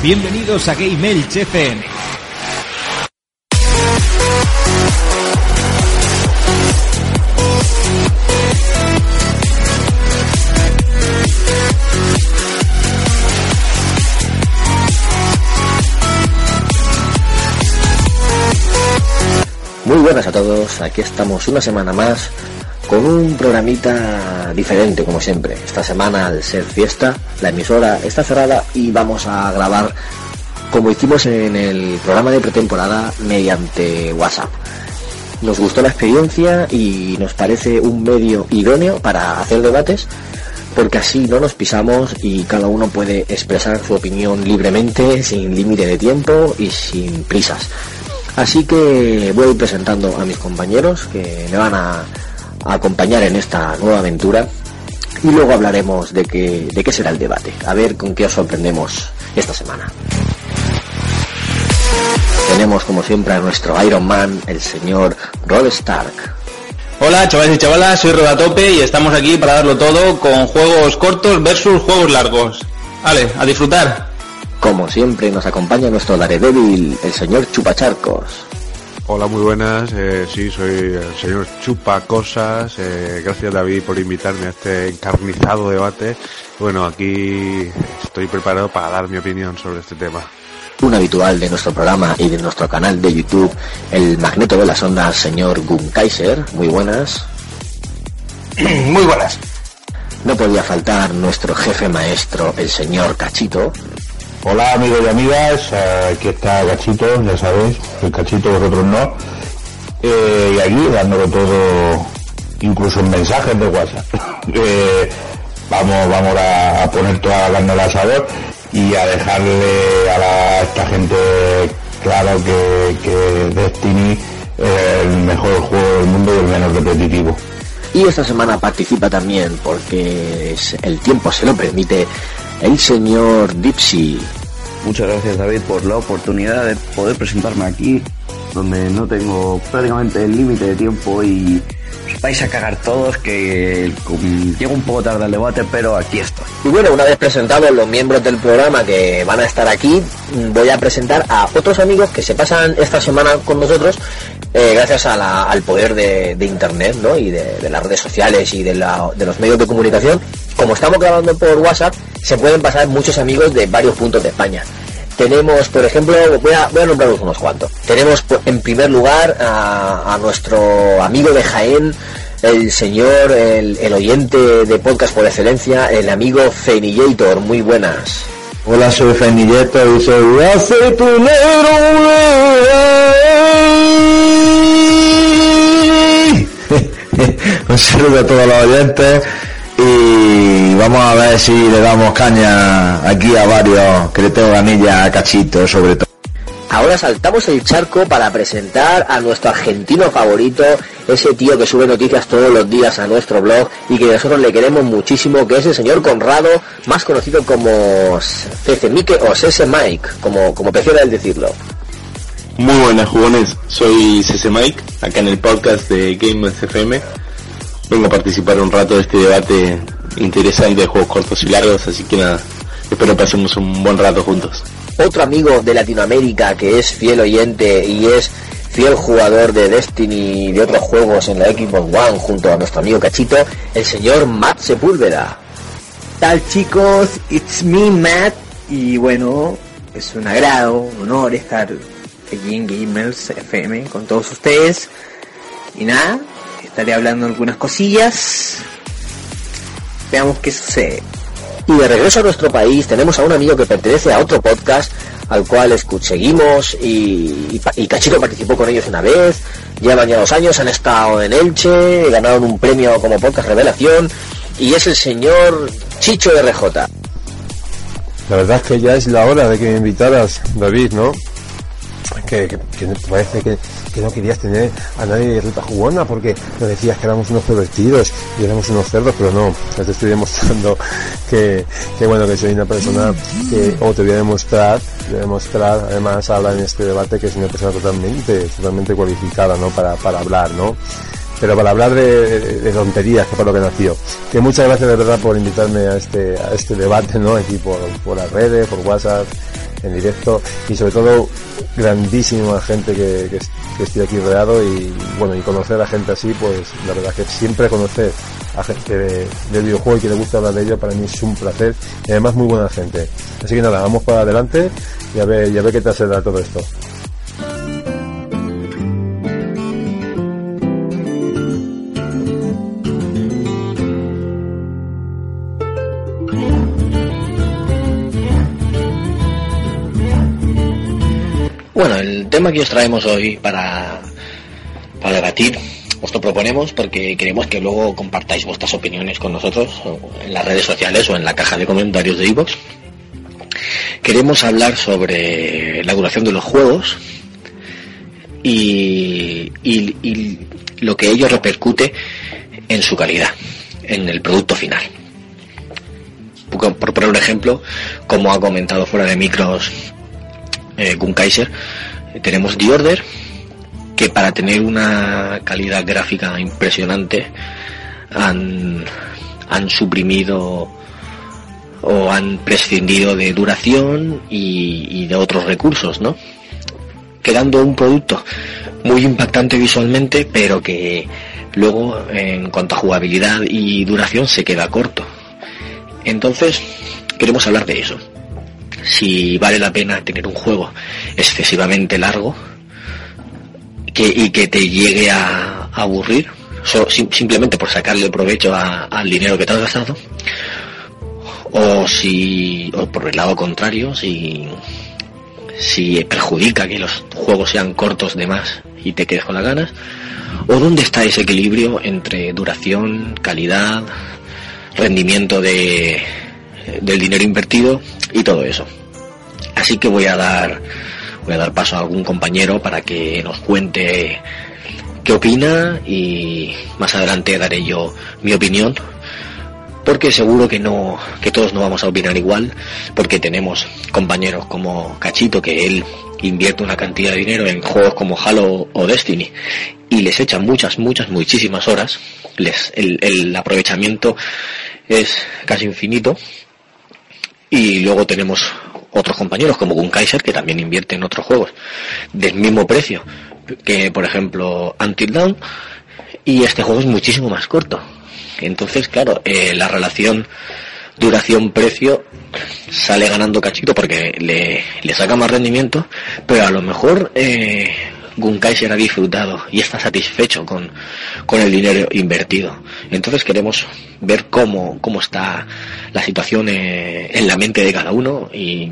Bienvenidos a Game FM. Muy buenas a todos, aquí estamos una semana más con un programita diferente como siempre. Esta semana al ser fiesta, la emisora está cerrada y vamos a grabar como hicimos en el programa de pretemporada mediante WhatsApp. Nos gustó la experiencia y nos parece un medio idóneo para hacer debates porque así no nos pisamos y cada uno puede expresar su opinión libremente, sin límite de tiempo y sin prisas. Así que voy presentando a mis compañeros que me van a, a acompañar en esta nueva aventura y luego hablaremos de qué, de qué será el debate. A ver con qué os sorprendemos esta semana. Tenemos como siempre a nuestro Iron Man, el señor Rod Stark. Hola chavales y chavalas, soy Rodatope y estamos aquí para darlo todo con juegos cortos versus juegos largos. Vale, a disfrutar. Como siempre nos acompaña nuestro Daredevil, el señor Chupacharcos. Hola, muy buenas. Eh, sí, soy el señor Chupa Cosas. Eh, gracias David por invitarme a este encarnizado debate. Bueno, aquí estoy preparado para dar mi opinión sobre este tema. Un habitual de nuestro programa y de nuestro canal de YouTube, el magneto de las ondas, señor Gun Kaiser. Muy buenas. Muy buenas. No podía faltar nuestro jefe maestro, el señor Cachito. Hola amigos y amigas, aquí está Cachito, ya sabéis, el Cachito vosotros no. Eh, y aquí dándolo todo, incluso en mensajes de WhatsApp. Eh, vamos vamos a, poner toda la carne al asador y a dejarle a, esta gente claro que, que Destiny es el mejor juego del mundo y el menos repetitivo. Y esta semana participa también, porque el tiempo se lo permite, el señor Dipsy. Muchas gracias David por la oportunidad de poder presentarme aquí, donde no tengo prácticamente el límite de tiempo y vais a cagar todos que um, llego un poco tarde al debate, pero aquí estoy. Y bueno, una vez presentados los miembros del programa que van a estar aquí, mm, voy a presentar a otros amigos que se pasan esta semana con nosotros eh, gracias al poder de, Internet ¿no? y de, las redes sociales y de los medios de comunicación. Como estamos grabando por WhatsApp, se pueden pasar muchos amigos de varios puntos de España. Tenemos, por ejemplo, voy a, voy a nombraros unos cuantos. Tenemos pues, en primer lugar a, nuestro amigo de Jaén, el señor, el, el oyente de podcast por excelencia, el amigo Fenillator. Muy buenas. Hola, soy Fenilleto y soy aceitunero. Un saludo a todos los oyentes y vamos a ver si le damos caña aquí a varios que le tengo ganilla a Cachito sobre todo. Ahora saltamos el charco para presentar a nuestro argentino favorito, ese tío que sube noticias todos los días a nuestro blog y que nosotros le queremos muchísimo, que es el señor Conrado, más conocido como CC Mike o CC Mike, como, como prefiera él decirlo. Muy buenas jugones, soy CC Mike, acá en el podcast de Gamers FM. Vengo a participar un rato de este debate interesante de juegos cortos y largos, así que nada, espero pasemos un buen rato juntos. Otro amigo de Latinoamérica que es fiel oyente y es fiel jugador de Destiny y de otros juegos en la Xbox One junto a nuestro amigo Cachito, el señor Matt Sepúlveda. tal chicos? It's me Matt y bueno, es un agrado, un honor estar aquí en Gamers FM con todos ustedes y nada, estaré hablando algunas cosillas. Veamos qué sucede. Y de regreso a nuestro país tenemos a un amigo que pertenece a otro podcast al cual seguimos y, y Cachito participó con ellos una vez, llevan ya dos años, han estado en Elche, ganaron un premio como podcast revelación y es el señor Chicho RJ. La verdad es que ya es la hora de que me invitaras, David, ¿no? Que, parece que, que no querías tener a nadie de ruta jugona porque nos decías que éramos unos pervertidos y éramos unos cerdos, pero no, te estoy demostrando que, bueno, que soy una persona que, o te voy a demostrar, demostrar, además habla en este debate que es una persona totalmente, totalmente cualificada, ¿no? Para, para hablar, ¿no? Pero para hablar de, de- de tonterías, que fue lo que nació. Que muchas gracias de verdad por invitarme a este, a este debate, ¿no? Aquí por, por las redes, por WhatsApp. en directo y sobre todo grandísima gente que, que, estoy aquí rodeado y bueno, y conocer a gente así, pues la verdad que siempre conocer a gente de, del videojuego y que le gusta hablar de ello para mí es un placer y además muy buena gente. Así que nada, vamos para adelante y a ver, y a ver qué se da todo esto. Bueno, el tema que os traemos hoy para, para debatir os lo proponemos porque queremos que luego compartáis vuestras opiniones con nosotros en las redes sociales o en la caja de comentarios de iVoox. Queremos hablar sobre la duración de los juegos y, lo que ello repercute en su calidad, en el producto final. Por poner un ejemplo, como ha comentado fuera de micros eh, Gun Kaiser, tenemos The Order, que para tener una calidad gráfica impresionante han, han suprimido o han prescindido de duración y de otros recursos, ¿no? Quedando un producto muy impactante visualmente, pero que luego en cuanto a jugabilidad y duración se queda corto. Entonces, queremos hablar de eso. Si vale la pena tener un juego excesivamente largo que, y que te llegue a, aburrir, so- sim- simplemente por sacarle provecho a- al dinero que te has gastado, o si, o por el lado contrario, si, si perjudica que los juegos sean cortos de más y te quedes con las ganas, o dónde está ese equilibrio entre duración, calidad, rendimiento de, del dinero invertido y todo eso. Así que voy a dar voy a dar paso a algún compañero para que nos cuente qué opina y más adelante daré yo mi opinión porque seguro que no que todos no vamos a opinar igual porque tenemos compañeros como Cachito que él invierte una cantidad de dinero en juegos como Halo o Destiny y les echa muchas muchas muchísimas horas les el, el aprovechamiento es casi infinito y luego tenemos otros compañeros como Gun Kaiser que también invierte en otros juegos del mismo precio que por ejemplo Until Dawn. Y este juego es muchísimo más corto. Entonces claro eh, la relación duración precio sale ganando cachito porque le, le saca más rendimiento pero a lo mejor eh, Gun Kaiser ha disfrutado y está satisfecho con, con el dinero invertido. Entonces queremos ver cómo, cómo está la situación eh, en la mente de cada uno y,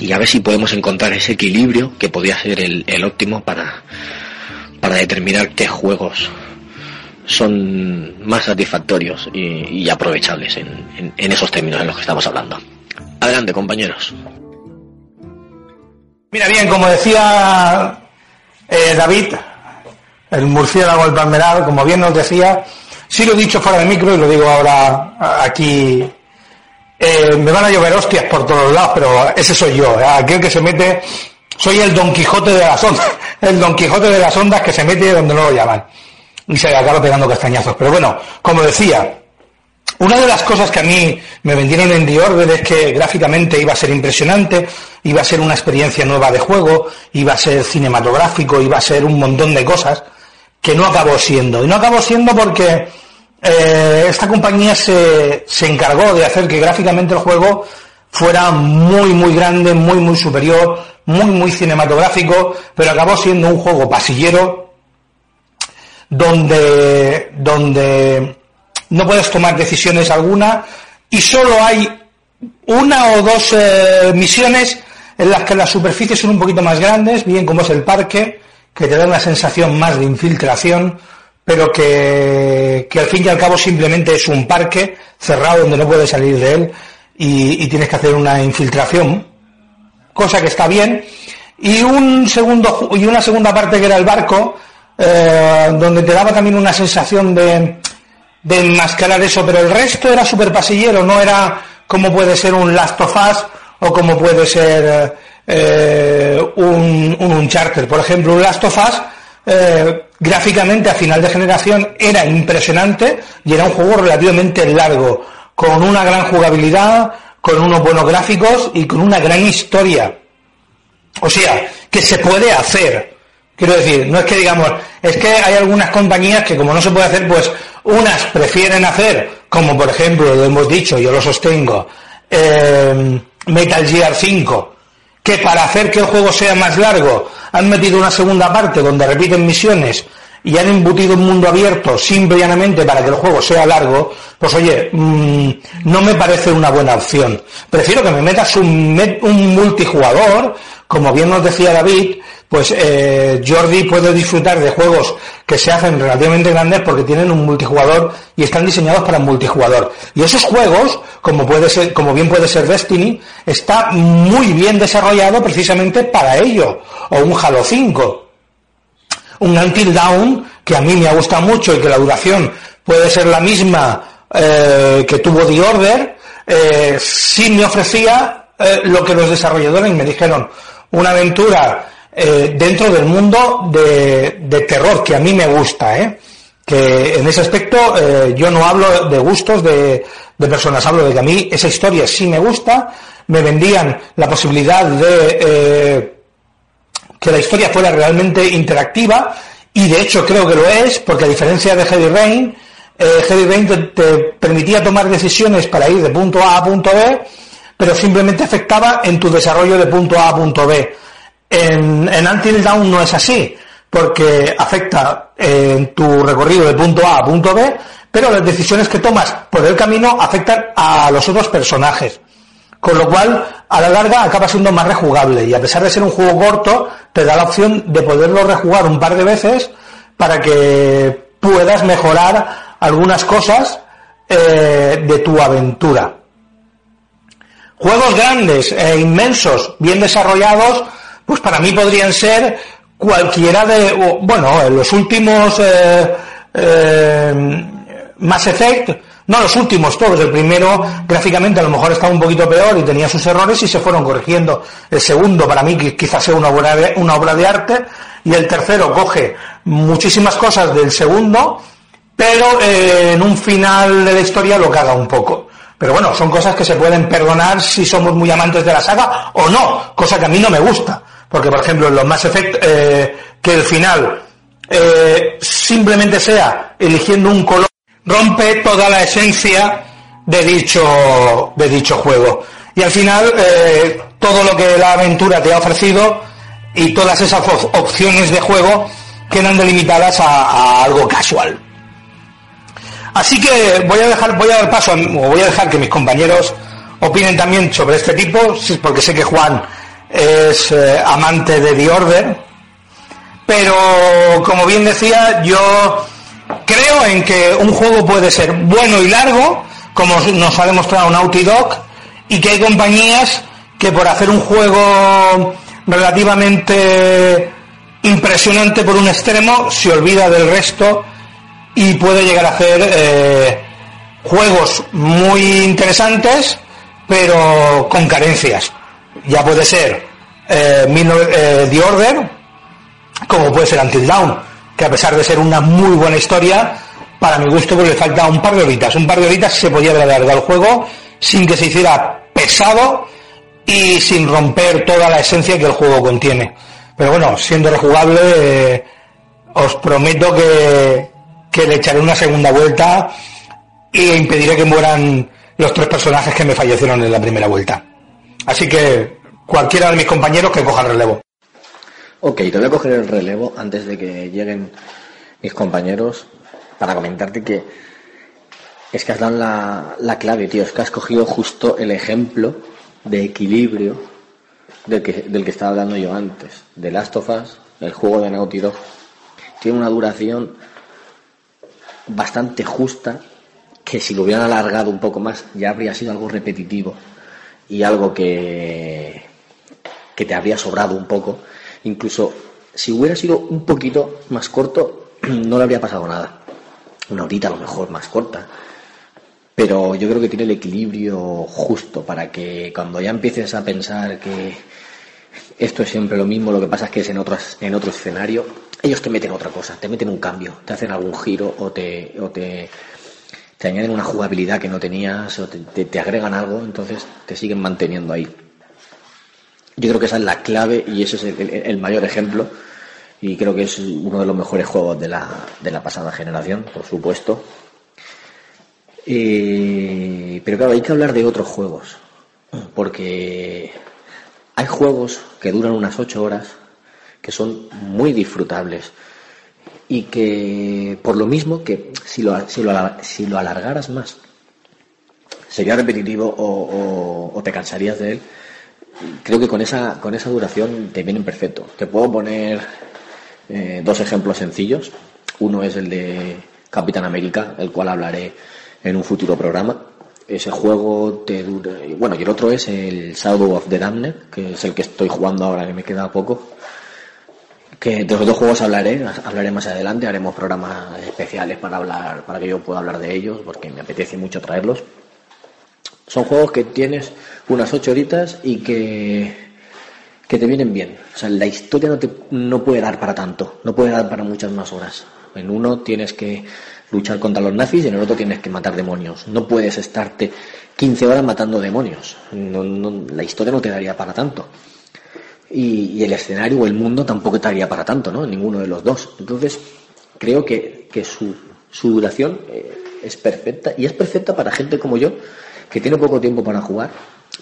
y a ver si podemos encontrar ese equilibrio que podría ser el, el óptimo para, para determinar qué juegos son más satisfactorios y, y aprovechables en- en esos términos en los que estamos hablando. Adelante, compañeros. Mira bien, como decía eh, David, el murciélago del palmeral, como bien nos decía, sí lo he dicho fuera de micro y lo digo ahora aquí, eh, me van a llover hostias por todos lados, pero ese soy yo, ¿eh? aquel que se mete, soy el Don Quijote de las ondas, el Don Quijote de las ondas que se mete donde no lo llaman y se acaba pegando castañazos. Pero bueno, como decía, una de las cosas que a mí me vendieron en The Order es que gráficamente iba a ser impresionante, iba a ser una experiencia nueva de juego, iba a ser cinematográfico, iba a ser un montón de cosas que no acabó siendo. Y no acabó siendo porque eh, esta compañía se, se encargó de hacer que gráficamente el juego fuera muy, muy grande, muy, muy superior, muy, muy cinematográfico, pero acabó siendo un juego pasillero donde, donde no puedes tomar decisiones alguna y solo hay una o dos eh, misiones en las que las superficies son un poquito más grandes, bien como es el parque, que te da una sensación más de infiltración, pero que, que al fin y al cabo simplemente es un parque cerrado donde no puedes salir de él y, tienes que hacer una infiltración, cosa que está bien, y un segundo y una segunda parte que era el barco, eh, donde te daba también una sensación de, de enmascarar eso, pero el resto era súper pasillero, no era como puede ser un Last of Us o como puede ser eh, un, un Uncharted. Por ejemplo, un Last of Us eh, gráficamente a final de generación era impresionante y era un juego relativamente largo, con una gran jugabilidad, con unos buenos gráficos y con una gran historia. O sea, que se puede hacer. Quiero decir, no es que digamos, es que hay algunas compañías que como no se puede hacer, pues unas prefieren hacer, como por ejemplo, lo hemos dicho, yo lo sostengo, eh, Metal Gear 5, que para hacer que el juego sea más largo han metido una segunda parte donde repiten misiones y han embutido un mundo abierto simple y llanamente para que el juego sea largo, pues oye, mmm, no me parece una buena opción. Prefiero que me metas un multijugador, como bien nos decía David, pues eh, Jordi puede disfrutar de juegos que se hacen relativamente grandes porque tienen un multijugador y están diseñados para multijugador. Y esos juegos, como puede ser, como bien puede ser Destiny, está muy bien desarrollado precisamente para ello. O un Halo 5 un Until Down que a mí me ha gustado mucho y que la duración puede ser la misma eh, que tuvo The Order, eh, sí me ofrecía eh, lo que los desarrolladores me dijeron, una aventura eh, dentro del mundo de, terror que a mí me gusta, ¿eh? que en ese aspecto eh, yo no hablo de gustos de, de, personas, hablo de que a mí esa historia sí me gusta, me vendían la posibilidad de eh, que la historia fuera realmente interactiva y de hecho creo que lo es porque a diferencia de Heavy Rain Heavy Rain te, te, permitía tomar decisiones para ir de punto A a punto B pero simplemente afectaba en tu desarrollo de punto A a punto B en, en Until Dawn no es así porque afecta en tu recorrido de punto A a punto B pero las decisiones que tomas por el camino afectan a los otros personajes con lo cual, a la larga acaba siendo más rejugable y a pesar de ser un juego corto, te da la opción de poderlo rejugar un par de veces para que puedas mejorar algunas cosas eh, de tu aventura. Juegos grandes e inmensos, bien desarrollados, pues para mí podrían ser cualquiera de, bueno, los últimos eh, eh, Mass Effect, no los últimos todos, el primero gráficamente a lo mejor estaba un poquito peor y tenía sus errores y se fueron corrigiendo. El segundo para mí quizás sea una obra de, una obra de arte y el tercero coge muchísimas cosas del segundo, pero eh, en un final de la historia lo caga un poco. Pero bueno, son cosas que se pueden perdonar si somos muy amantes de la saga o no, cosa que a mí no me gusta. Porque, por ejemplo, en los Mass Effect, eh, que el final eh, simplemente sea eligiendo un color rompe toda la esencia de dicho, de dicho juego. Y al final, eh, todo lo que la aventura te ha ofrecido y todas esas opciones de juego quedan delimitadas a, algo casual. Así que voy a dejar, voy a dar paso, o voy a dejar que mis compañeros opinen también sobre este tipo, porque sé que Juan es eh, amante de The Order, pero como bien decía, yo creo en que un juego puede ser bueno y largo, como nos ha demostrado Naughty Dog, y que hay compañías que por hacer un juego relativamente impresionante por un extremo se olvida del resto y puede llegar a hacer eh, juegos muy interesantes pero con carencias. Ya puede ser eh, eh, The Order, como puede ser Until Dawn que a pesar de ser una muy buena historia, para mi gusto pues le falta un par de horitas. Un par de horitas se podía haber alargado el juego sin que se hiciera pesado y sin romper toda la esencia que el juego contiene. Pero bueno, siendo rejugable, eh, os prometo que, que le echaré una segunda vuelta e impediré que mueran los tres personajes que me fallecieron en la primera vuelta. Así que cualquiera de mis compañeros que coja el relevo. Ok, te voy a coger el relevo antes de que lleguen mis compañeros para comentarte que es que has dado la, la clave, tío. Es que has cogido justo el ejemplo de equilibrio del que, del que estaba hablando yo antes. De Last of Us, el juego de Naughty Dog, tiene una duración bastante justa que si lo hubieran alargado un poco más ya habría sido algo repetitivo y algo que, que te habría sobrado un poco Incluso si hubiera sido un poquito más corto, no le habría pasado nada. Una horita a lo mejor más corta. Pero yo creo que tiene el equilibrio justo para que cuando ya empieces a pensar que esto es siempre lo mismo, lo que pasa es que es en, otros, en otro escenario, ellos te meten otra cosa, te meten un cambio, te hacen algún giro o te, o te, te añaden una jugabilidad que no tenías o te, te- agregan algo, entonces te siguen manteniendo ahí. Yo creo que esa es la clave y ese es el, el- el mayor ejemplo y creo que es uno de los mejores juegos de la, de la pasada generación, por supuesto. Eh, pero claro, hay que hablar de otros juegos, porque hay juegos que duran unas 8 horas que son muy disfrutables y que por lo mismo que si lo, si lo, si lo alargaras más sería repetitivo o, te cansarías de él creo que con esa con esa duración te vienen perfecto. Te puedo poner eh, dos ejemplos sencillos. Uno es el de Capitán América el cual hablaré en un futuro programa. Ese juego te dura bueno y el otro es el Shadow of the Damned que es el que estoy jugando ahora que me queda poco que de los dos juegos hablaré, hablaré más adelante, haremos programas especiales para hablar, para que yo pueda hablar de ellos, porque me apetece mucho traerlos. Son juegos que tienes unas ocho horitas y que, que te vienen bien. O sea, la historia no te, no puede dar para tanto, no puede dar para muchas más horas. En uno tienes que luchar contra los nazis y en el otro tienes que matar demonios. No puedes estarte 15 horas matando demonios. No- no- la historia no te daría para tanto y, el escenario o el mundo tampoco te haría para tanto, ¿no? Ninguno de los dos. Entonces, creo que, su duración eh, es perfecta y es perfecta para gente como yo que tiene poco tiempo para jugar,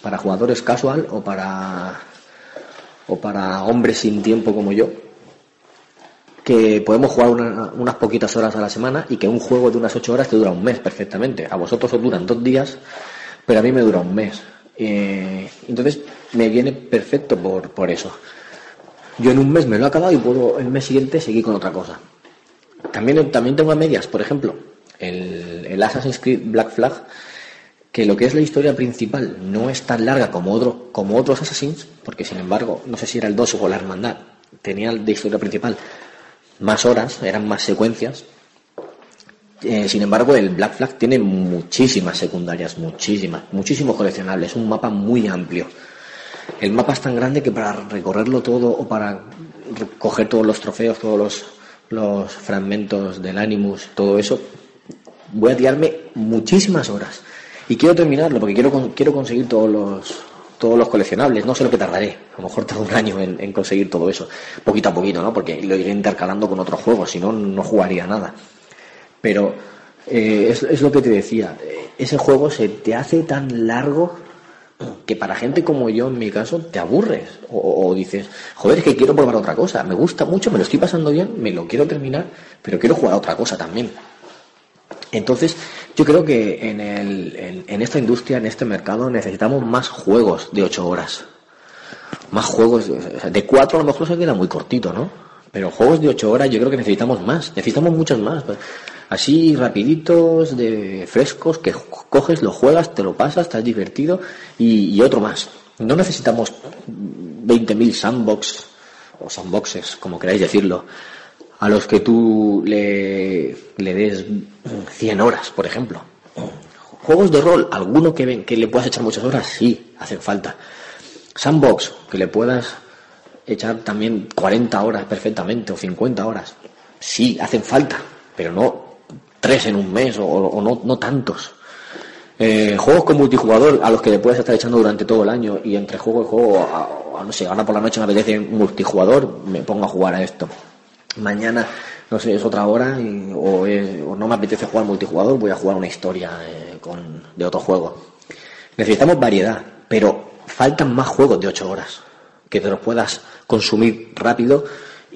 para jugadores casual o para o para hombres sin tiempo como yo, que podemos jugar una- unas poquitas horas a la semana y que un juego de unas ocho horas te dura un mes perfectamente. A vosotros os duran dos días, pero a mí me dura un mes. Eh, entonces me viene perfecto por, por eso. Yo en un mes me lo he acabado y puedo el mes siguiente seguir con otra cosa. También, también tengo a medias, por ejemplo, el, el Assassin's Creed Black Flag, que lo que es la historia principal no es tan larga como, otro, como otros Assassins, porque sin embargo, no sé si era el 2 o la Hermandad, tenía de historia principal más horas, eran más secuencias. Eh, sin embargo, el Black Flag tiene muchísimas secundarias, muchísimas, muchísimos coleccionables, un mapa muy amplio. El mapa es tan grande que para recorrerlo todo o para coger todos los trofeos, todos los, fragmentos del Animus, todo eso, voy a tirarme muchísimas horas. Y quiero terminarlo porque quiero, quiero conseguir todos los, todos los coleccionables. No sé lo que tardaré. A lo mejor tardo un año en, en conseguir todo eso. Poquito a poquito, ¿no? Porque lo iré intercalando con otros juegos. Si no, no jugaría nada. Pero eh, es, es lo que te decía. eh, Ese juego se te hace tan largo que para gente como yo, en mi caso, te aburres. O, dices, joder, es que quiero probar otra cosa. Me gusta mucho, me lo estoy pasando bien, me lo quiero terminar, pero quiero jugar a otra cosa también. Entonces, yo creo que en, el, en, esta industria, en este mercado, necesitamos más juegos de 8 horas. Más juegos, de 4 a lo mejor se queda muy cortito, ¿no? Pero juegos de 8 horas yo creo que necesitamos más, necesitamos muchos más. Así rapiditos, de frescos, que coges, lo juegas, te lo pasas, estás divertido y, otro más. No necesitamos 20.000 sandbox o sandboxes, como queráis decirlo, a los que tú le, le des 100 horas, por ejemplo. Juegos de rol, alguno que, ven- que le puedas echar muchas horas, sí, hacen falta. Sandbox, que le puedas echar también 40 horas perfectamente o 50 horas, sí, hacen falta, pero no tres en un mes o, o no, no tantos. Eh, juegos con multijugador a los que le puedes estar echando durante todo el año y entre juego y juego, a- no sé, ahora por la noche me apetece multijugador, me pongo a jugar a esto. Mañana, no sé, es otra hora y- o no me apetece jugar multijugador, voy a jugar una historia eh, con, de otro juego. Necesitamos variedad, pero faltan más juegos de 8 horas que te los puedas consumir rápido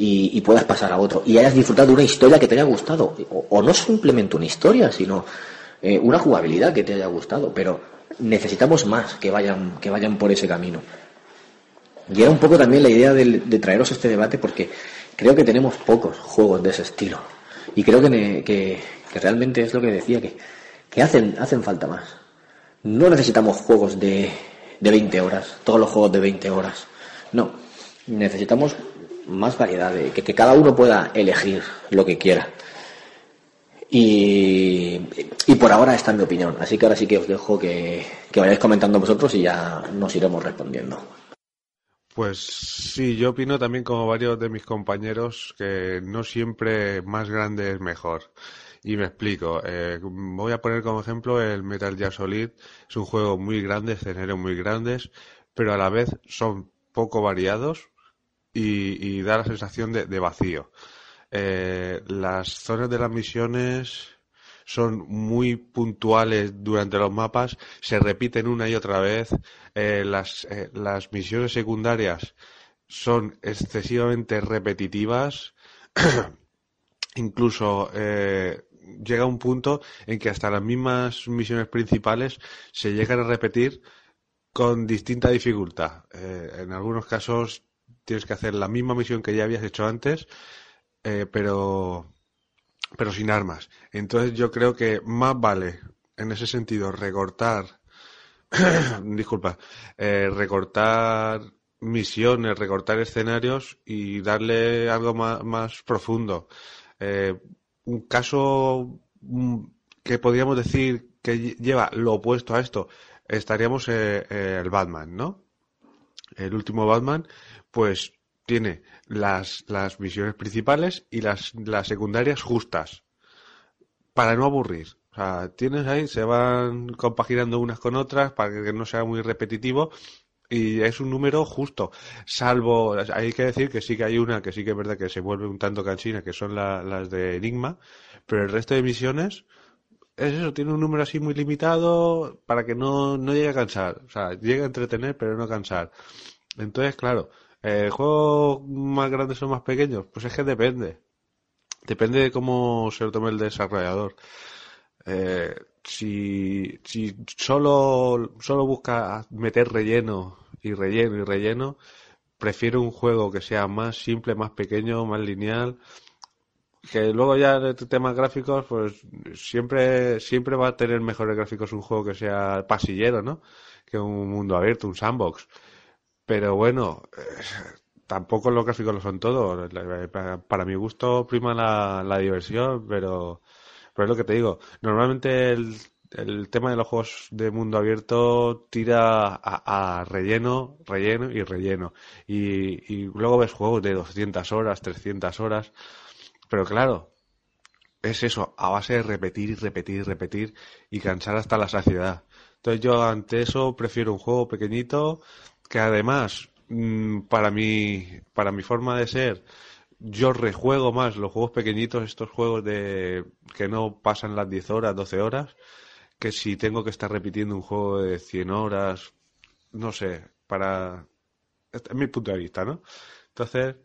y, y puedas pasar a otro. Y hayas disfrutado de una historia que te haya gustado. O, no simplemente una historia sino eh, una jugabilidad que te haya gustado. Pero necesitamos más que vayan que vayan por ese camino. Y era un poco también la idea de, traeros este debate porque creo que tenemos pocos juegos de ese estilo. Y creo que, que, que realmente es lo que decía que, que hacen hacen falta más. No necesitamos juegos de, de 20 horas, todos los juegos de 20 horas. No, necesitamos más variedad, de, que, cada uno pueda elegir lo que quiera. Y, y por ahora esta es mi opinión, así que ahora sí que os dejo que, que vayáis comentando vosotros y ya nos iremos respondiendo. Pues sí, yo opino también como varios de mis compañeros que no siempre más grande es mejor. Y me explico. Eh, voy a poner como ejemplo el Metal Gear Solid. Es un juego muy grande, escenarios muy grandes, pero a la vez son poco variados y, da la sensación de, vacío. Eh, las zonas de las misiones son muy puntuales durante los mapas, se repiten una y otra vez. Eh, las, las misiones secundarias son excesivamente repetitivas. Incluso eh, llega un punto en que hasta las mismas misiones principales se llegan a repetir con distinta dificultad. Eh, en algunos casos tienes que hacer la misma misión que ya habías hecho antes, eh, pero, pero sin armas. Entonces yo creo que más vale, en ese sentido, recortar, disculpa, recortar misiones, recortar escenarios y darle algo más, más profundo. Eh, un caso mm, que podríamos decir que lleva lo opuesto a esto, estaríamos eh, eh, el Batman, ¿no? El último Batman, pues tiene las, las misiones principales y las, las secundarias justas, para no aburrir. O sea, tienes ahí, se van compaginando unas con otras para que no sea muy repetitivo y es un número justo, salvo, hay que decir que sí que hay una que sí que es verdad que se vuelve un tanto canchina, que son las de Enigma, pero el resto de misiones es eso, tiene un número así muy limitado para que no, no llegue a cansar, o sea, llegue a entretener pero no cansar. Entonces, claro, ¿el eh, juego más grandes o más pequeños? Pues es que depende. Depende de cómo se lo tome el desarrollador. Eh, si, si solo, solo busca meter relleno y relleno y relleno, prefiero un juego que sea más simple, más pequeño, más lineal. Que luego ya de temas gráficos, pues siempre, siempre va a tener mejores gráficos un juego que sea pasillero, ¿no? Que un mundo abierto, un sandbox. Pero bueno, eh, tampoco los gráficos lo son todo. Para, mi gusto prima la, diversión, pero es lo que te digo. Normalmente el, tema de los juegos de mundo abierto tira a, relleno, relleno y relleno. Y, y, luego ves juegos de 200 horas, 300 horas. Pero claro, es eso, a base de repetir repetir repetir y cansar hasta la saciedad. Entonces yo ante eso prefiero un juego pequeñito que además, mm, para mi, para mi forma de ser, yo rejuego más los juegos pequeñitos, estos juegos de que no pasan las 10 horas, 12 horas, que si tengo que estar repitiendo un juego de 100 horas, no sé, para... Este es mi punto de vista, ¿no? Entonces,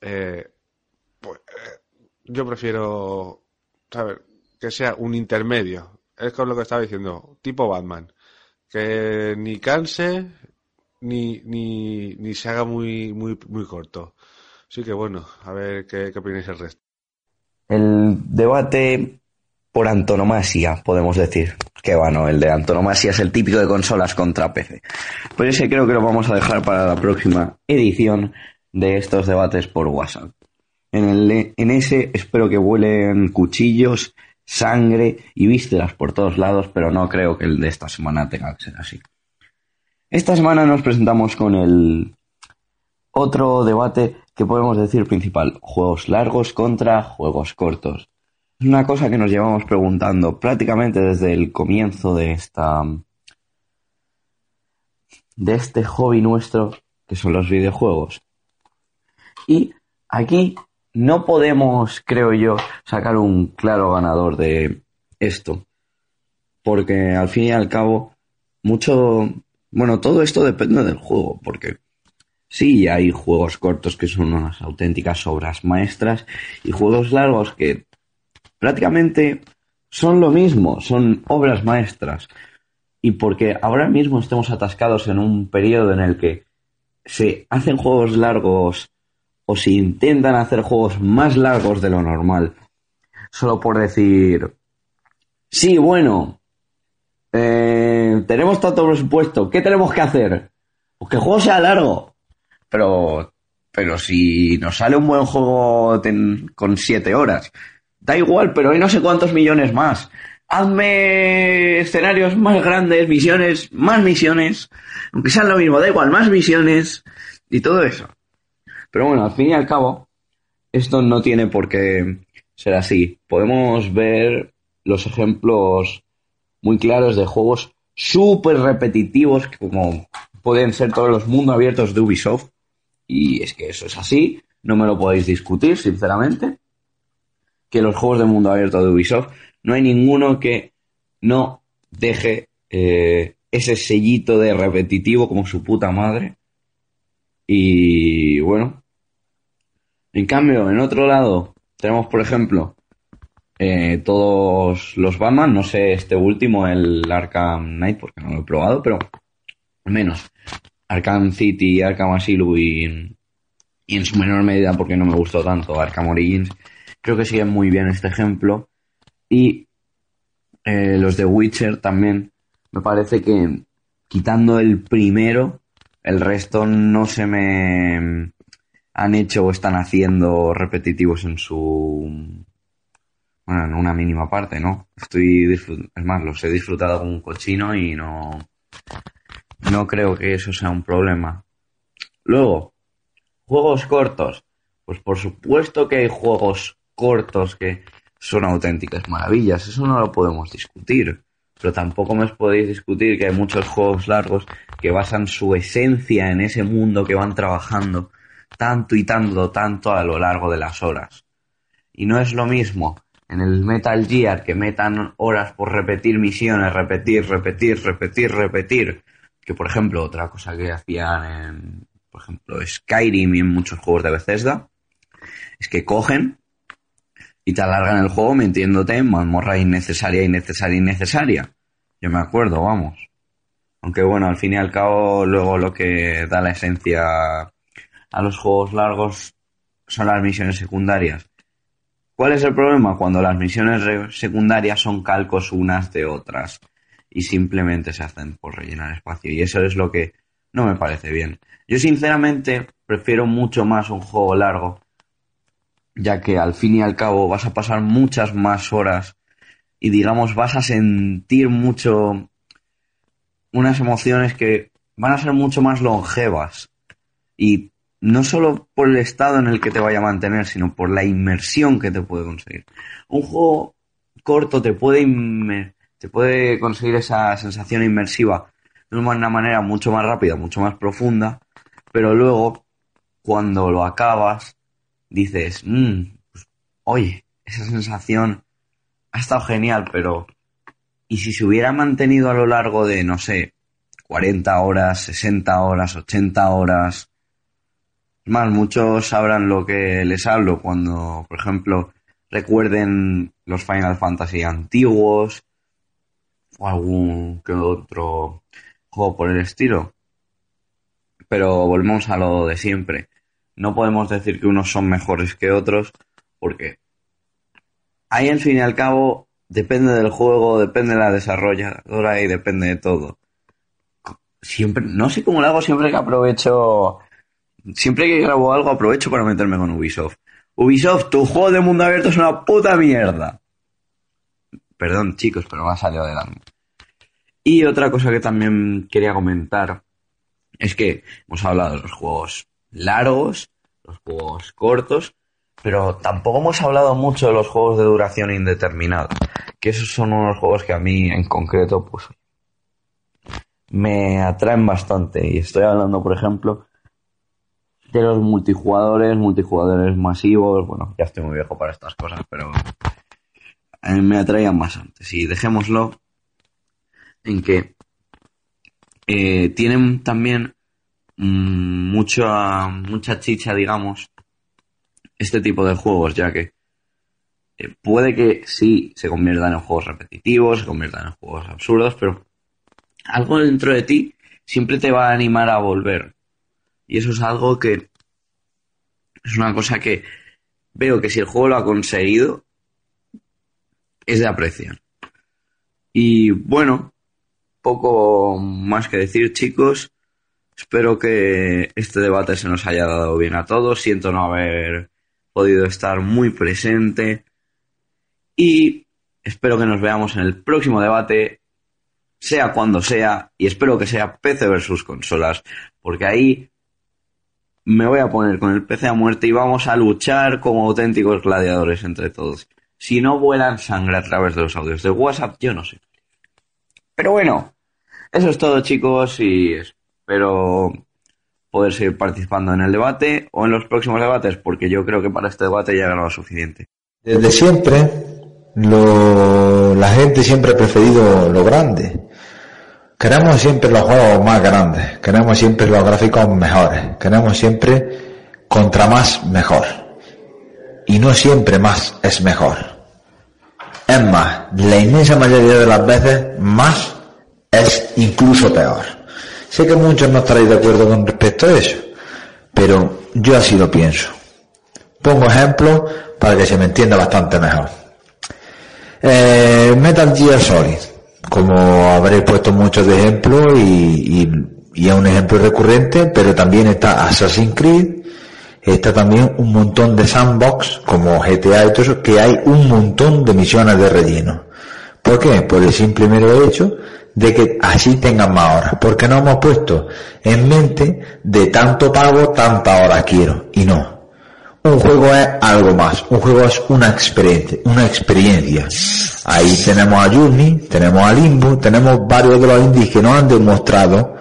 eh, pues, eh, yo prefiero, saber Que sea un intermedio. Es como lo que estaba diciendo, tipo Batman. Que ni canse, ni, ni, ni se haga muy, muy, muy corto. Sí que bueno, a ver qué, qué opináis el resto. El debate por antonomasia, podemos decir. Que bueno, el de antonomasia es el típico de consolas contra PC. Pero ese creo que lo vamos a dejar para la próxima edición de estos debates por WhatsApp. En, el, en ese espero que vuelen cuchillos, sangre y vísceras por todos lados, pero no creo que el de esta semana tenga que ser así. Esta semana nos presentamos con el otro debate que podemos decir principal, juegos largos contra juegos cortos. Es una cosa que nos llevamos preguntando prácticamente desde el comienzo de esta de este hobby nuestro que son los videojuegos. Y aquí no podemos, creo yo, sacar un claro ganador de esto. Porque al fin y al cabo, mucho, bueno, todo esto depende del juego, porque Sí, hay juegos cortos que son unas auténticas obras maestras y juegos largos que prácticamente son lo mismo, son obras maestras. Y porque ahora mismo estemos atascados en un periodo en el que se hacen juegos largos o se intentan hacer juegos más largos de lo normal, solo por decir, sí, bueno, eh, tenemos tanto presupuesto, ¿qué tenemos que hacer? Pues que el juego sea largo. Pero, pero si nos sale un buen juego con siete horas, da igual, pero hay no sé cuántos millones más. Hazme escenarios más grandes, misiones, más misiones, aunque sean lo mismo, da igual, más misiones y todo eso. Pero bueno, al fin y al cabo, esto no tiene por qué ser así. Podemos ver los ejemplos muy claros de juegos súper repetitivos como pueden ser todos los mundos abiertos de Ubisoft. Y es que eso es así, no me lo podéis discutir, sinceramente. Que los juegos de mundo abierto de Ubisoft, no hay ninguno que no deje eh, ese sellito de repetitivo como su puta madre. Y bueno. En cambio, en otro lado, tenemos, por ejemplo, eh, todos los Batman, no sé este último, el Arkham Knight, porque no lo he probado, pero al menos Arkham City, Arkham Asylum y, y en su menor medida, porque no me gustó tanto, Arkham Origins, creo que siguen muy bien este ejemplo. Y eh, los de Witcher también, me parece que quitando el primero, el resto no se me han hecho o están haciendo repetitivos en su bueno, en una mínima parte, ¿no? Estoy es más, los he disfrutado como un cochino y no no creo que eso sea un problema. Luego, juegos cortos. Pues por supuesto que hay juegos cortos que son auténticas maravillas, eso no lo podemos discutir. Pero tampoco me podéis discutir que hay muchos juegos largos que basan su esencia en ese mundo que van trabajando tanto y tanto, tanto a lo largo de las horas. Y no es lo mismo en el Metal Gear que metan horas por repetir misiones, repetir, repetir, repetir, repetir, que por ejemplo otra cosa que hacían en, por ejemplo, Skyrim y en muchos juegos de Bethesda, es que cogen y te alargan el juego metiéndote en mazmorra innecesaria, innecesaria, innecesaria. Yo me acuerdo, vamos. Aunque bueno, al fin y al cabo, luego lo que da la esencia a los juegos largos son las misiones secundarias. ¿Cuál es el problema? Cuando las misiones secundarias son calcos unas de otras y simplemente se hacen por rellenar espacio. Y eso es lo que no me parece bien. Yo sinceramente prefiero mucho más un juego largo, ya que al fin y al cabo vas a pasar muchas más horas y digamos vas a sentir mucho unas emociones que van a ser mucho más longevas y no solo por el estado en el que te vaya a mantener, sino por la inmersión que te puede conseguir. Un juego corto te puede, te puede conseguir esa sensación inmersiva de una manera mucho más rápida, mucho más profunda, pero luego, cuando lo acabas, dices, mmm, oye, esa sensación ha estado genial, pero ¿y si se hubiera mantenido a lo largo de, no sé, 40 horas, 60 horas, 80 horas? Más, muchos sabrán lo que les hablo cuando, por ejemplo, recuerden los Final Fantasy antiguos o algún que otro juego por el estilo. Pero volvemos a lo de siempre. No podemos decir que unos son mejores que otros porque ahí al fin y al cabo depende del juego, depende de la desarrolladora y depende de todo. Siempre, no sé cómo lo hago siempre que aprovecho siempre que grabo algo aprovecho para meterme con Ubisoft. Ubisoft, tu juego de mundo abierto es una puta mierda. Perdón, chicos, pero me ha salido adelante. Y otra cosa que también quería comentar es que hemos hablado de los juegos largos, los juegos cortos, pero tampoco hemos hablado mucho de los juegos de duración indeterminada, que esos son unos juegos que a mí en concreto pues me atraen bastante y estoy hablando, por ejemplo, de los multijugadores, multijugadores masivos, bueno, ya estoy muy viejo para estas cosas, pero me atraían más antes. Y dejémoslo en que eh, tienen también mucha, mucha chicha, digamos, este tipo de juegos, ya que eh, puede que sí se conviertan en juegos repetitivos, se conviertan en juegos absurdos, pero algo dentro de ti siempre te va a animar a volver. Y eso es algo que es una cosa que veo que si el juego lo ha conseguido, es de apreciar. Y bueno, poco más que decir, chicos. Espero que este debate se nos haya dado bien a todos. Siento no haber podido estar muy presente. Y espero que nos veamos en el próximo debate, sea cuando sea, y espero que sea PC versus consolas, porque ahí me voy a poner con el PC a muerte y vamos a luchar como auténticos gladiadores entre todos. Si no vuelan sangre a través de los audios de WhatsApp, yo no sé. Pero bueno, eso es todo chicos y espero poder seguir participando en el debate o en los próximos debates porque yo creo que para este debate ya he ganado suficiente. Desde siempre, lo, la gente siempre ha preferido lo grande. Queremos siempre los juegos más grandes, queremos siempre los gráficos mejores, queremos siempre contra más mejor. Y no siempre más es mejor. Es más, la inmensa mayoría de las veces más es incluso peor. Sé que muchos no estaréis de acuerdo con respecto a eso, pero yo así lo pienso. Pongo ejemplos para que se me entienda bastante mejor. Eh, Metal Gear Solid, como habréis puesto muchos de ejemplos y, y, y es un ejemplo recurrente, pero también está Assassin's Creed, está también un montón de sandbox como GTA y todo eso, que hay un montón de misiones de relleno. ¿Por qué? Por el simple mero hecho de que así tengan más horas, porque no hemos puesto en mente de tanto pago, tanta hora quiero, y no. Un juego es algo más, un juego es una experiencia, una experiencia. Ahí tenemos a Journey, tenemos a Limbo, tenemos varios de los indies que nos han demostrado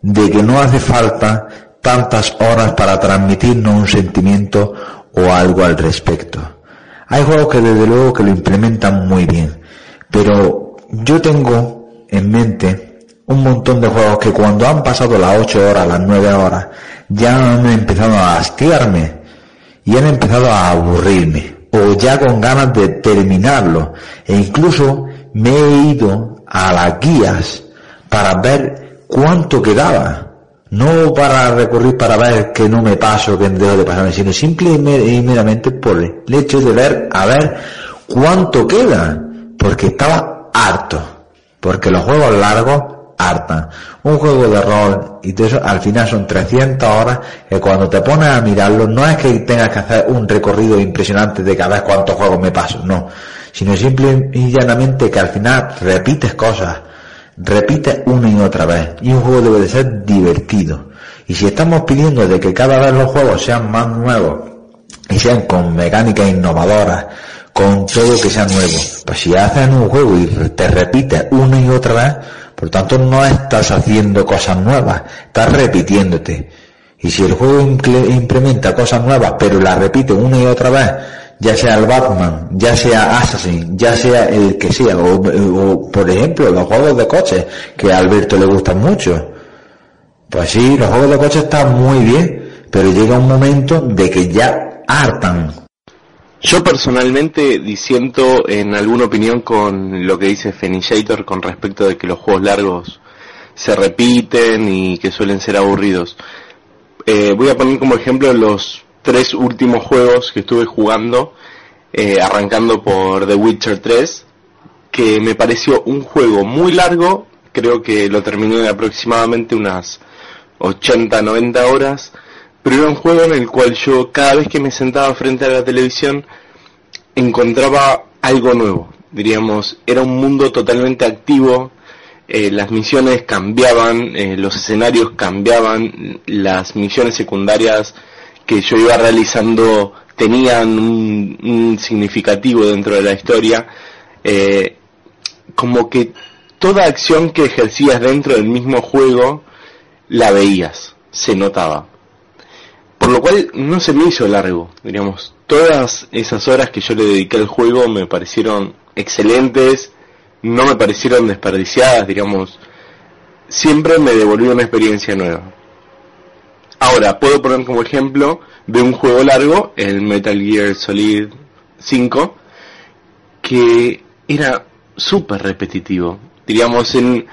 de que no hace falta tantas horas para transmitirnos un sentimiento o algo al respecto. Hay juegos que desde luego que lo implementan muy bien, pero yo tengo en mente un montón de juegos que cuando han pasado las 8 horas, las 9 horas, ya han empezado a hastiarme y han empezado a aburrirme o ya con ganas de terminarlo. E incluso me he ido a las guías para ver cuánto quedaba. No para recurrir para ver que no me paso, que dejo de pasarme, sino simple y meramente por el hecho de ver a ver cuánto queda, porque estaba harto, porque los juegos largos hartan. Un juego de rol y todo eso al final son 300 horas que cuando te pones a mirarlo no es que tengas que hacer un recorrido impresionante de cada vez cuántos juegos me paso, no, sino simple y llanamente que al final repites cosas, repite una y otra vez. Y un juego debe de ser divertido. Y si estamos pidiendo de que cada vez los juegos sean más nuevos y sean con mecánicas innovadoras, con todo que sea nuevo, pues si haces un juego y te repites una y otra vez, por tanto no estás haciendo cosas nuevas, estás repitiéndote. Y si el juego implementa cosas nuevas, pero las repite una y otra vez, ya sea el Batman, ya sea Assassin, ya sea el que sea, o, o, por ejemplo los juegos de coches, que a Alberto le gustan mucho. Pues sí, los juegos de coches están muy bien, pero llega un momento de que ya hartan. Yo personalmente disiento en alguna opinión con lo que dice Fenillator con respecto de que los juegos largos se repiten y que suelen ser aburridos. Eh, voy a poner como ejemplo los tres últimos juegos que estuve jugando, eh, arrancando por The Witcher 3, que me pareció un juego muy largo, creo que lo terminé en aproximadamente unas 80, 90 horas, pero era un juego en el cual yo cada vez que me sentaba frente a la televisión encontraba algo nuevo, diríamos, era un mundo totalmente activo, eh, las misiones cambiaban, eh, los escenarios cambiaban, las misiones secundarias que yo iba realizando tenían un, significativo dentro de la historia, eh, como que toda acción que ejercías dentro del mismo juego la veías, se notaba. Por lo cual no se me hizo largo, diríamos. Todas esas horas que yo le dediqué al juego me parecieron excelentes, no me parecieron desperdiciadas, diríamos. Siempre me devolvió una experiencia nueva. Ahora, puedo poner como ejemplo de un juego largo, el Metal Gear Solid 5, que era súper repetitivo. Diríamos, en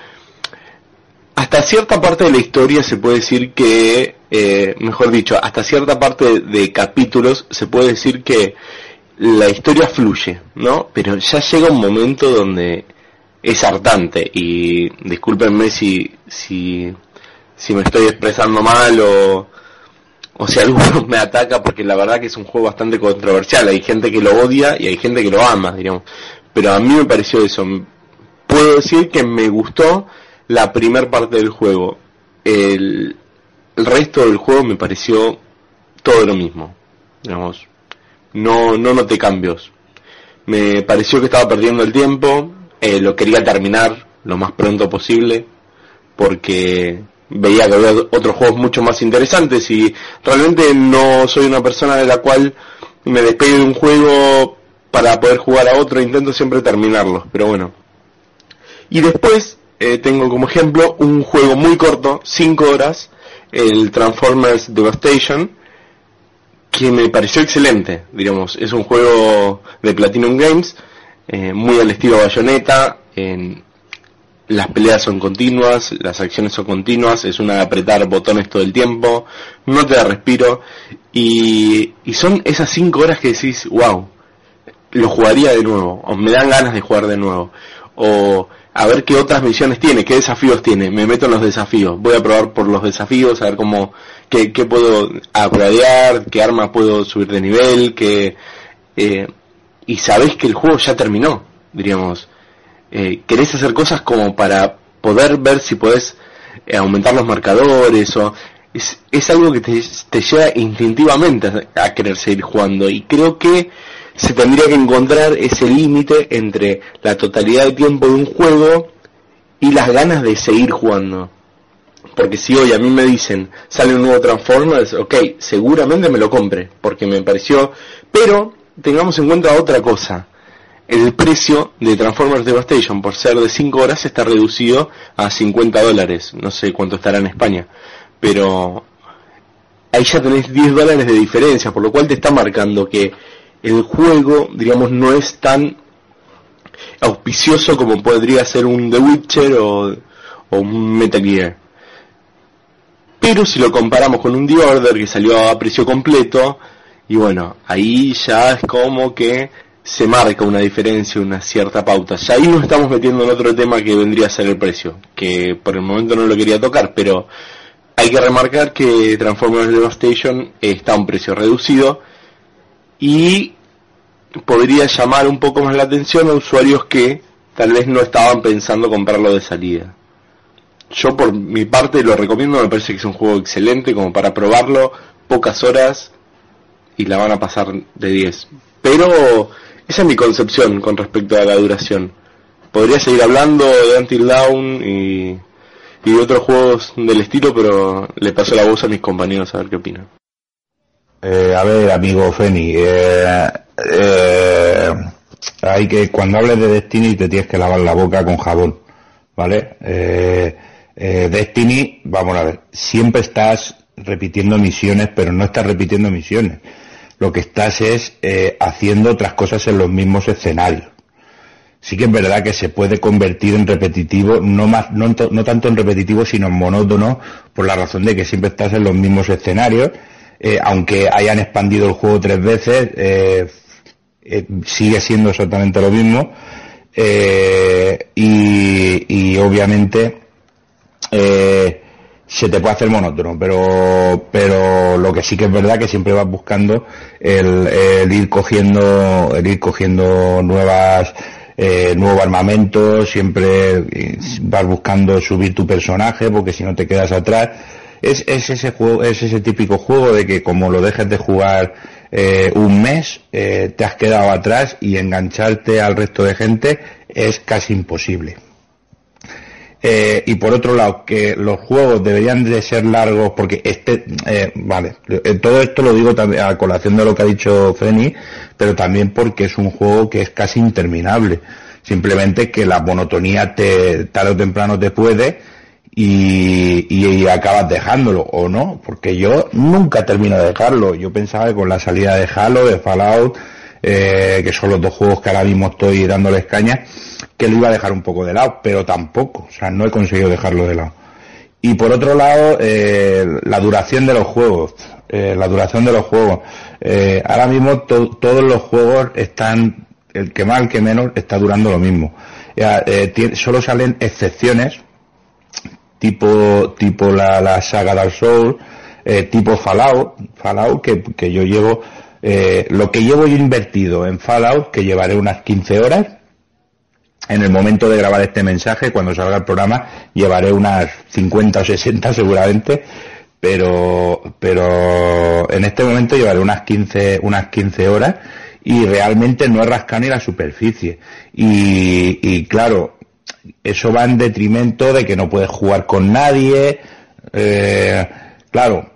hasta cierta parte de la historia se puede decir que, eh, mejor dicho, hasta cierta parte de capítulos se puede decir que la historia fluye, ¿no? Pero ya llega un momento donde es hartante y discúlpenme si, si, si me estoy expresando mal o, o si alguno me ataca porque la verdad que es un juego bastante controversial. Hay gente que lo odia y hay gente que lo ama, diríamos. Pero a mí me pareció eso. Puedo decir que me gustó la primer parte del juego. El, el resto del juego me pareció todo lo mismo. Digamos, no, no noté cambios. Me pareció que estaba perdiendo el tiempo, eh, lo quería terminar lo más pronto posible, porque veía que había otros juegos mucho más interesantes y realmente no soy una persona de la cual me despegue de un juego para poder jugar a otro, intento siempre terminarlos, pero bueno. Y después eh, tengo como ejemplo un juego muy corto, 5 horas, el Transformers Devastation, que me pareció excelente, digamos, es un juego de Platinum Games, eh, muy al estilo Bayonetta, en, las peleas son continuas, las acciones son continuas, es una de apretar botones todo el tiempo, no te da respiro, y, y son esas 5 horas que decís, wow, lo jugaría de nuevo, o me dan ganas de jugar de nuevo, o a ver qué otras misiones tiene, qué desafíos tiene, me meto en los desafíos, voy a probar por los desafíos, a ver cómo, qué, qué puedo upgradear, qué armas puedo subir de nivel, qué, eh, y sabéis que el juego ya terminó, diríamos, eh, querés hacer cosas como para poder ver si podés eh, aumentar los marcadores o es, es algo que te, te lleva instintivamente a, a querer seguir jugando. Y creo que se tendría que encontrar ese límite entre la totalidad de tiempo de un juego y las ganas de seguir jugando. Porque si hoy a mí me dicen, sale un nuevo Transformers, ok, seguramente me lo compre, porque me pareció, pero tengamos en cuenta otra cosa. El precio de Transformers Devastation por ser de 5 horas está reducido a 50 dólares. No sé cuánto estará en España. Pero ahí ya tenés 10 dólares de diferencia, por lo cual te está marcando que el juego, digamos, no es tan auspicioso como podría ser un The Witcher o, un Metal Gear. Pero si lo comparamos con un The Order que salió a precio completo, y bueno, ahí ya es como que se marca una diferencia, una cierta pauta. Ya ahí nos estamos metiendo en otro tema que vendría a ser el precio, que por el momento no lo quería tocar, pero hay que remarcar que Transformers Devastation está a un precio reducido y podría llamar un poco más la atención a usuarios que tal vez no estaban pensando comprarlo de salida. Yo por mi parte lo recomiendo, me parece que es un juego excelente como para probarlo, pocas horas y la van a pasar de 10. Pero esa es mi concepción con respecto a la duración. Podría seguir hablando de Until Dawn y, y de otros juegos del estilo, pero le paso la voz a mis compañeros a ver qué opinan. Eh, a ver, amigo Feni, eh, eh, hay que cuando hables de Destiny te tienes que lavar la boca con jabón, ¿vale? Eh, eh, Destiny, vamos a ver, siempre estás repitiendo misiones, pero no estás repitiendo misiones. Lo que estás es eh, haciendo otras cosas en los mismos escenarios. Sí que es verdad que se puede convertir en repetitivo, no más, no, to- no tanto en repetitivo, sino en monótono, por la razón de que siempre estás en los mismos escenarios. Eh, aunque hayan expandido el juego tres veces, eh, eh, sigue siendo exactamente lo mismo. Y, y obviamente se te puede hacer monótono, pero, pero lo que sí que es verdad que siempre vas buscando el, ir cogiendo, el ir cogiendo nuevas, eh, nuevo armamento, siempre vas buscando subir tu personaje porque si no te quedas atrás. Es, es ese juego, es ese típico juego de que como lo dejes de jugar eh, un mes, eh, te has quedado atrás y engancharte al resto de gente es casi imposible. Eh, y por otro lado, que los juegos deberían de ser largos, porque este, eh, vale, eh, todo esto lo digo también a colación de lo que ha dicho Feni, pero también porque es un juego que es casi interminable. Simplemente que la monotonía te, tarde o temprano te puede y, y, acabas dejándolo, o no, porque yo nunca termino de dejarlo. Yo pensaba que con la salida de Halo, de Fallout, eh, que son los dos juegos que ahora mismo estoy dándoles caña, que lo iba a dejar un poco de lado, pero tampoco, o sea, no he conseguido dejarlo de lado. Y por otro lado, eh, la duración de los juegos, eh, la duración de los juegos. Eh, ahora mismo to- todos los juegos están, el que más, el que menos, está durando lo mismo. Eh, solo salen excepciones, tipo, tipo la, la saga Dark Souls, eh, tipo Fallout, Fallout que, que yo llevo, eh, lo que llevo yo invertido en Fallout, que llevaré unas 15 horas, en el momento de grabar este mensaje, cuando salga el programa, llevaré unas 50 o 60 seguramente, pero, pero en este momento llevaré unas 15, unas 15 horas y realmente no he ni la superficie. Y, y claro, eso va en detrimento de que no puedes jugar con nadie. Eh, claro,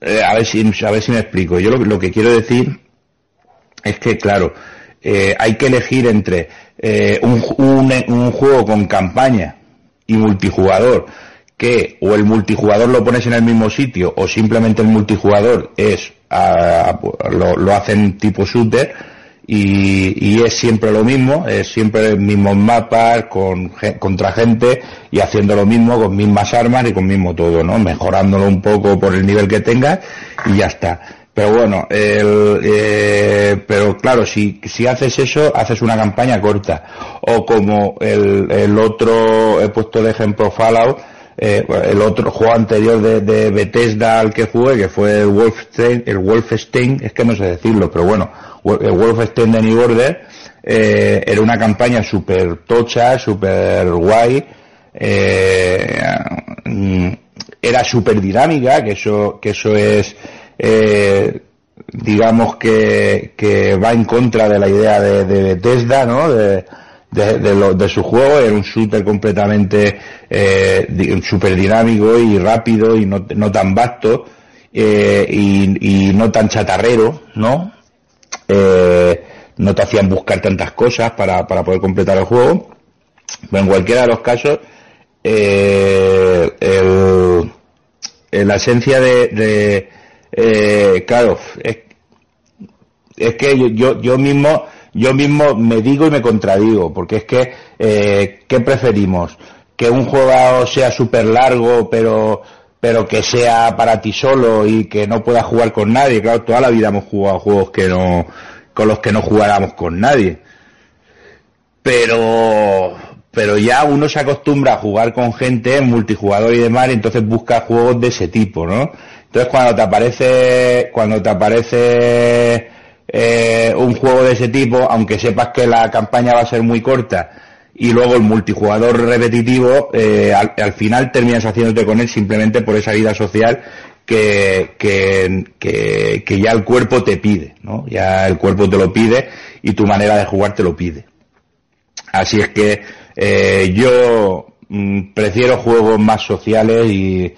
eh, a, ver si, a ver si me explico. Yo lo, lo que quiero decir es que, claro, eh, hay que elegir entre eh, un, un, un juego con campaña y multijugador que o el multijugador lo pones en el mismo sitio o simplemente el multijugador es a, lo, lo, hacen tipo shooter y, y, es siempre lo mismo, es siempre el mismo mapas con, contra gente y haciendo lo mismo con mismas armas y con mismo todo, ¿no? Mejorándolo un poco por el nivel que tengas y ya está. Pero bueno, el, eh, pero claro, si, si haces eso, haces una campaña corta. O como el, el otro, he puesto de ejemplo Fallout, eh, el otro juego anterior de, de, Bethesda al que jugué, que fue el Wolfenstein, el Wolfenstein, es que no sé decirlo, pero bueno, el Wolfenstein de New Order, eh, era una campaña súper tocha, súper guay, eh, era súper dinámica, que eso, que eso es, eh, digamos que, que va en contra de la idea de, de Bethesda, ¿no? De, de, su juego, era un shooter completamente eh, súper dinámico y rápido y no, no tan vasto eh, y, y, no tan chatarrero, ¿no? Eh, no te hacían buscar tantas cosas para, para poder completar el juego. Pero en cualquiera de los casos, eh, el, la esencia de, de eh, claro, es, es que yo, yo, yo mismo yo mismo me digo y me contradigo, porque es que, eh, ¿qué preferimos? Que un juego sea súper largo, pero, pero que sea para ti solo y que no puedas jugar con nadie. Claro, toda la vida hemos jugado juegos que no, con los que no jugáramos con nadie. Pero, pero ya uno se acostumbra a jugar con gente en multijugador y demás, entonces busca juegos de ese tipo, ¿no? Entonces cuando te aparece, cuando te aparece, eh, un juego de ese tipo, aunque sepas que la campaña va a ser muy corta y luego el multijugador repetitivo, eh, al, al, final terminas haciéndote con él simplemente por esa vida social que, que, que, que, ya el cuerpo te pide, ¿no? Ya el cuerpo te lo pide y tu manera de jugar te lo pide. Así es que eh, yo mm, prefiero juegos más sociales y,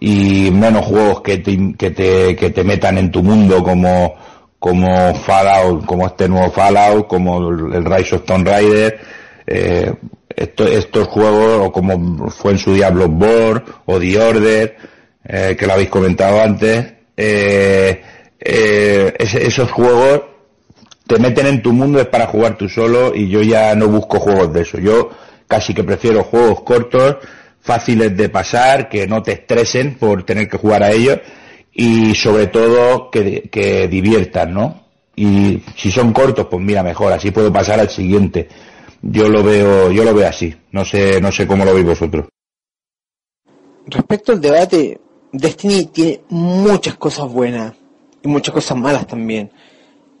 y menos juegos que te, que te, que te metan en tu mundo como como Fallout, como este nuevo Fallout, como el Rise of Tomb Raider, eh, esto, estos juegos, o como fue en su día Bloodborne, o The Order, eh, que lo habéis comentado antes, eh, esos juegos te meten en tu mundo es para jugar tú solo y yo ya no busco juegos de eso. Yo casi que prefiero juegos cortos, fáciles de pasar, que no te estresen por tener que jugar a ellos y sobre todo que, que diviertan, ¿no? Y si son cortos, pues mira, mejor, así puedo pasar al siguiente. Yo lo veo, yo lo veo así. No sé, no sé cómo lo veis vosotros. Respecto al debate, Destiny tiene muchas cosas buenas y muchas cosas malas también.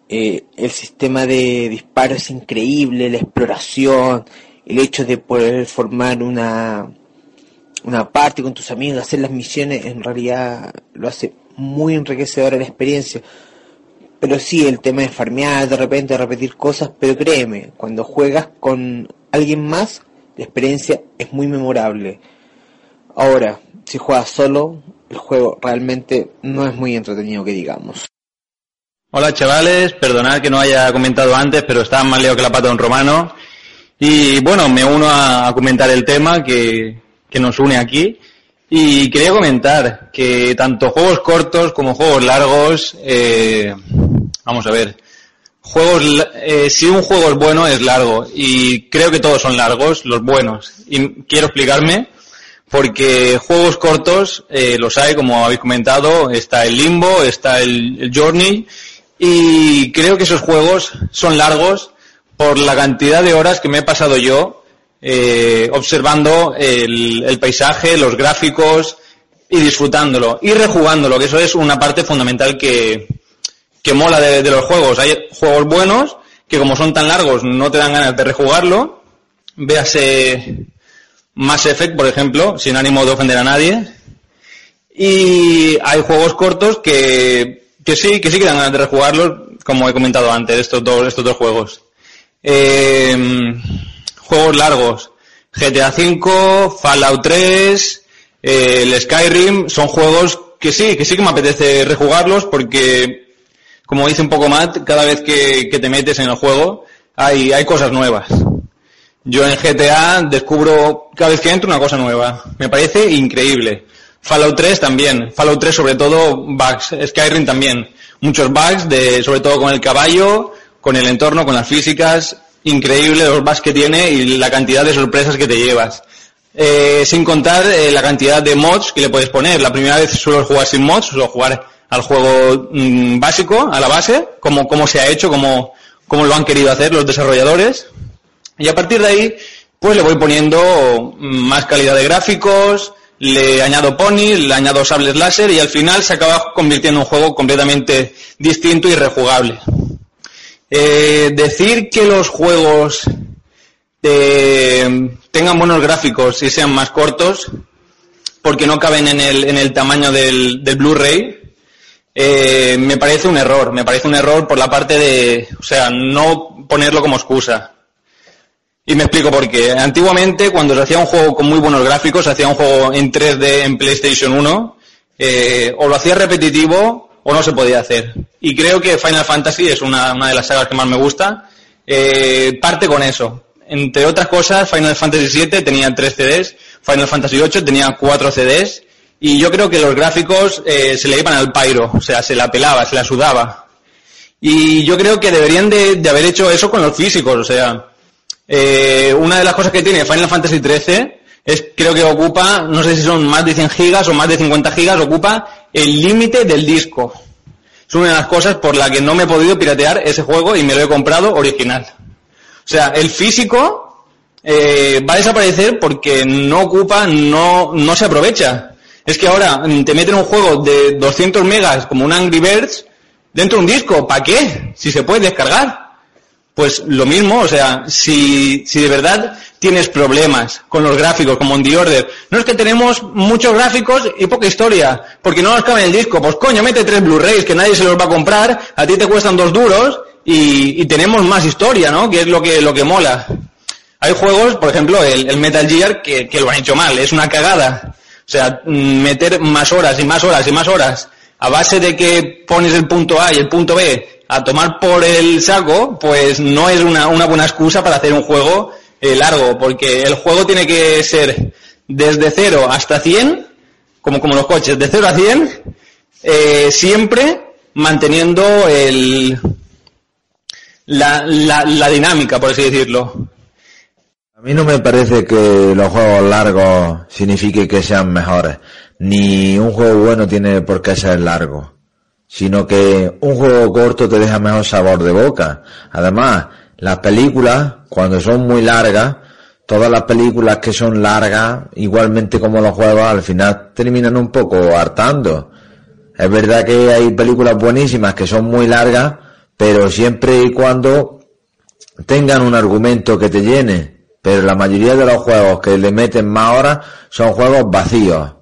Eh, el sistema de disparo es increíble, la exploración, el hecho de poder formar una una parte con tus amigos, hacer las misiones, en realidad lo hace muy enriquecedora la experiencia. Pero sí, el tema de farmear, de repente repetir cosas, pero créeme, cuando juegas con alguien más, la experiencia es muy memorable. Ahora, si juegas solo, el juego realmente no es muy entretenido que digamos. Hola chavales, perdonad que no haya comentado antes, pero estaba más leo que la pata de un romano. Y bueno, me uno a, comentar el tema que, que nos une aquí. Y quería comentar que tanto juegos cortos como juegos largos, eh, vamos a ver, juegos, eh, si un juego es bueno es largo y creo que todos son largos, los buenos. Y quiero explicarme porque juegos cortos eh, los hay, como habéis comentado, está el Limbo, está el, Journey y creo que esos juegos son largos por la cantidad de horas que me he pasado yo eh, observando el, paisaje, los gráficos y disfrutándolo y rejugándolo, que eso es una parte fundamental que, que mola de, los juegos. Hay juegos buenos que como son tan largos no te dan ganas de rejugarlo. Véase Mass Effect, por ejemplo, sin ánimo de ofender a nadie. Y hay juegos cortos que, que sí, que sí que dan ganas de rejugarlos, como he comentado antes, estos dos, estos dos juegos. Eh, juegos largos. GTA V, Fallout 3, eh, el Skyrim, son juegos que sí, que sí que me apetece rejugarlos porque, como dice un poco Matt, cada vez que, te metes en el juego hay, hay cosas nuevas. Yo en GTA descubro cada vez que entro una cosa nueva. Me parece increíble. Fallout 3 también. Fallout 3 sobre todo bugs. Skyrim también. Muchos bugs de, sobre todo con el caballo, con el entorno, con las físicas. Increíble los bugs que tiene y la cantidad de sorpresas que te llevas. Eh, sin contar eh, la cantidad de mods que le puedes poner. La primera vez suelo jugar sin mods, suelo jugar al juego mm, básico, a la base, como, como se ha hecho, como, como lo han querido hacer los desarrolladores. Y a partir de ahí, pues le voy poniendo más calidad de gráficos, le añado ponies, le añado sables láser y al final se acaba convirtiendo en un juego completamente distinto y rejugable. Eh, decir que los juegos eh, tengan buenos gráficos y sean más cortos, porque no caben en el, en el tamaño del, del Blu-ray, eh, me parece un error. Me parece un error por la parte de, o sea, no ponerlo como excusa. Y me explico por qué. Antiguamente, cuando se hacía un juego con muy buenos gráficos, se hacía un juego en 3D en PlayStation 1, eh, o lo hacía repetitivo o no se podía hacer. Y creo que Final Fantasy es una, de las sagas que más me gusta. Eh, parte con eso. Entre otras cosas, Final Fantasy VII tenía 3 CDs, Final Fantasy VIII tenía 4 CDs, y yo creo que los gráficos eh, se le iban al pairo, o sea, se la pelaba, se la sudaba. Y yo creo que deberían de, haber hecho eso con los físicos, o sea, eh, una de las cosas que tiene Final Fantasy XIII es, creo que ocupa, no sé si son más de 100 gigas o más de 50 gigas, ocupa el límite del disco. Es una de las cosas por la que no me he podido piratear ese juego y me lo he comprado original. O sea, el físico eh, va a desaparecer porque no ocupa, no, no se aprovecha. Es que ahora te meten un juego de 200 megas como un Angry Birds dentro de un disco. ¿Para qué? Si se puede descargar. Pues lo mismo, o sea, si, si de verdad tienes problemas con los gráficos, como en The Order, no es que tenemos muchos gráficos y poca historia, porque no nos cabe en el disco, pues coño, mete tres Blu-rays que nadie se los va a comprar, a ti te cuestan dos duros y, tenemos más historia, ¿no? Que es lo que, lo que mola. Hay juegos, por ejemplo, el, Metal Gear, que lo han hecho mal, es una cagada. O sea, meter más horas y más horas y más horas a base de que pones el punto A y el punto B a tomar por el saco, pues no es una, una buena excusa para hacer un juego eh, largo, porque el juego tiene que ser desde 0 hasta 100, como, como los coches, de 0 a 100, eh, siempre manteniendo el, la, la, la dinámica, por así decirlo. A mí no me parece que los juegos largos signifique que sean mejores. Ni un juego bueno tiene por qué ser largo sino que un juego corto te deja mejor sabor de boca. Además, las películas, cuando son muy largas, todas las películas que son largas, igualmente como los juegos, al final terminan un poco hartando. Es verdad que hay películas buenísimas que son muy largas, pero siempre y cuando tengan un argumento que te llene. Pero la mayoría de los juegos que le meten más horas son juegos vacíos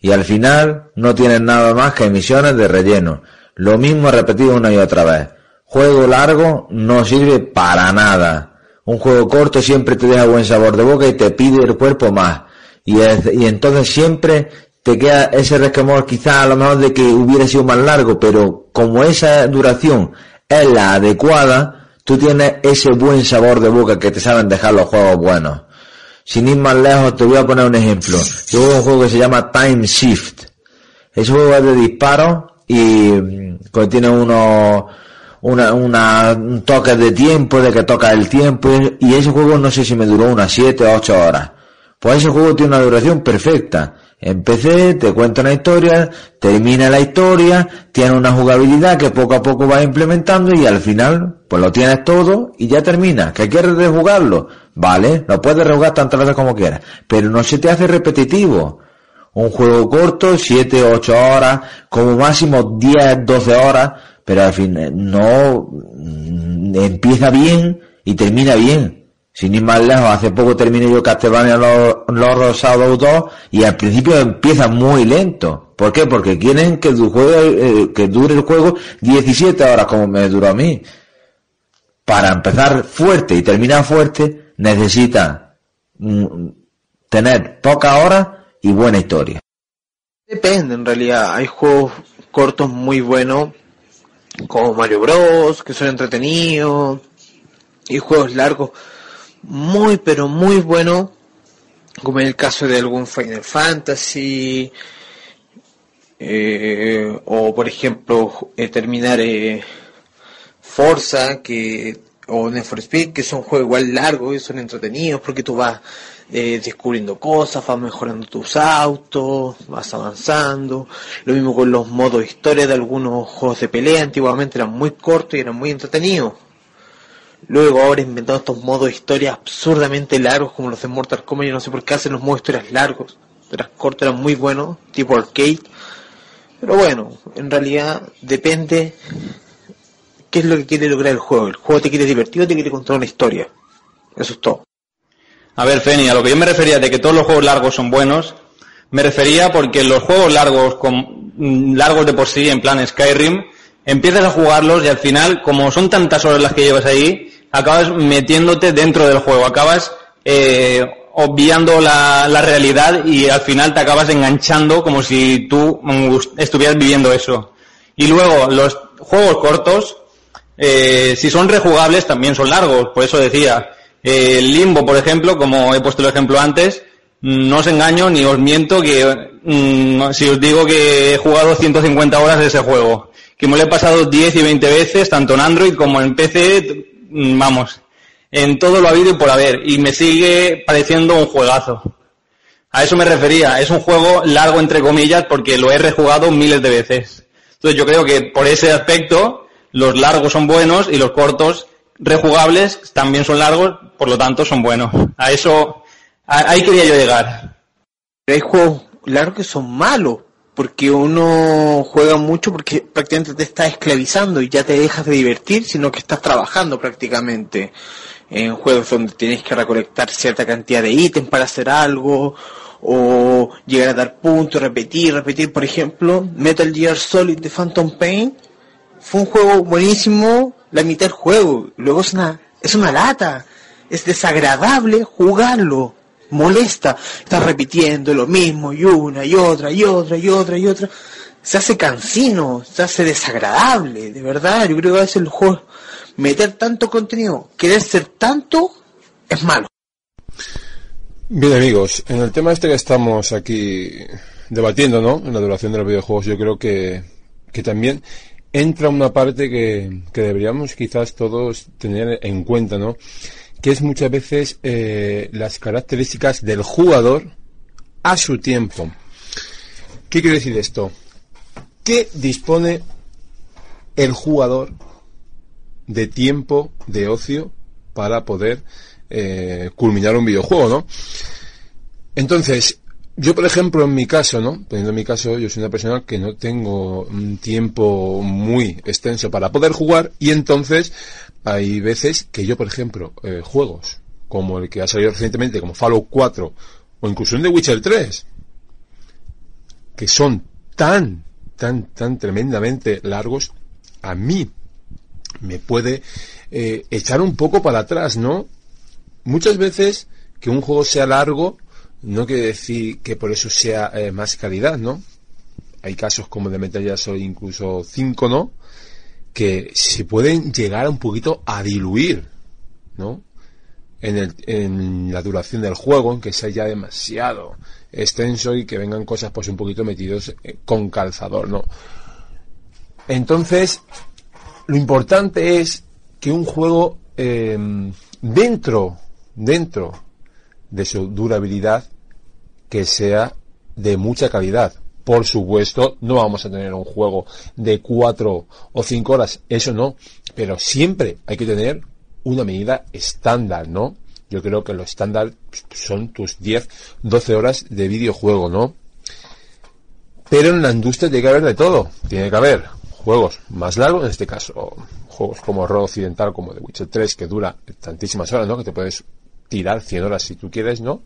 y al final no tienen nada más que emisiones de relleno. Lo mismo repetido una y otra vez. Juego largo no sirve para nada. Un juego corto siempre te deja buen sabor de boca y te pide el cuerpo más. Y, y entonces siempre te queda ese resquemor quizás a lo mejor de que hubiera sido más largo, pero como esa duración es la adecuada, tú tienes ese buen sabor de boca que te saben dejar los juegos buenos. Sin ir más lejos, te voy a poner un ejemplo. Yo juego un juego que se llama Time Shift. Ese juego es de disparo y mm, contiene unos, una, una, un toque de tiempo, de que toca el tiempo, y ese juego no sé si me duró unas 7 o 8 horas. Pues ese juego tiene una duración perfecta. Empecé, te cuento una historia, termina la historia, tiene una jugabilidad que poco a poco va implementando y al final, pues lo tienes todo y ya termina. ¿Que quieres rejugarlo? Vale, lo puedes rejugar tantas veces como quieras, pero no se te hace repetitivo. Un juego corto, 7, 8 horas, como máximo 10, 12 horas, pero al fin no mm, empieza bien y termina bien. Sin ir más lejos, hace poco terminé yo Castlevania los, los Rosados 2 y al principio empieza muy lento. ¿Por qué? Porque quieren que, eh, que dure el juego 17 horas como me duró a mí. Para empezar fuerte y terminar fuerte, necesita mm, tener pocas horas y buena historia. Depende, en realidad. Hay juegos cortos muy buenos, como Mario Bros, que son entretenidos, y juegos largos muy, pero muy buenos, como en el caso de algún Final Fantasy, eh, o por ejemplo, eh, terminar eh, Forza, que o Need for Speed, que son juegos igual largos y son entretenidos porque tú vas eh, descubriendo cosas, vas mejorando tus autos, vas avanzando. Lo mismo con los modos historia de algunos juegos de pelea, antiguamente eran muy cortos y eran muy entretenidos. Luego ahora han inventado estos modos historia absurdamente largos como los de Mortal Kombat, yo no sé por qué hacen los modos historias largos. Eran cortos, eran muy buenos, tipo arcade. Pero bueno, en realidad depende qué es lo que quiere lograr el juego. ¿El juego te quiere divertir o te quiere contar una historia? Eso es todo. A ver, Feni, a lo que yo me refería de que todos los juegos largos son buenos, me refería porque los juegos largos, mm, largos de por sí, en plan Skyrim, empiezas a jugarlos y al final, como son tantas horas las que llevas ahí, acabas metiéndote dentro del juego, acabas eh, obviando la, la realidad y al final te acabas enganchando como si tú mm, estuvieras viviendo eso. Y luego, los juegos cortos, eh, si son rejugables, también son largos, por eso decía. eh, Limbo, por ejemplo, como he puesto el ejemplo antes, no os engaño ni os miento que mm, si os digo que he jugado 150 horas de ese juego, que me lo he pasado 10 y 20 veces, tanto en Android como en PC, vamos, en todo lo habido y por haber, y me sigue pareciendo un juegazo. A eso me refería, es un juego largo entre comillas porque lo he rejugado miles de veces. Entonces yo creo que por ese aspecto los largos son buenos y los cortos rejugables también son largos, por lo tanto son buenos. A eso, a- ahí quería yo llegar. Hay juegos largos que son malos, porque uno juega mucho porque prácticamente te está esclavizando y ya te dejas de divertir, sino que estás trabajando prácticamente. En juegos donde tienes que recolectar cierta cantidad de ítems para hacer algo, o llegar a dar puntos, repetir, repetir. Por ejemplo, Metal Gear Solid de Phantom Pain fue un juego buenísimo la mitad del juego. Luego es una, es una lata. Es desagradable jugarlo. Molesta. Estás repitiendo lo mismo y una y otra y otra y otra y otra. Se hace cansino, se hace desagradable, de verdad. Yo creo que a veces el juego, meter tanto contenido, querer ser tanto, es malo. Bien amigos, en el tema este que estamos aquí debatiendo, ¿no? En la duración de los videojuegos, yo creo que, que también entra una parte que, que deberíamos quizás todos tener en cuenta, ¿no? Que es muchas veces eh, las características del jugador a su tiempo. ¿Qué quiere decir esto? ¿Qué dispone el jugador de tiempo de ocio para poder eh, culminar un videojuego, ¿no? Entonces, yo por ejemplo en mi caso, ¿no? Poniendo en mi caso, yo soy una persona que no tengo un tiempo muy extenso para poder jugar y entonces hay veces que yo, por ejemplo, eh, juegos como el que ha salido recientemente, como Fallout 4 o incluso un The Witcher 3, que son tan, tan, tan tremendamente largos, a mí me puede eh, echar un poco para atrás, ¿no? Muchas veces que un juego sea largo no quiere decir que por eso sea eh, más calidad, ¿no? Hay casos como de Metal Gear Solid incluso 5, ¿no? Que se pueden llegar un poquito a diluir, ¿no? En, el, en la duración del juego, en que sea ya demasiado extenso y que vengan cosas pues un poquito metidos eh, con calzador, ¿no? Entonces, lo importante es que un juego eh, dentro, dentro de su durabilidad, que sea de mucha calidad. Por supuesto, no vamos a tener un juego de cuatro o cinco horas, eso no, pero siempre hay que tener una medida estándar, ¿no? Yo creo que lo estándar son tus 10, 12 horas de videojuego, ¿no? Pero en la industria tiene que haber de todo. Tiene que haber juegos más largos, en este caso, juegos como Road Occidental, como The Witcher 3, que dura tantísimas horas, ¿no? Que te puedes tirar 100 horas si tú quieres, ¿no?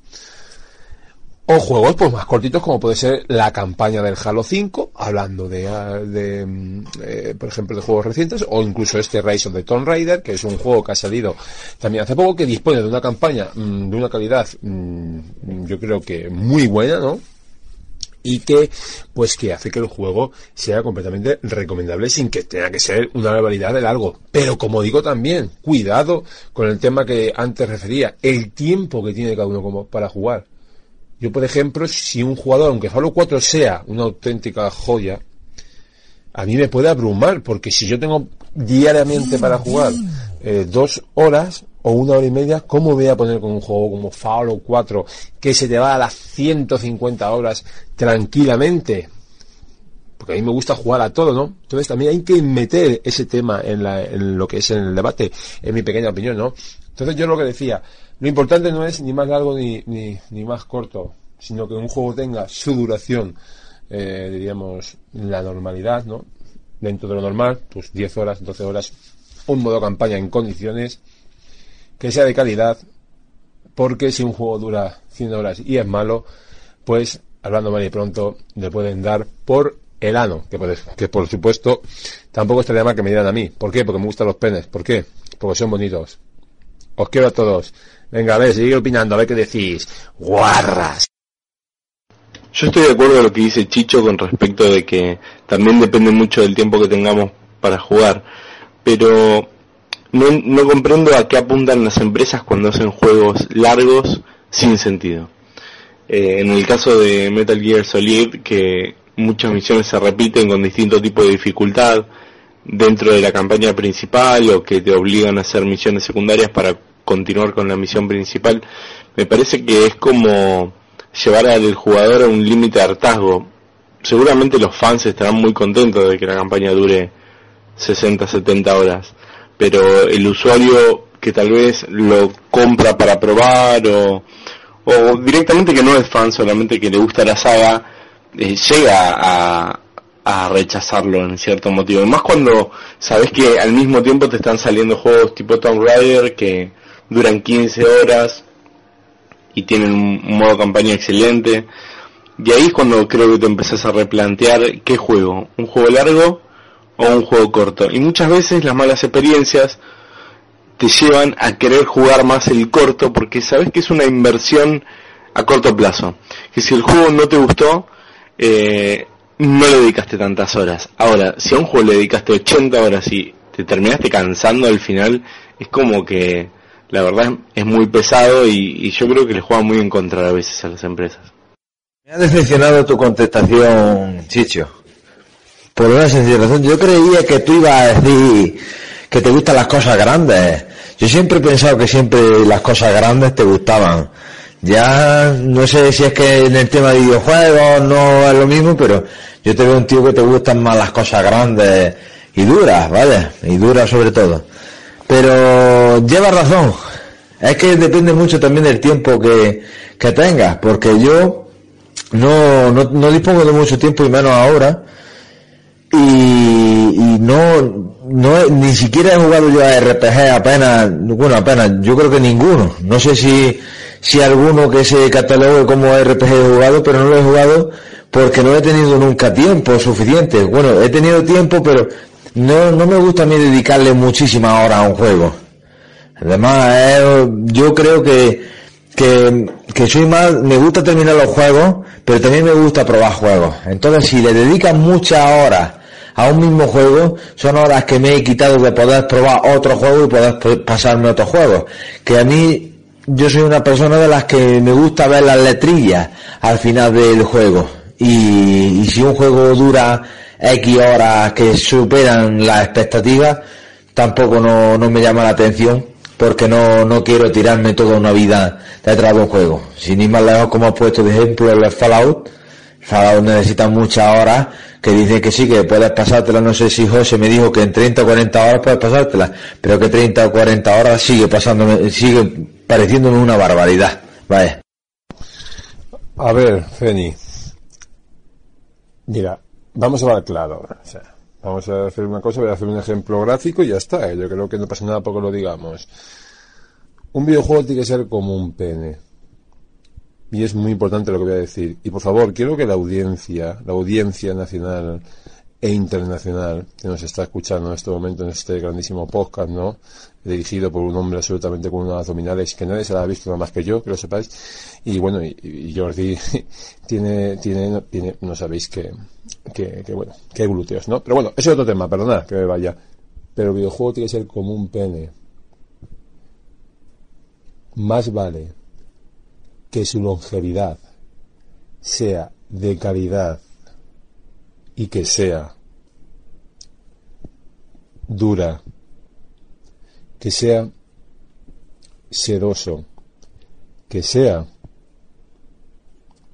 O juegos pues más cortitos como puede ser la campaña del Halo 5, hablando de, ah, mm, eh, por ejemplo, de juegos recientes, o incluso este Rise of the Tomb Raider, que es un juego que ha salido también hace poco, que dispone de una campaña mm, de una calidad, mm, yo creo que muy buena, ¿no? y que pues que hace que el juego sea completamente recomendable sin que tenga que ser una barbaridad de largo. Pero como digo también, cuidado con el tema que antes refería, el tiempo que tiene cada uno como para jugar. Yo, por ejemplo, si un jugador, aunque Halo 4 sea una auténtica joya, a mí me puede abrumar, porque si yo tengo diariamente para jugar eh, dos horas o una hora y media, ¿cómo voy a poner con un juego como Halo 4 que se te va a las 150 horas tranquilamente? Porque a mí me gusta jugar a todo, ¿no? Entonces también hay que meter ese tema en, la, en lo que es en el debate, en mi pequeña opinión, ¿no? Entonces yo lo que decía, lo importante no es ni más largo ni, ni, ni más corto, sino que un juego tenga su duración, eh, diríamos, la normalidad, ¿no? Dentro de lo normal, pues 10 horas, 12 horas, un modo campaña en condiciones, que sea de calidad, porque si un juego dura 100 horas y es malo, pues, hablando mal y pronto, le pueden dar por el ano, que, que por supuesto tampoco estaría mal que me dieran a mí. ¿Por qué? Porque me gustan los penes. ¿Por qué? Porque son bonitos. Os quiero a todos. Venga, a ver, sigue opinando, a ver qué decís. Guarras. Yo estoy de acuerdo con lo que dice Chicho con respecto de que también depende mucho del tiempo que tengamos para jugar, pero no, comprendo a qué apuntan las empresas cuando hacen juegos largos sin sentido. Eh, en el caso de Metal Gear Solid, que muchas misiones se repiten con distintos tipos de dificultad dentro de la campaña principal o que te obligan a hacer misiones secundarias para continuar con la misión principal, me parece que es como llevar al jugador a un límite de hartazgo. Seguramente los fans estarán muy contentos de que la campaña dure 60, 70 horas, pero el usuario que tal vez lo compra para probar o, o directamente que no es fan, solamente que le gusta la saga, eh, llega a, a rechazarlo en cierto motivo. Más cuando sabes que al mismo tiempo te están saliendo juegos tipo Tomb Raider que duran 15 horas y tienen un modo campaña excelente. Y ahí es cuando creo que te empezás a replantear qué juego, un juego largo o un juego corto. Y muchas veces las malas experiencias te llevan a querer jugar más el corto porque sabes que es una inversión a corto plazo. Que si el juego no te gustó, eh, no le dedicaste tantas horas. Ahora, si a un juego le dedicaste 80 horas y te terminaste cansando al final, es como que la verdad es muy pesado y, yo creo que le juega muy en contra a veces a las empresas. Me ha decepcionado tu contestación, Chicho. Por una sencilla razón. Yo creía que tú ibas a decir que te gustan las cosas grandes. Yo siempre he pensado que siempre las cosas grandes te gustaban. Ya no sé si es que en el tema de videojuegos no es lo mismo, pero yo te veo un tío que te gustan más las cosas grandes y duras, ¿vale? Y duras sobre todo. Pero lleva razón. Es que depende mucho también del tiempo que, que tengas, porque yo no, no, no dispongo de mucho tiempo y menos ahora. Y, y no, no, ni siquiera he jugado yo a RPG apenas, bueno, apenas, yo creo que ninguno. No sé si, si alguno que se catalogue como RPG he jugado, pero no lo he jugado porque no he tenido nunca tiempo suficiente. Bueno, he tenido tiempo, pero no, no me gusta a mí dedicarle muchísimas horas a un juego. Además, yo creo que, que, que soy más, me gusta terminar los juegos, pero también me gusta probar juegos. Entonces, si le dedicas muchas horas a un mismo juego, son horas que me he quitado de poder probar otro juego y poder pasarme otro juego. Que a mí, yo soy una persona de las que me gusta ver las letrillas al final del juego. Y, y si un juego dura X horas que superan las expectativas, tampoco no, no me llama la atención porque no, no quiero tirarme toda una vida detrás de un juego. Sin ir más lejos, como has puesto de ejemplo el Fallout, Fallout necesita muchas horas, que dice que sí, que puedes pasártela, no sé si José me dijo que en 30 o 40 horas puedes pasártela, pero que 30 o 40 horas sigue pasándome, sigue pareciéndome una barbaridad. Vale. A ver, Feni. Mira, vamos a hablar claro. vamos a hacer una cosa, voy a hacer un ejemplo gráfico y ya está. ¿eh? Yo creo que no pasa nada porque lo digamos. Un videojuego tiene que ser como un pene. Y es muy importante lo que voy a decir. Y por favor, quiero que la audiencia, la audiencia nacional e internacional que nos está escuchando en este momento en este grandísimo podcast, ¿no? Dirigido por un hombre absolutamente con unas abdominales que nadie se la ha visto nada más que yo, que lo sepáis. Y bueno, y, y Jordi tiene, tiene, tiene, no sabéis que, que, que bueno, que hay glúteos, ¿no? Pero bueno, ese es otro tema, perdonad que me vaya. Pero el videojuego tiene que ser como un pene. Más vale que su longevidad sea de calidad y que sea dura, que sea sedoso, que sea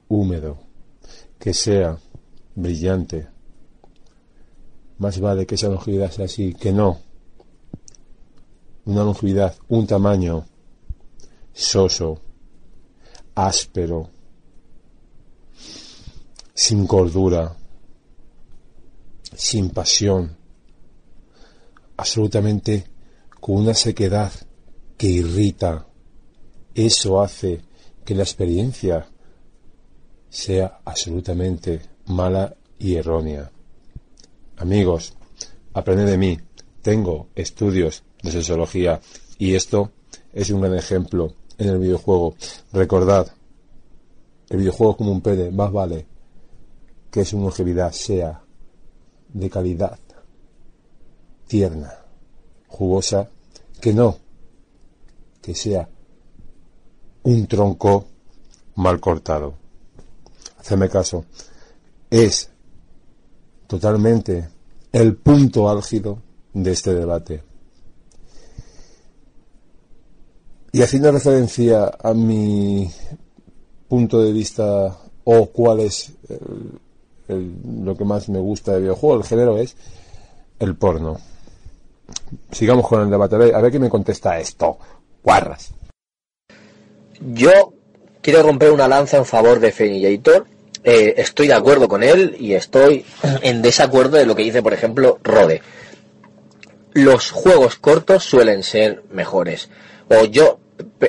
húmedo, que sea brillante. Más vale que esa longevidad sea así, que no. Una longevidad, un tamaño soso, áspero, sin cordura, sin pasión, absolutamente con una sequedad que irrita. Eso hace que la experiencia sea absolutamente mala y errónea. Amigos, aprended de mí. Tengo estudios de sociología y esto es un gran ejemplo en el videojuego. Recordad, el videojuego es como un pene, más vale que su longevidad sea de calidad, tierna, jugosa, que no, que sea un tronco mal cortado. Hacedme caso, es totalmente el punto álgido de este debate. Y haciendo referencia a mi punto de vista o cuál es el, lo que más me gusta de videojuego, el género es el porno. Sigamos con el debate. A ver, qué me contesta esto. Guarras. Yo quiero romper una lanza en favor de Fenillator. Eh, estoy de acuerdo con él y estoy en desacuerdo de lo que dice, por ejemplo, Rode. Los juegos cortos suelen ser mejores. O yo,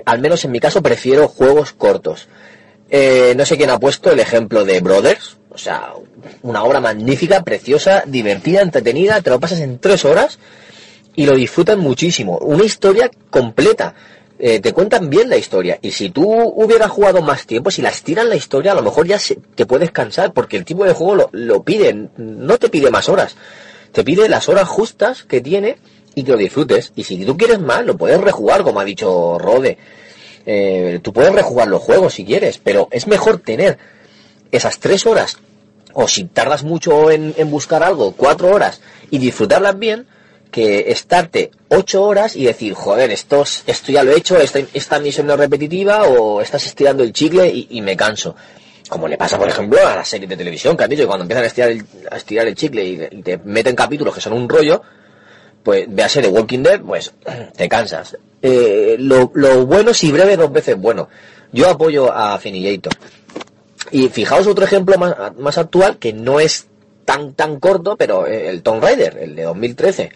al menos en mi caso, prefiero juegos cortos. Eh, no sé quién ha puesto el ejemplo de Brothers. O sea, una obra magnífica, preciosa, divertida, entretenida. Te lo pasas en tres horas y lo disfrutan muchísimo. Una historia completa. Eh, te cuentan bien la historia. Y si tú hubieras jugado más tiempo, si las tiran la historia, a lo mejor ya se- te puedes cansar, porque el tipo de juego lo, lo pide, no te pide más horas. Te pide las horas justas que tiene y que lo disfrutes. Y si tú quieres más, lo puedes rejugar, como ha dicho Rode. Eh, tú puedes rejugar los juegos si quieres, pero es mejor tener esas tres horas, o si tardas mucho en, buscar algo, cuatro horas, y disfrutarlas bien, que estarte ocho horas y decir, joder, esto, es- esto ya lo he hecho, esta, misión no es repetitiva, o estás estirando el chicle y, me canso. Como le pasa, por ejemplo, a las series de televisión, que han dicho que cuando empiezan a estirar el, a estirar el chicle y, y te meten capítulos que son un rollo, pues véase de Walking Dead, pues te cansas. Eh, lo, lo bueno si breve dos veces bueno. Yo apoyo a Finillator. Y fijaos otro ejemplo más, más actual que no es tan tan corto, pero eh, el Tomb Raider, el de 2013.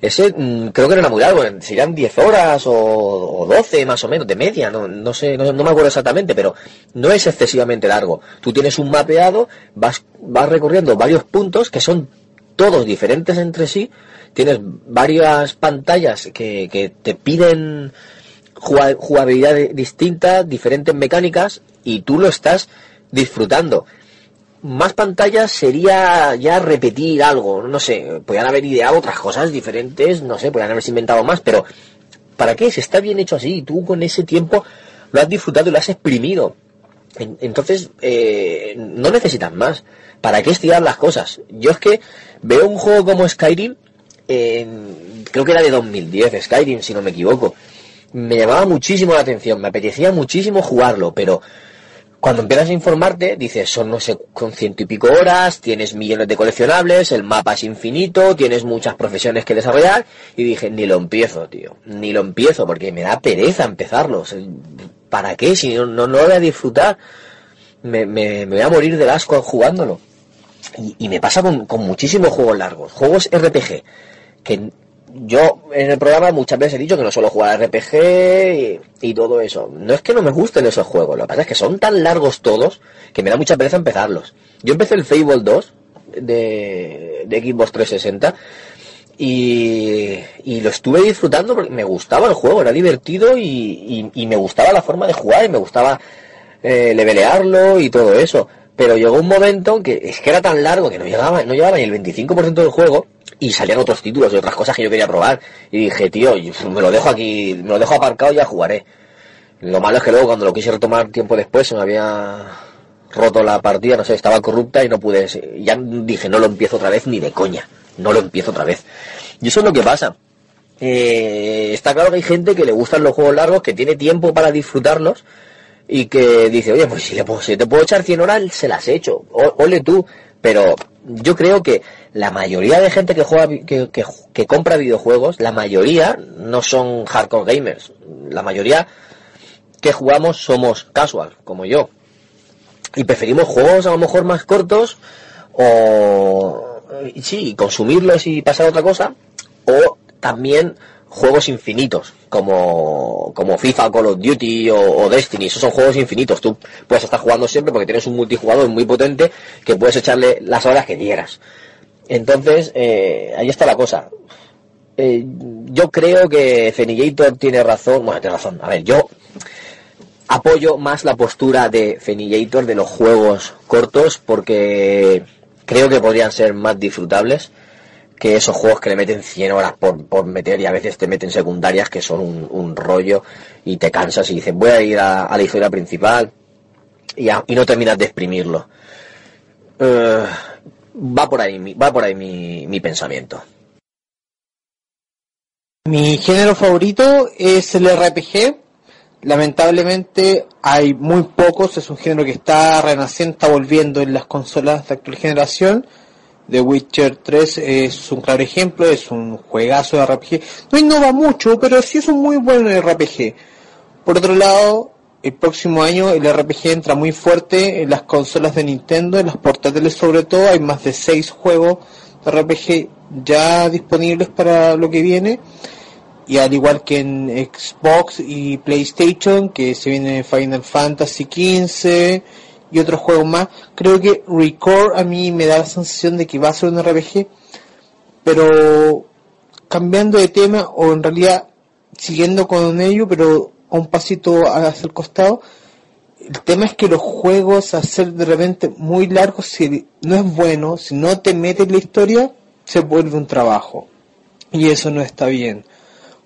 Ese mm, creo que no era muy largo, serían 10 horas o, o 12 más o menos, de media, no, no sé, no, me acuerdo exactamente, pero no es excesivamente largo. Tú tienes un mapeado, vas, vas recorriendo varios puntos que son todos diferentes entre sí, tienes varias pantallas que, que te piden jugabilidad di- distinta, diferentes mecánicas, y tú lo estás disfrutando. Más pantallas sería ya repetir algo, no sé, podrían haber ideado otras cosas diferentes, no sé, podrían haberse inventado más, pero ¿para qué? Si está bien hecho así, y tú con ese tiempo lo has disfrutado y lo has exprimido. En- Entonces, eh, no necesitas más. ¿Para qué estirar las cosas? Yo es que veo un juego como Skyrim, creo que era de 2010, Skyrim, si no me equivoco. Me llamaba muchísimo la atención, me apetecía muchísimo jugarlo, pero cuando empiezas a informarte, dices, son no sé, con ciento y pico horas, tienes millones de coleccionables, el mapa es infinito, tienes muchas profesiones que desarrollar, y dije, ni lo empiezo, tío, ni lo empiezo, porque me da pereza empezarlo. ¿Para qué? Si no, no, no lo voy a disfrutar, me, me, me voy a morir del asco jugándolo. Y, y me pasa con, con muchísimos juegos largos, juegos RPG, que yo en el programa muchas veces he dicho que no suelo jugar RPG y, todo eso. No es que no me gusten esos juegos, lo que pasa es que son tan largos todos que me da mucha pereza empezarlos. Yo empecé el Fable 2 de, de Xbox 360 y, y lo estuve disfrutando porque me gustaba el juego, era divertido y, y- y me gustaba la forma de jugar y me gustaba eh, levelearlo y todo eso. Pero llegó un momento que es que era tan largo que no llegaba, no llegaba ni el 25% del juego y salían otros títulos y otras cosas que yo quería probar. Y dije, tío, me lo dejo aquí, me lo dejo aparcado y ya jugaré. Lo malo es que luego cuando lo quise retomar tiempo después se me había roto la partida, no sé, estaba corrupta y no pude, ya dije, no lo empiezo otra vez ni de coña, no lo empiezo otra vez. Y eso es lo que pasa. Eh, está claro que hay gente que le gustan los juegos largos, que tiene tiempo para disfrutarlos y que dice, oye, pues si, le puedo, te puedo echar 100 horas, se las he hecho, O- ole tú. Pero yo creo que la mayoría de gente que juega, que, que, que compra videojuegos, la mayoría no son hardcore gamers. La mayoría que jugamos somos casual, como yo. Y preferimos juegos a lo mejor más cortos o sí, consumirlos y pasar a otra cosa o también juegos infinitos como, como FIFA, Call of Duty o, Destiny, esos son juegos infinitos, tú puedes estar jugando siempre porque tienes un multijugador muy potente que puedes echarle las horas que quieras. Entonces, eh, ahí está la cosa. Eh, yo creo que Fenigator tiene razón, bueno, tiene razón, a ver, yo apoyo más la postura de Fenigator de los juegos cortos porque creo que podrían ser más disfrutables que esos juegos que le meten 100 horas por, por meter y a veces te meten secundarias que son un, un rollo y te cansas y dices voy a ir a, la historia principal y, y no terminas de exprimirlo. Eh, va por ahí, va por ahí mi, mi pensamiento. Mi género favorito es el RPG. Lamentablemente hay muy pocos, es un género que está renaciendo, está volviendo en las consolas de actual generación. The Witcher 3 es un claro ejemplo, es un juegazo de RPG. No innova mucho, pero sí es un muy buen RPG. Por otro lado, el próximo año el RPG entra muy fuerte en las consolas de Nintendo, en las portátiles sobre todo. Hay más de 6 juegos de RPG ya disponibles para lo que viene. Y al igual que en Xbox y PlayStation, que se viene Final Fantasy XV y otros juegos más, creo que Record a mí me da la sensación de que va a ser un RPG, pero cambiando de tema o en realidad siguiendo con ello, pero a un pasito hacia el costado, el tema es que los juegos hacer de repente muy largos, si no es bueno, si no te metes la historia, se vuelve un trabajo. Y eso no está bien.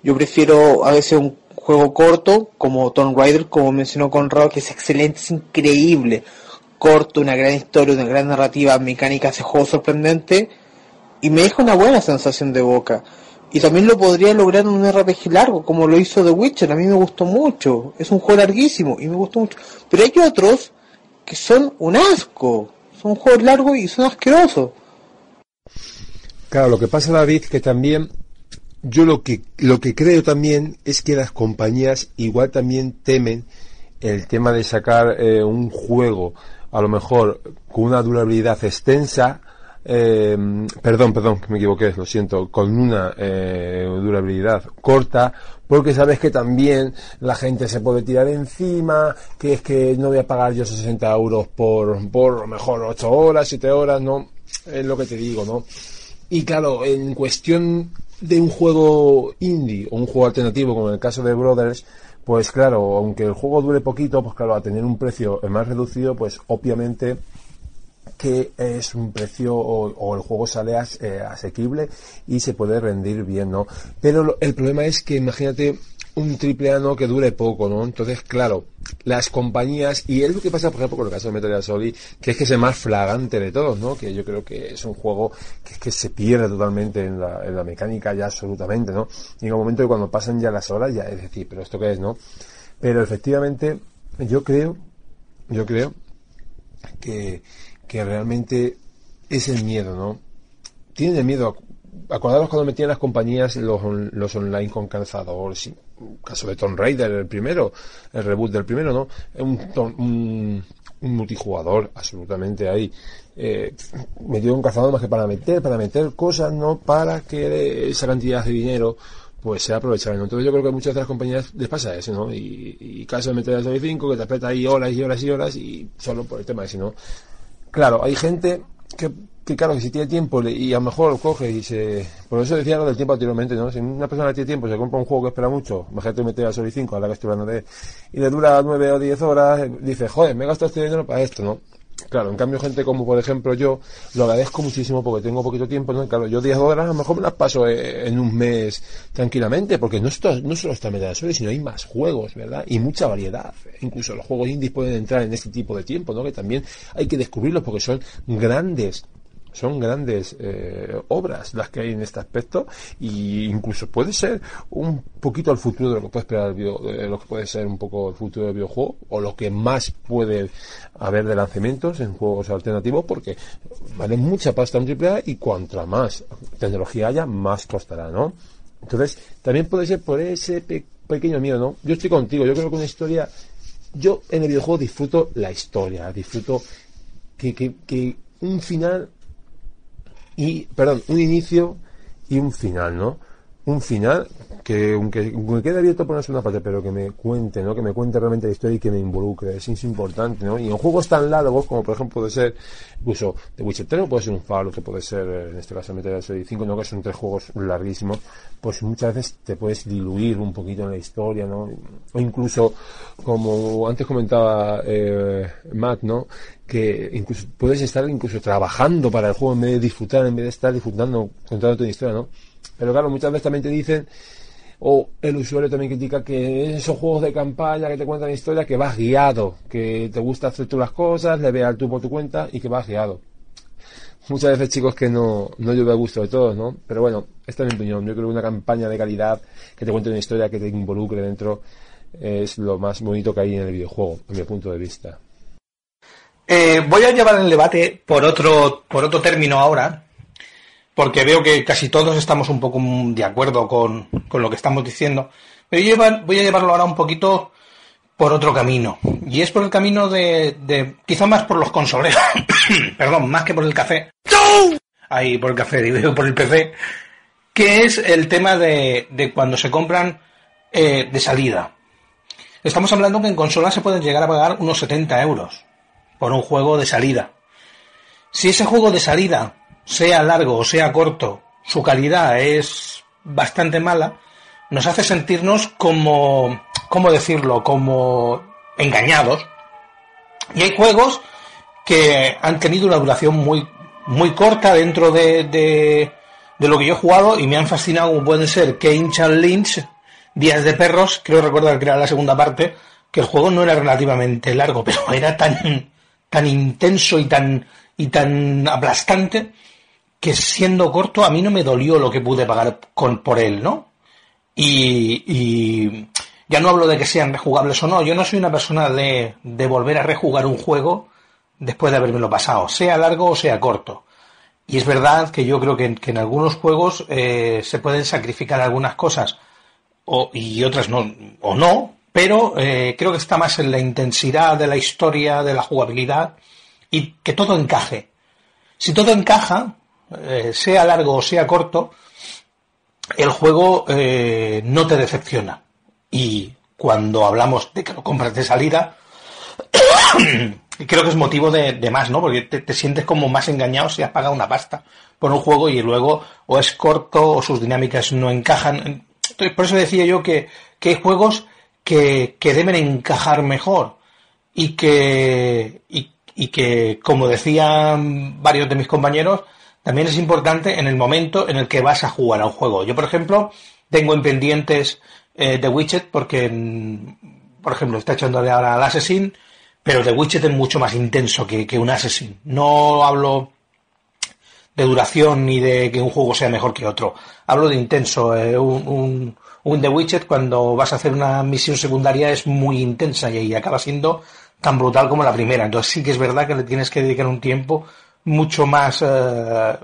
Yo prefiero a veces un juego corto, como Tomb Raider, como mencionó Conrado, que es excelente, es increíble. Corto, una gran historia, una gran narrativa, mecánicas de juego sorprendente, y me deja una buena sensación de boca. Y también lo podría lograr en un RPG largo, como lo hizo The Witcher, a mí me gustó mucho. Es un juego larguísimo y me gustó mucho. Pero hay otros que son un asco, son juegos largos y son asquerosos. Claro, lo que pasa, David, que también yo lo que lo que creo también es que las compañías igual también temen el tema de sacar eh, un juego a lo mejor con una durabilidad extensa eh, perdón, perdón, que me equivoqué, lo siento, con una eh, durabilidad corta, porque sabes que también la gente se puede tirar encima, que es que no voy a pagar yo 60 euros por, por lo mejor 8 horas, 7 horas, no, es lo que te digo, ¿no? Y claro, en cuestión de un juego indie o un juego alternativo, como en el caso de Brothers, pues claro, aunque el juego dure poquito, pues claro, a tener un precio más reducido, pues obviamente que es un precio o, o el juego sale eh, asequible y se puede rendir bien, ¿no? Pero lo- el problema es que imagínate un triple A ¿no? que dure poco, ¿no? Entonces, claro, las compañías, y es lo que pasa, por ejemplo, con el caso de Metal Gear Solid, que es que es el más flagrante de todos, ¿no? Que yo creo que es un juego que, es que se pierde totalmente en la, en la mecánica ya absolutamente, ¿no? Y en el momento que cuando pasan ya las horas, ya es decir, pero esto qué es, ¿no? Pero efectivamente, yo creo, yo creo que, que realmente es el miedo, ¿no? Tienen el miedo. Acordaros cuando metían las compañías los, los online con calzador, caso de Tomb Raider, el primero, el reboot del primero, ¿no? Un, un, un multijugador absolutamente ahí eh, metido un cazador más que para meter, para meter cosas, no para que esa cantidad de dinero pues sea aprovechable. Entonces yo creo que muchas de las compañías les pasa eso, ¿no? Y, y caso de meter el Sony 5 que te aprieta ahí horas y horas y horas y solo por el tema de si no. Claro, hay gente que, que claro, que si tiene tiempo y a lo mejor lo coge y se... Por eso decía lo del tiempo anteriormente, ¿no? Si una persona tiene tiempo, se compra un juego que espera mucho, imagínate meter al Sony 5, ahora que estoy hablando de... Y le dura 9 o 10 horas, eh, dice, joder, me he gastado este dinero para esto, ¿no? Claro, en cambio gente como por ejemplo yo lo agradezco muchísimo porque tengo poquito tiempo, ¿no? Claro, yo 10 horas a lo mejor me las paso eh, en un mes tranquilamente porque no, no solo está Metal Solid, sino hay más juegos, ¿verdad? Y mucha variedad. Incluso los juegos indies pueden entrar en este tipo de tiempo, ¿no? Que también hay que descubrirlos porque son grandes son grandes eh, obras las que hay en este aspecto y incluso puede ser un poquito el futuro de lo que puede esperar el video- de lo que puede ser un poco el futuro del videojuego o lo que más puede haber de lanzamientos en juegos alternativos porque vale mucha pasta un AAA y cuanto más tecnología haya más costará ¿no? entonces también puede ser por ese pe- pequeño miedo ¿no? yo estoy contigo yo creo que una historia yo en el videojuego disfruto la historia disfruto que, que, que un final y, perdón, un inicio y un final, ¿no? Un final que, aunque, aunque quede abierto por una segunda parte, pero que me cuente, ¿no? Que me cuente realmente la historia y que me involucre. Es, es importante, ¿no? Y en juegos tan largos como, por ejemplo, puede ser, incluso The Witcher 3, o puede ser un Fallout, que puede ser, eh, en este caso, Metal Gear Solid 5, ¿no? Que son tres juegos larguísimos, pues muchas veces te puedes diluir un poquito en la historia, ¿no? O incluso, como antes comentaba eh, Matt, ¿no? que incluso puedes estar incluso trabajando para el juego en vez de disfrutar, en vez de estar disfrutando, contando tu historia, ¿no? Pero claro, muchas veces también te dicen, o el usuario también critica que esos juegos de campaña que te cuentan historia, que vas guiado, que te gusta hacer tú las cosas, le veas tú por tu cuenta y que vas guiado. Muchas veces chicos que no, no llueve a gusto de todos, ¿no? Pero bueno, esta es mi opinión. Yo creo que una campaña de calidad que te cuente una historia que te involucre dentro es lo más bonito que hay en el videojuego, desde mi punto de vista. Eh, voy a llevar el debate por otro, por otro término ahora, porque veo que casi todos estamos un poco de acuerdo con, con lo que estamos diciendo. Pero yo voy a llevarlo ahora un poquito por otro camino. Y es por el camino de, de quizá más por los consoleros, perdón, más que por el café. Ahí por el café, digo, por el PC, que es el tema de, de cuando se compran eh, de salida. Estamos hablando que en consolas se pueden llegar a pagar unos 70 euros por un juego de salida. Si ese juego de salida, sea largo o sea corto, su calidad es bastante mala, nos hace sentirnos como, ¿cómo decirlo?, como engañados. Y hay juegos que han tenido una duración muy, muy corta dentro de, de, de lo que yo he jugado y me han fascinado, como pueden ser Kane Lynch, Días de Perros, creo recordar que era la segunda parte, que el juego no era relativamente largo, pero era tan, tan intenso y tan, y tan aplastante que siendo corto a mí no me dolió lo que pude pagar con, por él, ¿no? Y, y ya no hablo de que sean rejugables o no, yo no soy una persona de, de volver a rejugar un juego después de habérmelo pasado, sea largo o sea corto. Y es verdad que yo creo que, en- que en algunos juegos eh, se pueden sacrificar algunas cosas o, y otras no, o no, pero eh, creo que está más en la intensidad de la historia, de la jugabilidad y que todo encaje. Si todo encaja, eh, sea largo o sea corto, el juego eh, no te decepciona. Y cuando hablamos de que lo compras de salida, creo que es motivo de, más, ¿no? Porque te, te sientes como más engañado si has pagado una pasta por un juego y luego o es corto o sus dinámicas no encajan. Entonces, por eso decía yo que, hay juegos que, que deben encajar mejor y que, y que, como decían varios de mis compañeros, también es importante en el momento en el que vas a jugar a un juego. Yo, por ejemplo, tengo en pendientes eh, The Witcher porque, mm, por ejemplo, está echándole ahora al Assassin, pero The Witcher es mucho más intenso que, que un Assassin. No hablo de duración ni de que un juego sea mejor que otro. Hablo de intenso. eh, un, un, un The Witcher cuando vas a hacer una misión secundaria es muy intensa y acaba siendo tan brutal como la primera. Entonces sí que es verdad que le tienes que dedicar un tiempo mucho más eh,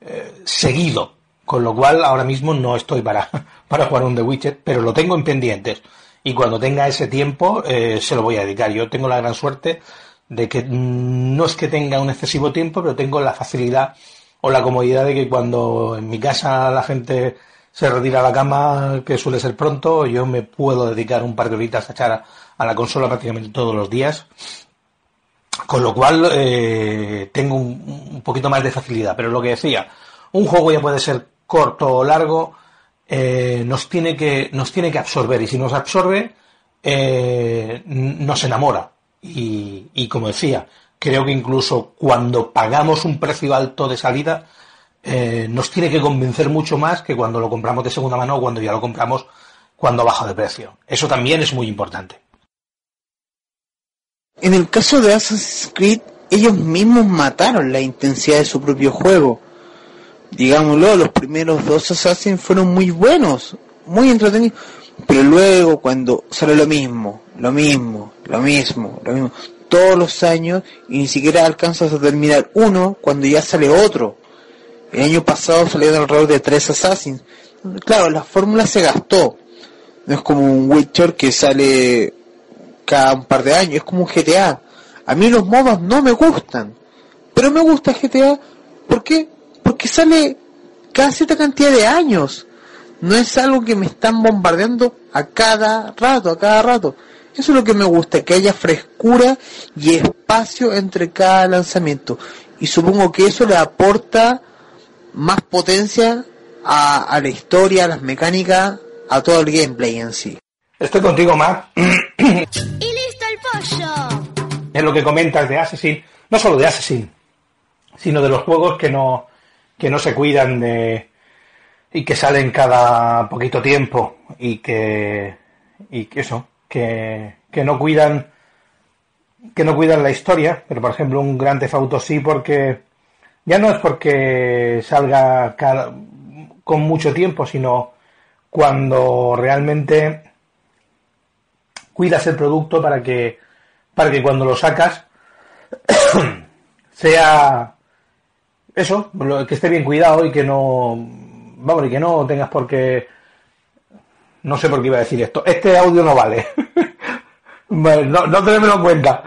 eh, seguido. Con lo cual ahora mismo no estoy para, para jugar un The Witcher, pero lo tengo en pendientes. Y cuando tenga ese tiempo eh, se lo voy a dedicar. Yo tengo la gran suerte de que no es que tenga un excesivo tiempo, pero tengo la facilidad o la comodidad de que cuando en mi casa la gente se retira a la cama, que suele ser pronto, yo me puedo dedicar un par de horitas a echar a, la consola prácticamente todos los días. Con lo cual eh, tengo un, poquito más de facilidad. Pero lo que decía, un juego ya puede ser corto o largo, eh, nos, tiene que, nos tiene que absorber. Y si nos absorbe, eh, nos enamora. Y, y como decía, creo que incluso cuando pagamos un precio alto de salida, nos tiene que convencer mucho más que cuando lo compramos de segunda mano o cuando ya lo compramos cuando baja de precio. Eso también es muy importante. En el caso de Assassin's Creed, ellos mismos mataron la intensidad de su propio juego. Digámoslo, los primeros dos Assassin's fueron muy buenos, muy entretenidos, pero luego cuando sale lo mismo, lo mismo, lo mismo, lo mismo, todos los años y ni siquiera alcanzas a terminar uno cuando ya sale otro. El año pasado salieron alrededor de tres Assassins. Claro, la fórmula se gastó. No es como un Witcher que sale cada un par de años, es como un GTA. A mí los modos no me gustan, pero me gusta GTA. ¿Por qué? Porque sale cada cierta cantidad de años. No es algo que me están bombardeando a cada rato, a cada rato. Eso es lo que me gusta, que haya frescura y espacio entre cada lanzamiento. Y supongo que eso le aporta más potencia a, la historia, a las mecánicas, a todo el gameplay en sí. Estoy contigo, Matt. y listo el pollo. Es lo que comentas de Assassin, no solo de Assassin, sino de los juegos que no, que no se cuidan de y que salen cada poquito tiempo y que y que eso, que, que no cuidan que no cuidan la historia, pero por ejemplo un Gran Auto sí porque ya no es porque salga con mucho tiempo, sino cuando realmente cuidas el producto para que para que cuando lo sacas sea eso, que esté bien cuidado y que no vamos, y que no tengas por qué no sé por qué iba a decir esto. Este audio no vale. no, no en cuenta.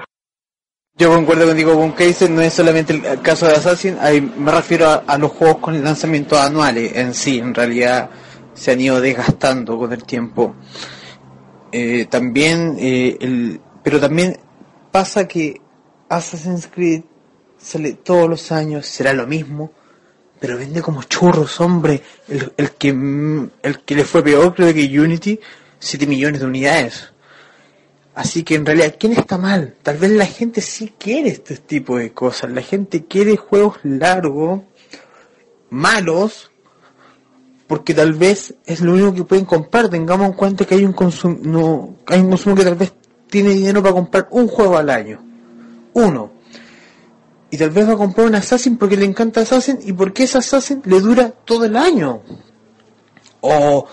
Yo concuerdo contigo con Kaiser, no es solamente el caso de Assassin, me refiero a, los juegos con lanzamientos anuales en sí, en realidad se han ido desgastando con el tiempo. Eh, también, eh, el, pero también pasa que Assassin's Creed sale todos los años, será lo mismo, pero vende como churros, hombre. El, el, que, el que le fue peor creo que Unity, 7 millones de unidades. Así que en realidad, ¿quién está mal? Tal vez la gente sí quiere este tipo de cosas. La gente quiere juegos largos, malos, porque tal vez es lo único que pueden comprar. Tengamos en cuenta que hay un consumo, no, hay un consumo que tal vez tiene dinero para comprar un juego al año. Uno. Y tal vez va a comprar un Assassin porque le encanta Assassin y porque ese Assassin le dura todo el año. O,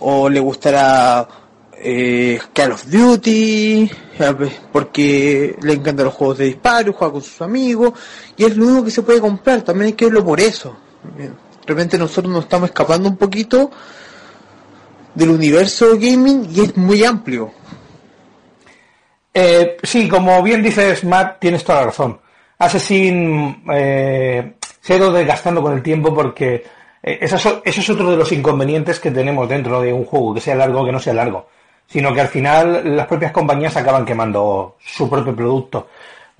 o le gustará eh, Call of Duty, porque le encantan los juegos de disparo, juega con sus amigos, y es lo único que se puede comprar, también hay que verlo por eso. Realmente nosotros nos estamos escapando un poquito del universo gaming y es muy amplio. Eh, sí, como bien dices, Matt, tienes toda la razón. Assassin eh, se ha ido desgastando con el tiempo porque eh, eso, es otro de los inconvenientes que tenemos dentro de un juego, que sea largo o que no sea largo sino que al final las propias compañías acaban quemando su propio producto.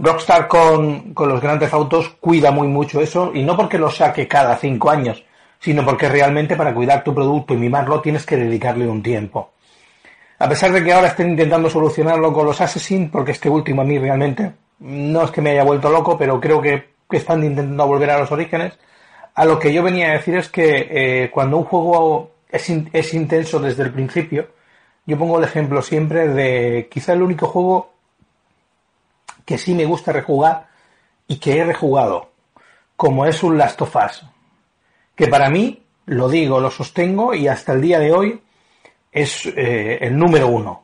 Rockstar con, los grandes autos cuida muy mucho eso, y no porque lo saque cada cinco años, sino porque realmente para cuidar tu producto y mimarlo tienes que dedicarle un tiempo. A pesar de que ahora estén intentando solucionarlo con los Assassin, porque este último a mí realmente no es que me haya vuelto loco, pero creo que, están intentando volver a los orígenes, a lo que yo venía a decir es que eh, cuando un juego es, es intenso desde el principio, yo pongo el ejemplo siempre de quizá el único juego que sí me gusta rejugar y que he rejugado, como es un Last of Us, que para mí, lo digo, lo sostengo y hasta el día de hoy es eh, el número uno.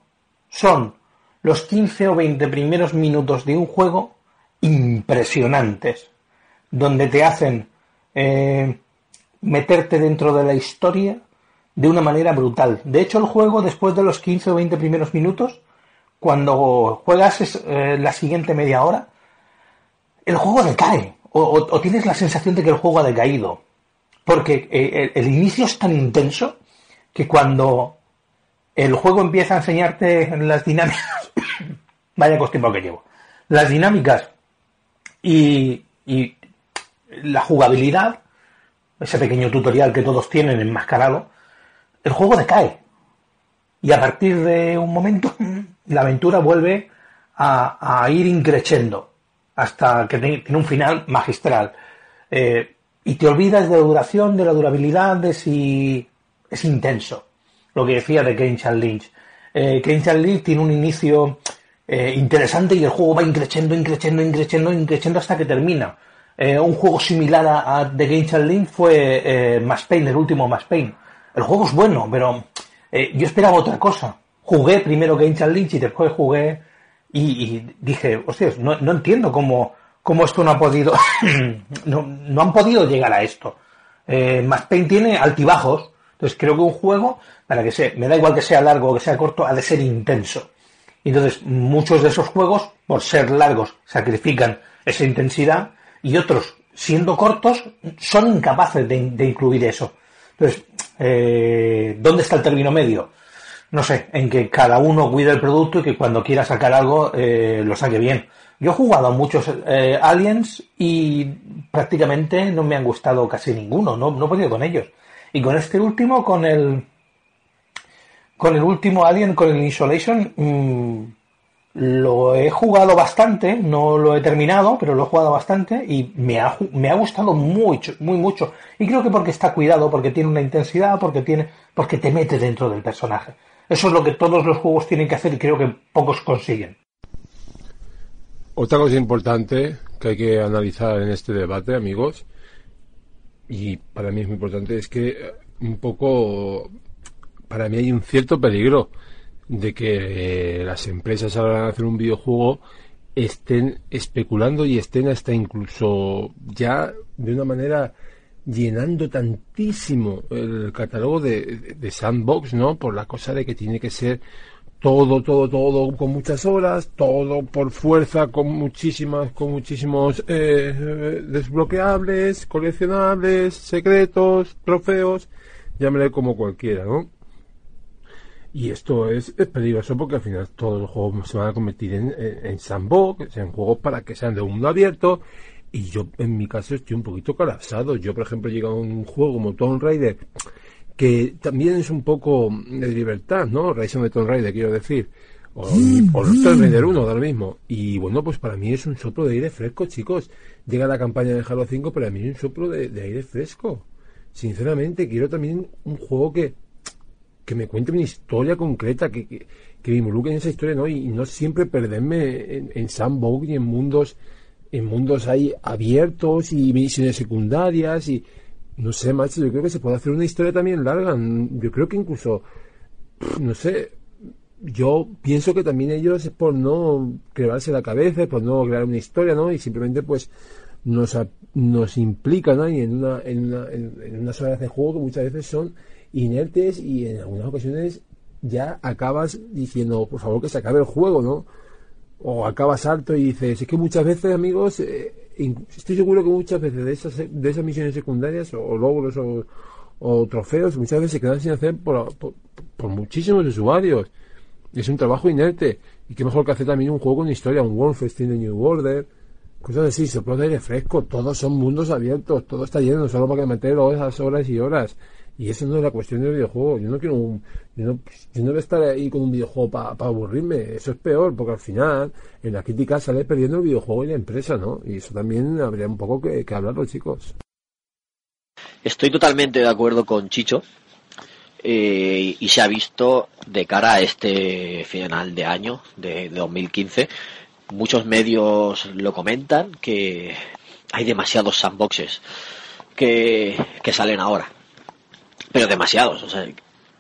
Son los 15 o 20 primeros minutos de un juego impresionantes, donde te hacen eh, meterte dentro de la historia de una manera brutal. De hecho, el juego, después de los 15 o 20 primeros minutos, cuando juegas eh, la siguiente media hora, el juego decae, o, tienes la sensación de que el juego ha decaído, porque eh, el, el inicio es tan intenso que cuando el juego empieza a enseñarte las dinámicas, vaya tiempo que llevo, las dinámicas y, y la jugabilidad, ese pequeño tutorial que todos tienen enmascarado, el juego decae. Y a partir de un momento, la aventura vuelve a, ir increciendo hasta que tiene un final magistral. Eh, y te olvidas de la duración, de la durabilidad, de si es intenso. Lo que decía de Kane Lynch. Eh, Kane Lynch tiene un inicio eh, interesante y el juego va increciendo, increciendo, increciendo, increciendo hasta que termina. Eh, un juego similar a, a The Game Link fue eh, Max Payne, el último Max Payne. El juego es bueno, pero yo esperaba otra cosa. Jugué primero Game Lynch y después jugué y, y dije, hostias, no, no entiendo cómo, cómo esto no ha podido, no, no han podido llegar a esto. Eh, Max tiene altibajos, entonces creo que un juego, para que sea, me da igual que sea largo o que sea corto, ha de ser intenso. Entonces, muchos de esos juegos, por ser largos, sacrifican esa intensidad y otros, siendo cortos, son incapaces de, de incluir eso. Entonces, eh, ¿dónde está el término medio? No sé, en que cada uno cuide el producto y que cuando quiera sacar algo eh, lo saque bien. Yo he jugado a muchos eh, Aliens y prácticamente no me han gustado casi ninguno, no, no he podido con ellos. Y con este último, con el con el último Alien, con el Isolation, mm, lo he jugado bastante, no lo he terminado, pero lo he jugado bastante y me ha, me ha gustado mucho, muy mucho. Y creo que porque está cuidado, porque tiene una intensidad, porque tiene, porque te mete dentro del personaje. Eso es lo que todos los juegos tienen que hacer y creo que pocos consiguen. Otra cosa importante que hay que analizar en este debate, amigos, y para mí es muy importante, es que eh, un poco, para mí hay un cierto peligro de que eh, las empresas a hacer un videojuego estén especulando y estén hasta incluso ya de una manera llenando tantísimo el catálogo de, de- Sandbox, ¿no? Por la cosa de que tiene que ser todo, todo, todo con muchas horas, todo por fuerza, con muchísimas, con muchísimos eh, desbloqueables, coleccionables, secretos, trofeos, llámele como cualquiera, ¿no? Y esto es, es peligroso porque al final todos los juegos se van a convertir en, en, sandbox, en juegos para que sean de mundo abierto. Y yo, en mi caso, estoy un poquito colapsado. Yo, por ejemplo, llego a un juego como Tomb Raider, que también es un poco de libertad, ¿no? Rise the Tomb Raider, quiero decir. O, o Tomb Raider 1, da lo mismo. Y bueno, pues para mí es un soplo de aire fresco, chicos. Llega la campaña de Halo 5, pero a mí es un soplo de, de aire fresco. Sinceramente, quiero también un juego que, que me cuente una historia concreta, que, que, que me involucre en esa historia, ¿no? Y, y no siempre perderme en, en sandbox y en mundos, en mundos ahí abiertos y misiones secundarias y no sé, macho, yo creo que se puede hacer una historia también larga. Yo creo que incluso, no sé, yo pienso que también ellos es por no crearse la cabeza, por no crear una historia, ¿no? Y simplemente pues nos, nos implican ahí en, una, en, una, en, en unas horas de juego que muchas veces son inertes y en algunas ocasiones ya acabas diciendo, por favor que se acabe el juego, ¿no? O acabas harto y dices, es que muchas veces, amigos, eh, estoy seguro que muchas veces de esas, de esas misiones secundarias o, logros o, trofeos, muchas veces se quedan sin hacer por, por, por muchísimos usuarios. Es un trabajo inerte. Y qué mejor que hacer también un juego con historia, un Wolfenstein de New Order, cosas así, soplo de aire fresco, todos son mundos abiertos, todo está lleno, solo para que meter horas, horas y horas. Y eso no es la cuestión del videojuego. Yo no quiero un, yo no, yo no voy a estar ahí con un videojuego para aburrirme. Eso es peor, porque al final, en la crítica sale perdiendo el videojuego y la empresa, ¿no? Y eso también habría un poco que, que hablarlo, chicos. Estoy totalmente de acuerdo con Chicho eh, y se ha visto de cara a este final de año de, de 2015. Muchos medios lo comentan que hay demasiados sandboxes que, que salen ahora, pero demasiados. O sea,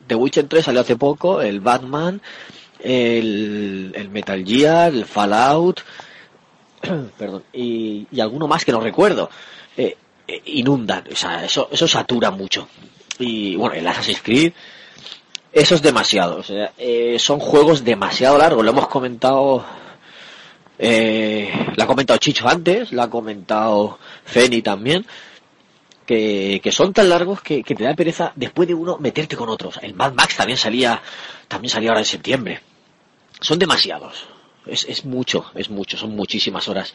The Witcher 3 salió hace poco, el Batman, el, el Metal Gear, el Fallout, perdón, y, y alguno más que no recuerdo. Eh, eh, inundan, o sea, eso, eso satura mucho. Y bueno, el Assassin's Creed, eso es demasiado, o sea, eh, son juegos demasiado largos, lo hemos comentado Eh, la ha comentado Chicho antes, la ha comentado Feni también, que, son tan largos que, te da pereza después de uno meterte con otros. El Mad Max también salía, también salía ahora en septiembre. Son demasiados. Es, es mucho, es mucho, son muchísimas horas.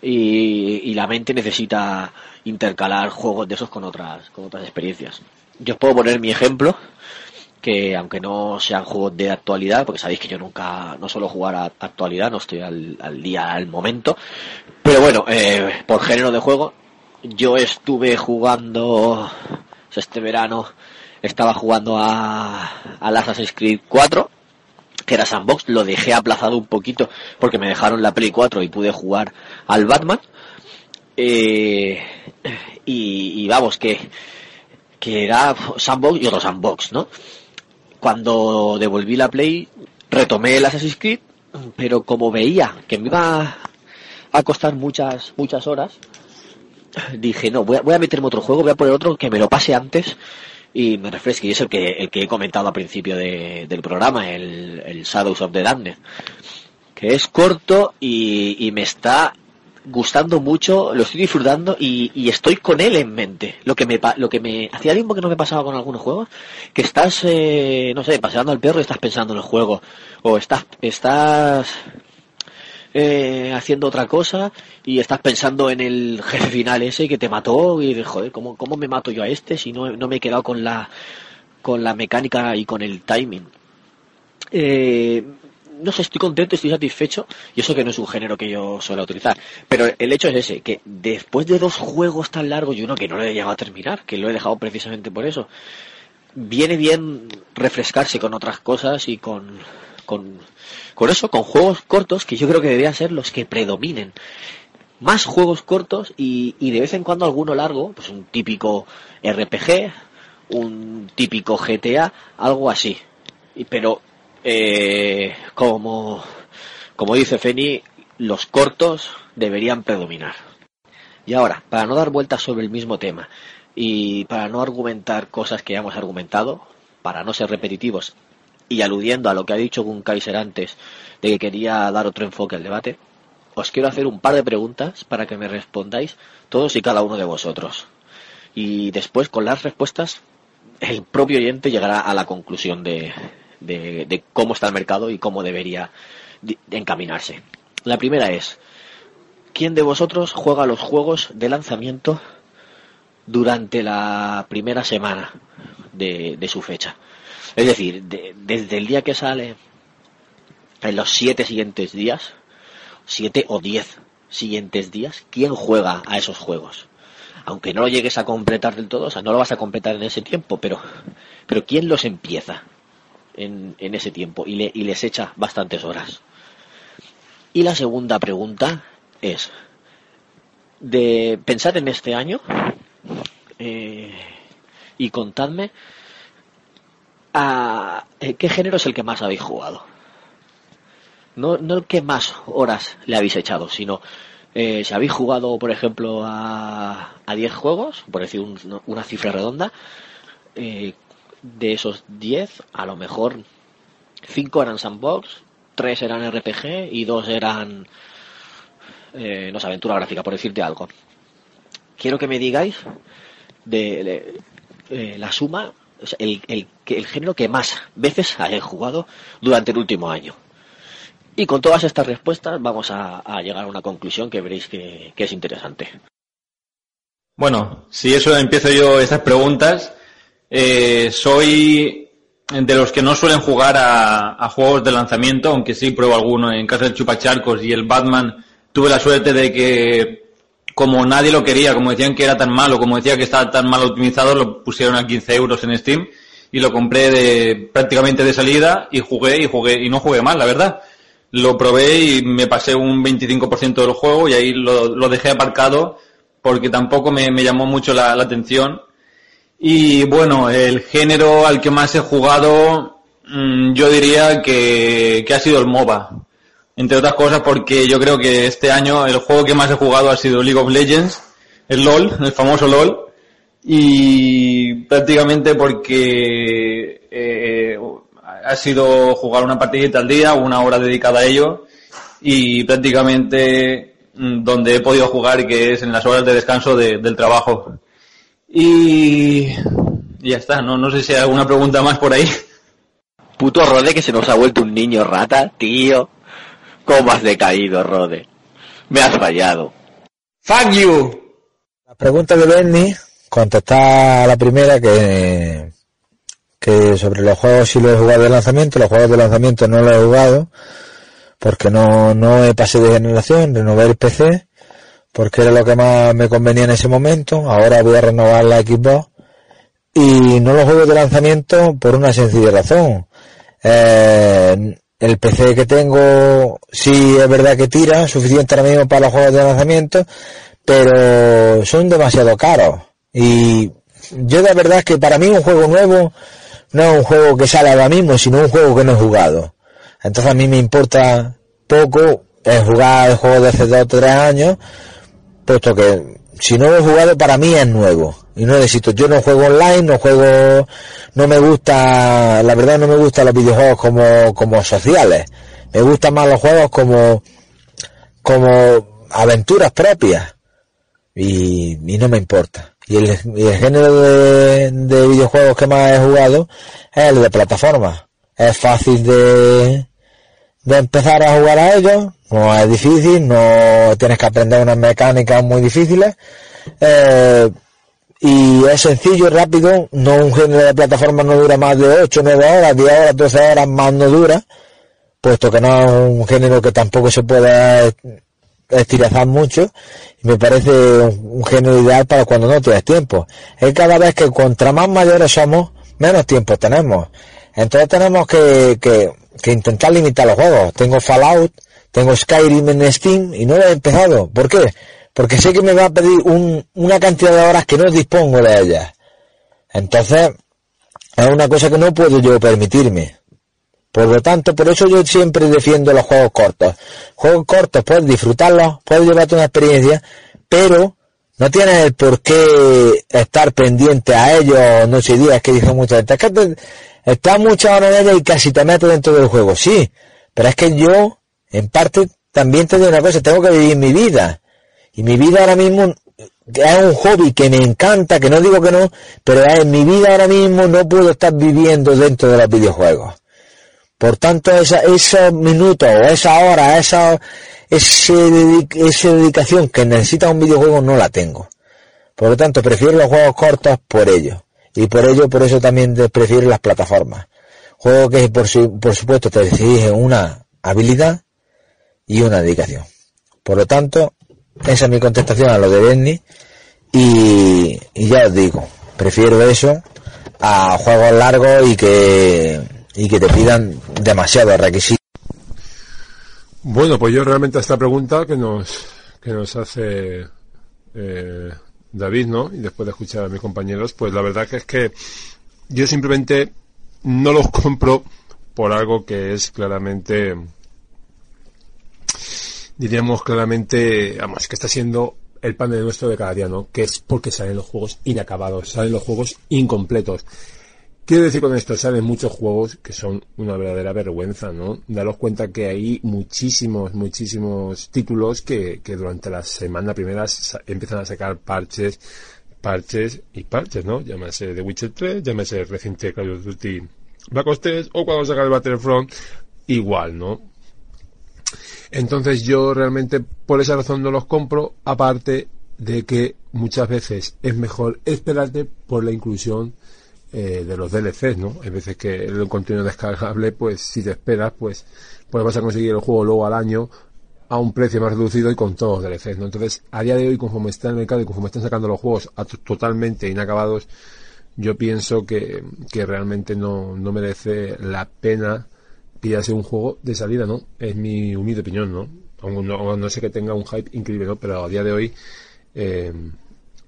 Y, y la mente necesita intercalar juegos de esos con otras, con otras experiencias. Yo os puedo poner mi ejemplo, que aunque no sean juegos de actualidad, porque sabéis que yo nunca, no suelo jugar a actualidad, no estoy al, al día, al momento, pero bueno, eh, por género de juego, yo estuve jugando, este verano estaba jugando a, al Assassin's Creed 4, que era sandbox, lo dejé aplazado un poquito porque me dejaron la Play 4 y pude jugar al Batman. Eh, y, y vamos, que, que era sandbox y otro sandbox, ¿no? Cuando devolví la Play, retomé el Assassin's Creed, pero como veía que me iba a costar muchas, muchas horas, dije, no, voy a, voy a meterme otro juego, voy a poner otro que me lo pase antes y me refresque. Y es el que, el que he comentado al principio de- del programa, el, el Shadows of the Damned, que es corto y, y me está gustando mucho, lo estoy disfrutando y, y estoy con él en mente. Lo que me lo que me hacía tiempo que no me pasaba con algunos juegos, que estás eh, no sé, paseando al perro y estás pensando en el juego o estás estás eh, haciendo otra cosa y estás pensando en el jefe final ese que te mató y dices, joder, ¿cómo, cómo me mato yo a este si no, no me he quedado con la con la mecánica y con el timing? Eh, no sé, estoy contento, estoy satisfecho y eso que no es un género que yo suelo utilizar. Pero el hecho es ese, que después de dos juegos tan largos y uno que no lo he llegado a terminar, que lo he dejado precisamente por eso, viene bien refrescarse con otras cosas y con, con, con eso, con juegos cortos que yo creo que deberían ser los que predominen. Más juegos cortos y, y de vez en cuando alguno largo, pues un típico RPG, un típico GTA, algo así. Y, pero, eh, como, como dice Feni, los cortos deberían predominar. Y ahora, para no dar vueltas sobre el mismo tema y para no argumentar cosas que ya hemos argumentado, para no ser repetitivos y aludiendo a lo que ha dicho Gun Kaiser antes de que quería dar otro enfoque al debate, os quiero hacer un par de preguntas para que me respondáis todos y cada uno de vosotros. Y después, con las respuestas, el propio oyente llegará a la conclusión de, de, cómo está el mercado y cómo debería encaminarse. La primera es, ¿quién de vosotros juega los juegos de lanzamiento durante la primera semana de, de su fecha? Es decir, de- desde el día que sale, en los siete siguientes días, siete o diez siguientes días, ¿quién juega a esos juegos? Aunque no lo llegues a completar del todo, o sea, no lo vas a completar en ese tiempo, pero, pero ¿quién los empieza en, en ese tiempo y, le, y les echa bastantes horas? Y la segunda pregunta es, de pensar en este año eh, y contadme a eh, qué género es el que más habéis jugado. No, no el que más horas le habéis echado, sino eh, si habéis jugado, por ejemplo, a, a 10 juegos, por decir un- una cifra redonda, eh, de esos 10, a lo mejor 5 eran sandbox, 3 eran RPG y 2 eran, eh, no sé, aventura gráfica, por decirte algo. Quiero que me digáis de, de, eh, la suma, el, género que más veces hayáis jugado durante el último año. Y con todas estas respuestas vamos a, llegar a una conclusión que veréis que, es interesante. Bueno, si eso empiezo yo estas preguntas, eh, soy de los que no suelen jugar a, juegos de lanzamiento, aunque sí pruebo alguno en casa del Chupacharcos y el Batman. Tuve la suerte de que, como nadie lo quería, como decían que era tan malo, como decía que estaba tan mal optimizado, lo pusieron a 15 euros en Steam y lo compré de prácticamente de salida y jugué y jugué y no jugué mal, la verdad. Lo probé y me pasé un 25% del juego y ahí lo, dejé aparcado porque tampoco me, llamó mucho la, atención. Y bueno, el género al que más he jugado, mm, yo diría que ha sido el MOBA. Entre otras cosas porque yo creo que este año el juego que más he jugado ha sido League of Legends, el LOL, el famoso LOL. Y prácticamente porque eh, ha sido jugar una partidita al día, una hora dedicada a ello. y prácticamente mm, donde he podido jugar, que es en las horas de descanso de- del trabajo. Y, y ya está, no, no sé si hay alguna pregunta más por ahí. Puto Rode que se nos ha vuelto un niño rata, tío. ¿Cómo has decaído, Rode? Me has fallado. Fuck you. La pregunta de Bernie, contestar a la primera que, que sobre los juegos sí lo he jugado de lanzamiento, los juegos de lanzamiento no los he jugado, porque no, no he pasado de generación, renové el PC, porque era lo que más me convenía en ese momento, ahora voy a renovar la Xbox, y no los juego de lanzamiento por una sencilla razón. Eh, el PC que tengo sí es verdad que tira suficiente ahora mismo para los juegos de lanzamiento, pero son demasiado caros. Y yo de verdad es que para mí un juego nuevo no es un juego que sale ahora mismo, sino un juego que no he jugado. Entonces a mí me importa poco el jugar el juego de hace dos o tres años, puesto que si no lo he jugado para mí es nuevo. Y no necesito, yo no juego online, no juego, no me gusta, la verdad no me gustan los videojuegos como, como sociales. Me gustan más los juegos como, como aventuras propias. Y, y no me importa. Y el, y el género de, de videojuegos que más he jugado es el de plataforma. Es fácil de, de empezar a jugar a ellos, no es difícil, no tienes que aprender unas mecánicas muy difíciles, eh, y es sencillo rápido, no un género de plataforma no dura más de 8, 9 horas, 10 horas, 12 horas más no dura, puesto que no es un género que tampoco se puede estirazar mucho, y me parece un, género ideal para cuando no tienes tiempo. Es cada vez que contra más mayores somos, menos tiempo tenemos. Entonces tenemos que, que, que intentar limitar los juegos. Tengo Fallout, tengo Skyrim en Steam y no lo he empezado. ¿Por qué? Porque sé que me va a pedir un, una cantidad de horas que no dispongo de ellas. Entonces, es una cosa que no puedo yo permitirme. Por lo tanto, por eso yo siempre defiendo los juegos cortos. Juegos cortos, puedes disfrutarlos, puedes llevarte una experiencia, pero no tienes el por qué estar pendiente a ellos noche y día, es que dice mucha gente. Es que te, estás muchas horas en ellos y casi te metes dentro del juego, sí. Pero es que yo, en parte, también te digo una cosa, tengo que vivir mi vida. Y mi vida ahora mismo es un hobby que me encanta, que no digo que no, pero en mi vida ahora mismo no puedo estar viviendo dentro de los videojuegos. Por tanto, esa, esos minutos esa hora, esa, dedi- esa dedicación que necesita un videojuego no la tengo. Por lo tanto, prefiero los juegos cortos por ello. Y por ello, por eso también prefiero las plataformas. Juego que por, su- por supuesto te exige una habilidad y una dedicación. Por lo tanto, esa es mi contestación a lo de Bernie. Y, y ya os digo, prefiero eso a juegos largos y que, y que te pidan demasiados requisitos. Bueno, pues yo realmente a esta pregunta que nos, que nos hace eh, David, ¿no? Y después de escuchar a mis compañeros, pues la verdad que es que yo simplemente no los compro por algo que es claramente, diríamos claramente, vamos, que está siendo el pan de nuestro de cada día, ¿no? Que es porque salen los juegos inacabados, salen los juegos incompletos. Quiero decir con esto, salen muchos juegos que son una verdadera vergüenza, ¿no? Daros cuenta que hay muchísimos, muchísimos títulos que, que durante la semana primera empiezan a sacar parches, parches y parches, ¿no? Llámese The Witcher 3, llámese el reciente Call of Duty Black Ops 3 o cuando saca el Battlefront, igual, ¿no? Entonces yo realmente por esa razón no los compro, aparte de que muchas veces es mejor esperarte por la inclusión eh, de los DLCs, ¿no? Hay veces que el contenido descargable, pues si te esperas, pues, pues vas a conseguir el juego luego al año a un precio más reducido y con todos los DLCs, ¿no? Entonces, a día de hoy, conforme está el mercado y conforme están sacando los juegos totalmente inacabados, yo pienso que, que realmente no, no merece la pena pillarse un juego de salida, ¿no? Es mi humilde opinión, ¿no? Aún no, no sé que tenga un hype increíble, ¿no? Pero a día de hoy eh,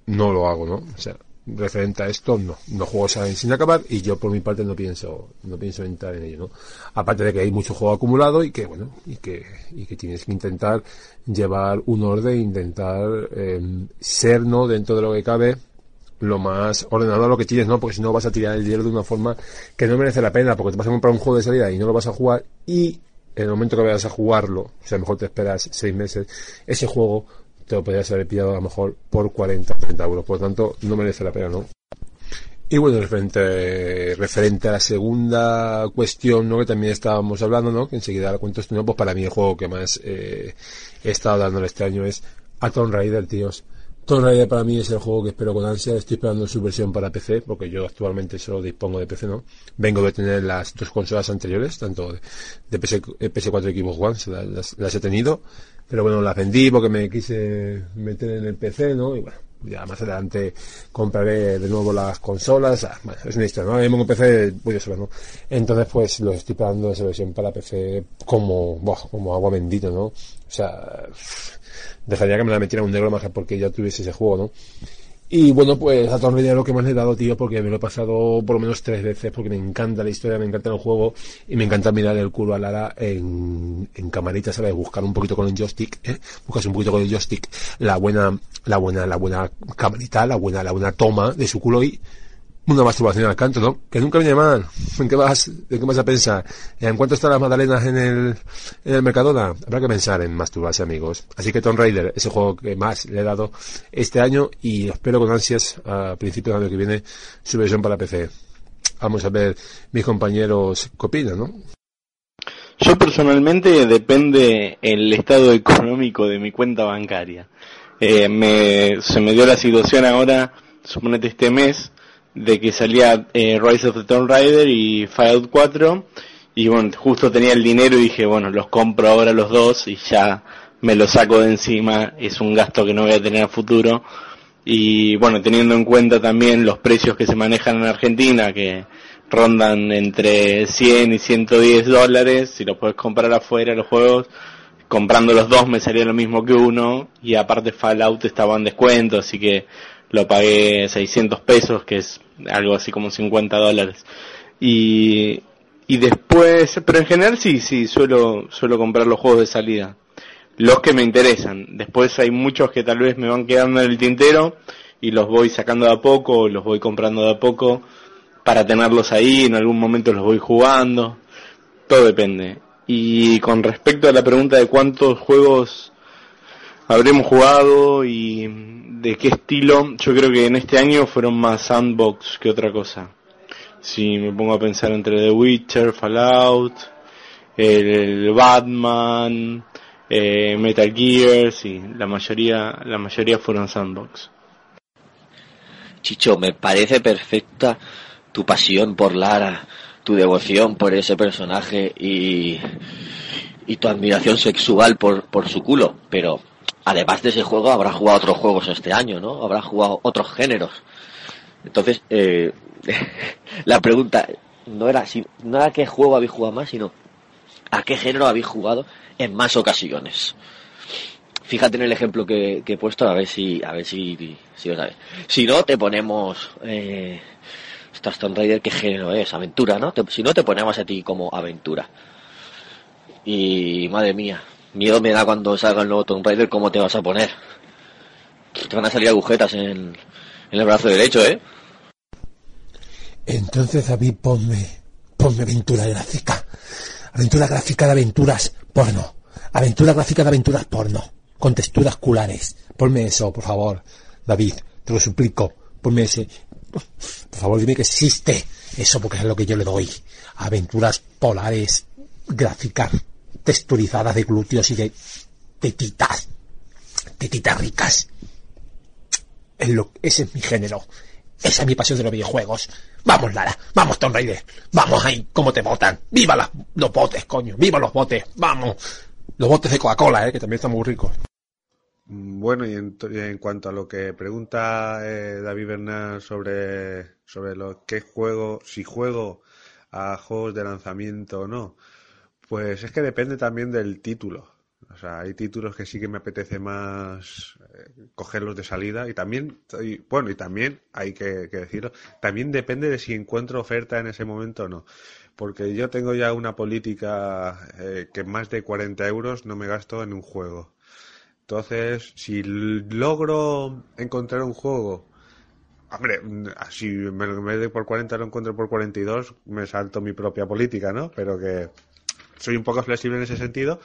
no lo hago, ¿no? O sea, referente a esto, no. Los juegos salen sin acabar y yo por mi parte no pienso, no pienso entrar en ello, ¿no? Aparte de que hay mucho juego acumulado y que, bueno, y que, y que tienes que intentar llevar un orden, intentar eh, ser, ¿no? Dentro de lo que cabe, lo más ordenado a lo que tienes, ¿no? Porque si no vas a tirar el dinero de una forma que no merece la pena, porque te vas a comprar un juego de salida y no lo vas a jugar y en el momento que vayas a jugarlo, o sea, a lo mejor te esperas seis meses, ese juego te lo podrías haber pillado a lo mejor por 40, 30 euros. Por lo tanto, no merece la pena, ¿no? Y bueno, referente, referente a la segunda cuestión, ¿no? Que también estábamos hablando, ¿no? Que enseguida la cuento esto, ¿no? Pues para mí el juego que más eh, he estado dando este año es a Raider, tíos. Tomb Raider para mí es el juego que espero con ansia. Estoy esperando su versión para PC, porque yo actualmente solo dispongo de PC, ¿no? Vengo de tener las dos consolas anteriores, tanto de, PS, PS4 y Xbox One, las, las he tenido. Pero bueno, las vendí porque me quise meter en el PC, ¿no? Y bueno, ya más adelante compraré de nuevo las consolas. Ah, bueno, es una historia, ¿no? Ahora PC voy saber, ¿no? Entonces, pues, lo estoy esperando esa versión para PC como, como agua bendita, ¿no? O sea, dejaría que me la metiera un negro más porque ya tuviese ese juego, ¿no? Y bueno, pues a Tomb lo que más le he dado, tío, porque me lo he pasado por lo menos tres veces, porque me encanta la historia, me encanta el juego, y me encanta mirar el culo a Lara en, en camarita, ¿sabes? Buscar un poquito con el joystick, ¿eh? Buscas un poquito con el joystick la buena, la buena, la buena camarita, la buena, la buena toma de su culo y una masturbación al canto, ¿no? Que nunca viene mal. ¿En qué vas, en qué vas a pensar? ¿En cuánto están las magdalenas en el, en el Mercadona? Habrá que pensar en masturbarse, amigos. Así que Tomb Raider es el juego que más le he dado este año y espero con ansias a principios del año que viene su versión para PC. Vamos a ver mis compañeros qué opinan, ¿no? Yo personalmente depende el estado económico de mi cuenta bancaria. Eh, me, se me dio la situación ahora, suponete este mes, de que salía eh, Rise of the Tomb Raider y Fallout 4 y bueno, justo tenía el dinero y dije, bueno, los compro ahora los dos y ya me los saco de encima, es un gasto que no voy a tener a futuro. Y bueno, teniendo en cuenta también los precios que se manejan en Argentina que rondan entre 100 y 110 dólares, si los puedes comprar afuera los juegos, comprando los dos me salía lo mismo que uno. Y aparte Fallout estaba en descuento, así que lo pagué 600 pesos, que es algo así como 50 dólares. Y, y después, pero en general sí, sí, suelo, suelo comprar los juegos de salida. Los que me interesan. Después hay muchos que tal vez me van quedando en el tintero y los voy sacando de a poco, los voy comprando de a poco para tenerlos ahí, en algún momento los voy jugando. Todo depende. Y con respecto a la pregunta de cuántos juegos habremos jugado y de qué estilo, yo creo que en este año fueron más sandbox que otra cosa. Si me pongo a pensar entre The Witcher, Fallout, el, Batman, eh, Metal Gear, sí, la mayoría, la mayoría fueron sandbox. Chicho, me parece perfecta tu pasión por Lara, tu devoción por ese personaje y, y tu admiración sexual por, por su culo, pero además de ese juego, habrá jugado otros juegos este año, ¿no? Habrá jugado otros géneros. Entonces, eh, la pregunta no era si, no era qué juego habéis jugado más, sino a qué género habéis jugado en más ocasiones. Fíjate en el ejemplo que, he puesto, a ver si, a ver si, si. Si no, te ponemos, eh, Tomb Raider, ¿qué género es? Aventura, ¿no? si no, te ponemos a ti como aventura. Y madre mía, Miedo me da cuando salga el nuevo Tomb Raider cómo te vas a poner. Te van a salir agujetas en, el brazo derecho, ¿eh? Entonces, David, ponme, ponme aventura gráfica. Aventura gráfica de aventuras porno. Aventura gráfica de aventuras porno. Con texturas culares. Ponme eso, por favor. David, te lo suplico. Ponme ese. Por favor, dime que existe eso porque es lo que yo le doy. Aventuras polares gráficas texturizadas de glúteos y de tetitas, tetitas ricas. Ese es mi género. Esa es mi pasión de los videojuegos. Vamos, Lara. Vamos, Tomb Raider. Vamos ahí, como te botan. ¡Viva los botes, coño! ¡Viva los botes! ¡Vamos! Los botes de Coca-Cola, eh, que también están muy ricos. Bueno, y en, cuanto a lo que pregunta eh, David Bernal sobre, sobre lo que juego, si juego a juegos de lanzamiento o no, pues es que depende también del título. O sea, hay títulos que sí que me apetece más eh, cogerlos de salida y también, bueno, y también hay que, decirlo, también depende de si encuentro oferta en ese momento o no. Porque yo tengo ya una política eh, que más de 40 euros no me gasto en un juego. Entonces, si logro encontrar un juego, hombre, si me, me doy por 40 lo encuentro por 42, me salto mi propia política, ¿no? Pero que soy un poco flexible en ese sentido,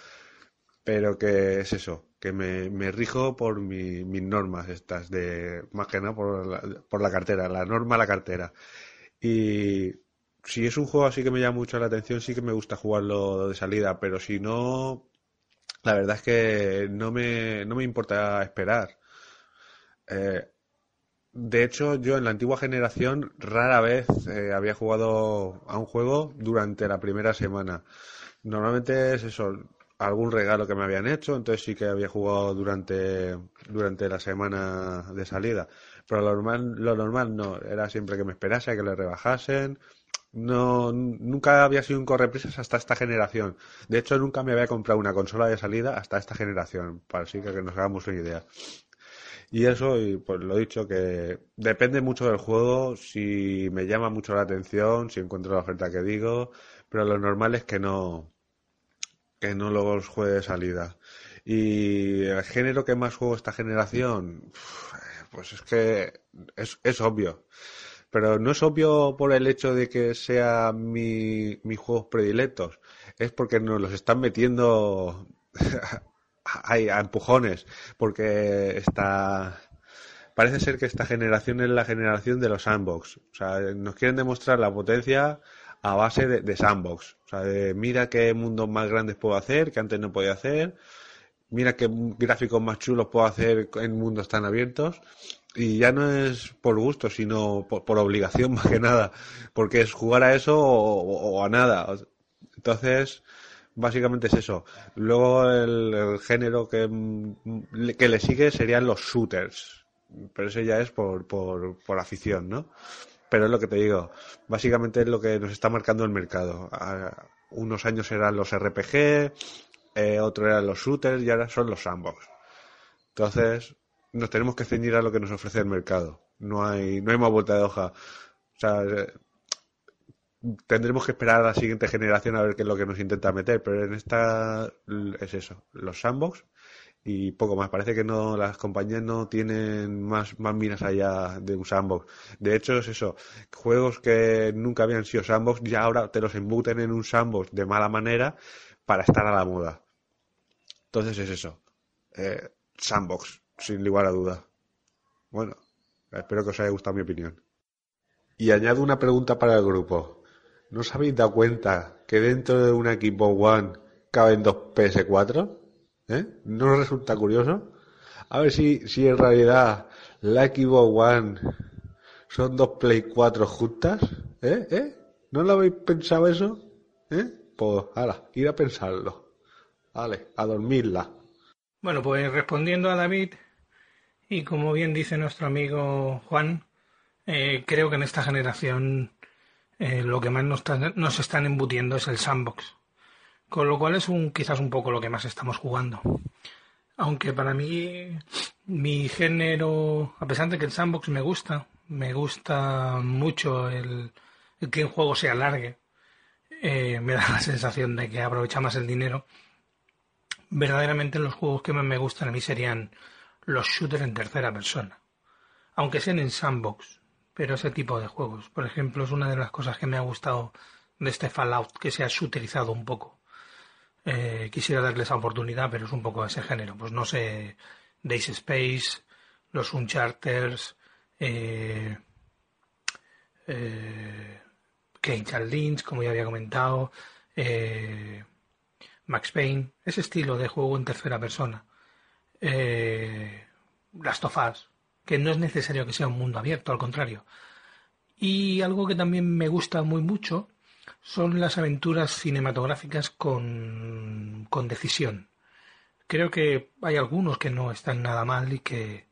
pero que es eso, que me, rijo por mi- mis normas estas, de más que nada por la, por la cartera, la norma la cartera. Y si es un juego así que me llama mucho la atención, sí que me gusta jugarlo de salida, pero si no, la verdad es que no me, no me importa esperar. Eh, de hecho, yo en la antigua generación rara vez eh, había jugado a un juego durante la primera semana. Normalmente es eso, algún regalo que me habían hecho, entonces sí que había jugado durante, durante la semana de salida. Pero lo normal, lo normal no, era siempre que me esperase, que le rebajasen. No, nunca había sido un correprisas hasta esta generación. De hecho, nunca me había comprado una consola de salida hasta esta generación, para así que, nos hagamos una idea. Y eso, y pues lo dicho, que depende mucho del juego, si me llama mucho la atención, si encuentro la oferta que digo, pero lo normal es que no, que no los juegue de salida. Y el género que más juego esta generación, pues es que es, es obvio. Pero no es obvio por el hecho de que sea mi, mis juegos predilectos, es porque nos los están metiendo Ay, a empujones, porque está... Parece ser que esta generación es la generación de los sandbox. O sea, nos quieren demostrar la potencia a base de, sandbox. O sea, de mira qué mundos más grandes puedo hacer que antes no podía hacer. Mira qué gráficos más chulos puedo hacer en mundos tan abiertos. Y ya no es por gusto, sino por, por obligación más que nada. Porque es jugar a eso o, a nada. Entonces, básicamente es eso. Luego el, género que, que le sigue serían los shooters. Pero eso ya es por, por, por afición, ¿no? Pero es lo que te digo. Básicamente es lo que nos está marcando el mercado. Unos años eran los RPG, eh, otros eran los shooters y ahora son los sandbox. Entonces, nos tenemos que ceñir a lo que nos ofrece el mercado. No hay, no hay más vuelta de hoja. O sea, eh, tendremos que esperar a la siguiente generación a ver qué es lo que nos intenta meter, pero en esta es eso, los sandbox y poco más. Parece que no, las compañías no tienen más, más miras allá de un sandbox. De hecho, es eso, juegos que nunca habían sido sandbox, ya ahora te los embuten en un sandbox de mala manera para estar a la moda. Entonces es eso, eh, sandbox, sin lugar a duda. Bueno, espero que os haya gustado mi opinión. Y añado una pregunta para el grupo. ¿No os habéis dado cuenta que dentro de un equipo One caben dos PS4? ¿Eh? ¿No resulta curioso? A ver si, si en realidad la Xbox One son dos Play 4 juntas. ¿Eh? ¿Eh? ¿No lo habéis pensado eso? ¿Eh? Pues, ala, ir a pensarlo. Vale, a dormirla. Bueno, pues respondiendo a David, y como bien dice nuestro amigo Juan, eh, creo que en esta generación eh, lo que más nos, nos están embutiendo es el sandbox. Con lo cual es un, quizás un poco lo que más estamos jugando. Aunque para mí, mi género, a pesar de que el sandbox me gusta, me gusta mucho el, el que un juego se alargue, eh, me da la sensación de que aprovecha más el dinero. Verdaderamente los juegos que más me gustan a mí serían los shooters en tercera persona. Aunque sean en sandbox, pero ese tipo de juegos. Por ejemplo, es una de las cosas que me ha gustado de este Fallout, que se ha shooterizado un poco. Eh, quisiera darle esa oportunidad, pero es un poco ese género. Pues no sé, Days Space, los Uncharters, eh, eh, Cage Lynch, como ya había comentado, eh, Max Payne, ese estilo de juego en tercera persona. Eh, Last of Us, que no es necesario que sea un mundo abierto, al contrario. Y algo que también me gusta muy mucho son las aventuras cinematográficas con, con decisión. Creo que hay algunos que no están nada mal y que,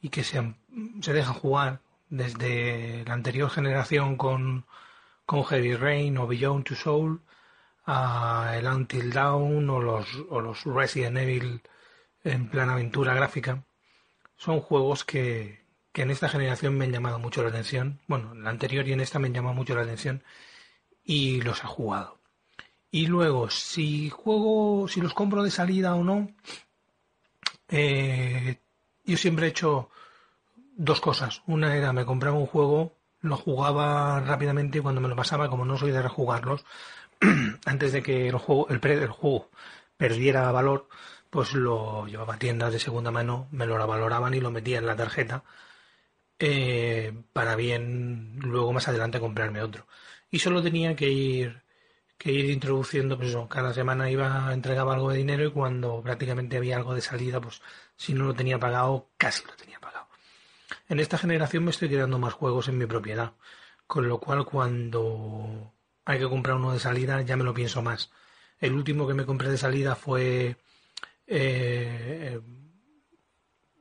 y que se, se dejan jugar desde la anterior generación con, con Heavy Rain o Beyond Two Soul a el Until Dawn o los, o los Resident Evil en plan aventura gráfica. Son juegos que, que en esta generación me han llamado mucho la atención. Bueno, en la anterior y en esta me han llamado mucho la atención y los he jugado. Y luego, si juego, si los compro de salida o no, eh, yo siempre he hecho dos cosas. Una era me compraba un juego, lo jugaba rápidamente y cuando me lo pasaba, como no soy de rejugarlos, antes de que el juego, el, pre- el juego perdiera valor, pues lo llevaba a tiendas de segunda mano, me lo valoraban y lo metía en la tarjeta eh, para bien luego más adelante comprarme otro. Y solo tenía que ir que ir introduciendo, pues eso, cada semana iba, entregaba algo de dinero y cuando prácticamente había algo de salida, pues si no lo tenía pagado, casi lo tenía pagado. En esta generación me estoy quedando más juegos en mi propiedad, con lo cual cuando hay que comprar uno de salida ya me lo pienso más. El último que me compré de salida fue, eh,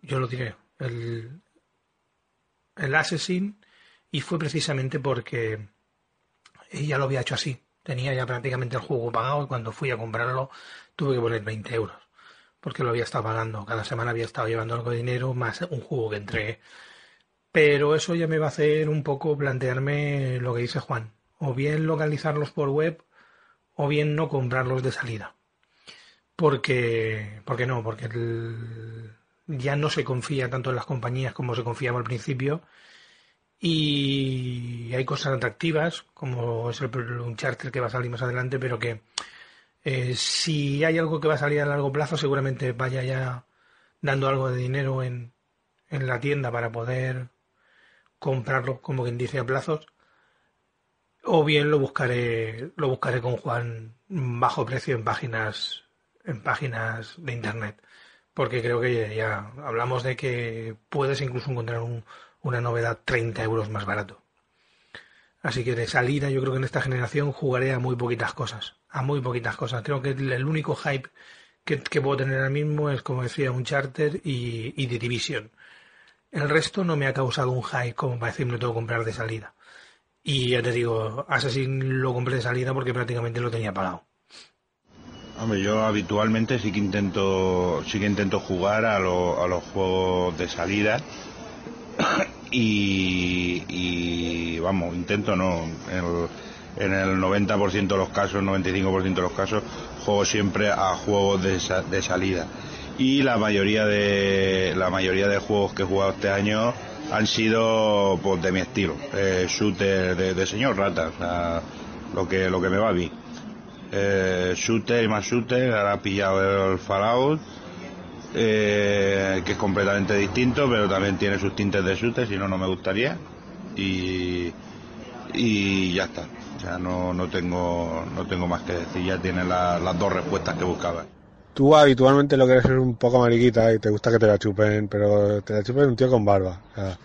yo lo diré, el, el Assassin y fue precisamente porque ya lo había hecho así. Tenía ya prácticamente el juego pagado y cuando fui a comprarlo tuve que poner 20 euros porque lo había estado pagando. Cada semana había estado llevando algo de dinero más un juego que entregué. Pero eso ya me va a hacer un poco plantearme lo que dice Juan. O bien localizarlos por web o bien no comprarlos de salida. Porque, porque no, porque el- ya no se confía tanto en las compañías como se confiaba al principio y hay cosas atractivas como es el un charter que va a salir más adelante pero que eh, si hay algo que va a salir a largo plazo seguramente vaya ya dando algo de dinero en, en la tienda para poder comprarlo como quien dice a plazos o bien lo buscaré lo buscaré con Juan bajo precio en páginas en páginas de internet. Porque creo que ya hablamos de que puedes incluso encontrar un, una novedad 30 euros más barato. Así que de salida yo creo que en esta generación jugaré a muy poquitas cosas, a muy poquitas cosas. Creo que el, único hype que, que puedo tener ahora mismo es, como decía, un Charter y, y The Division. El resto no me ha causado un hype como para decirme lo tengo que comprar de salida. Y ya te digo, Assassin lo compré de salida porque prácticamente lo tenía pagado. Hombre, yo habitualmente sí que intento, sí que intento jugar a, lo- a los juegos de salida y, vamos, intento no, en el 90% de los casos, 95% de los casos, juego siempre a juegos de, sa- de salida. Y la mayoría de la mayoría de juegos que he jugado este año han sido pues, de mi estilo, eh, shooter de, señor rata, lo que lo que me va a mí. Eh, shooter y más shooter, ahora he pillado el Fallout, eh, que es completamente distinto, pero también tiene sus tintes de shooter, si no, no me gustaría. Y, y ya está. Sea, no, no, tengo, no tengo más que decir, ya tiene la- las dos respuestas que buscaba. Tú habitualmente lo que eres es un poco mariquita y te gusta que te la chupen, pero te la chupen un tío con barba. O sea,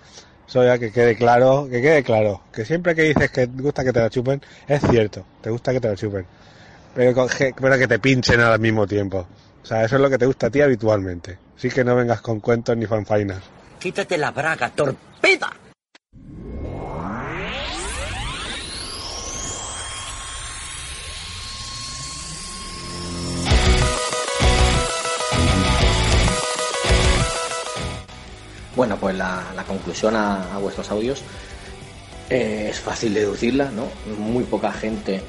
eso ya que quede claro, que quede claro. Que siempre que dices que te gusta que te la chupen, es cierto, te gusta que te la chupen. Pero, pero que te pinchen al mismo tiempo. O sea, eso es lo que te gusta a ti habitualmente. Así que no vengas con cuentos ni fanfainas. Quítate la braga, torpeda. Bueno, pues la, la conclusión a, a vuestros audios eh, es fácil deducirla, ¿no? Muy poca gente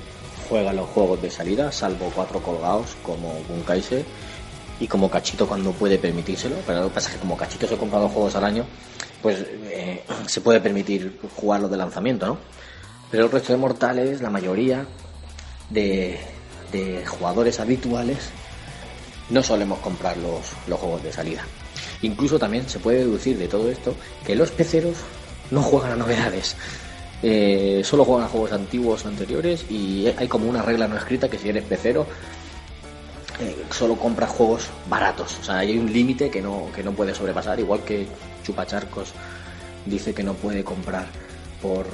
juega los juegos de salida, salvo cuatro colgados como Bunkaise y como Cachito cuando puede permitírselo. Pero lo que pasa es que como Cachito se compra dos juegos al año, pues eh, se puede permitir jugarlos de lanzamiento, ¿no? Pero el resto de mortales, la mayoría de, jugadores habituales, no solemos comprar los, los juegos de salida. Incluso también se puede deducir de todo esto que los peceros no juegan a novedades. Eh, solo juegan a juegos antiguos anteriores y hay como una regla no escrita que si eres pecero eh, solo compras juegos baratos. O sea, hay un límite que no, que no puede sobrepasar, igual que Chupacharcos dice que no puede comprar por,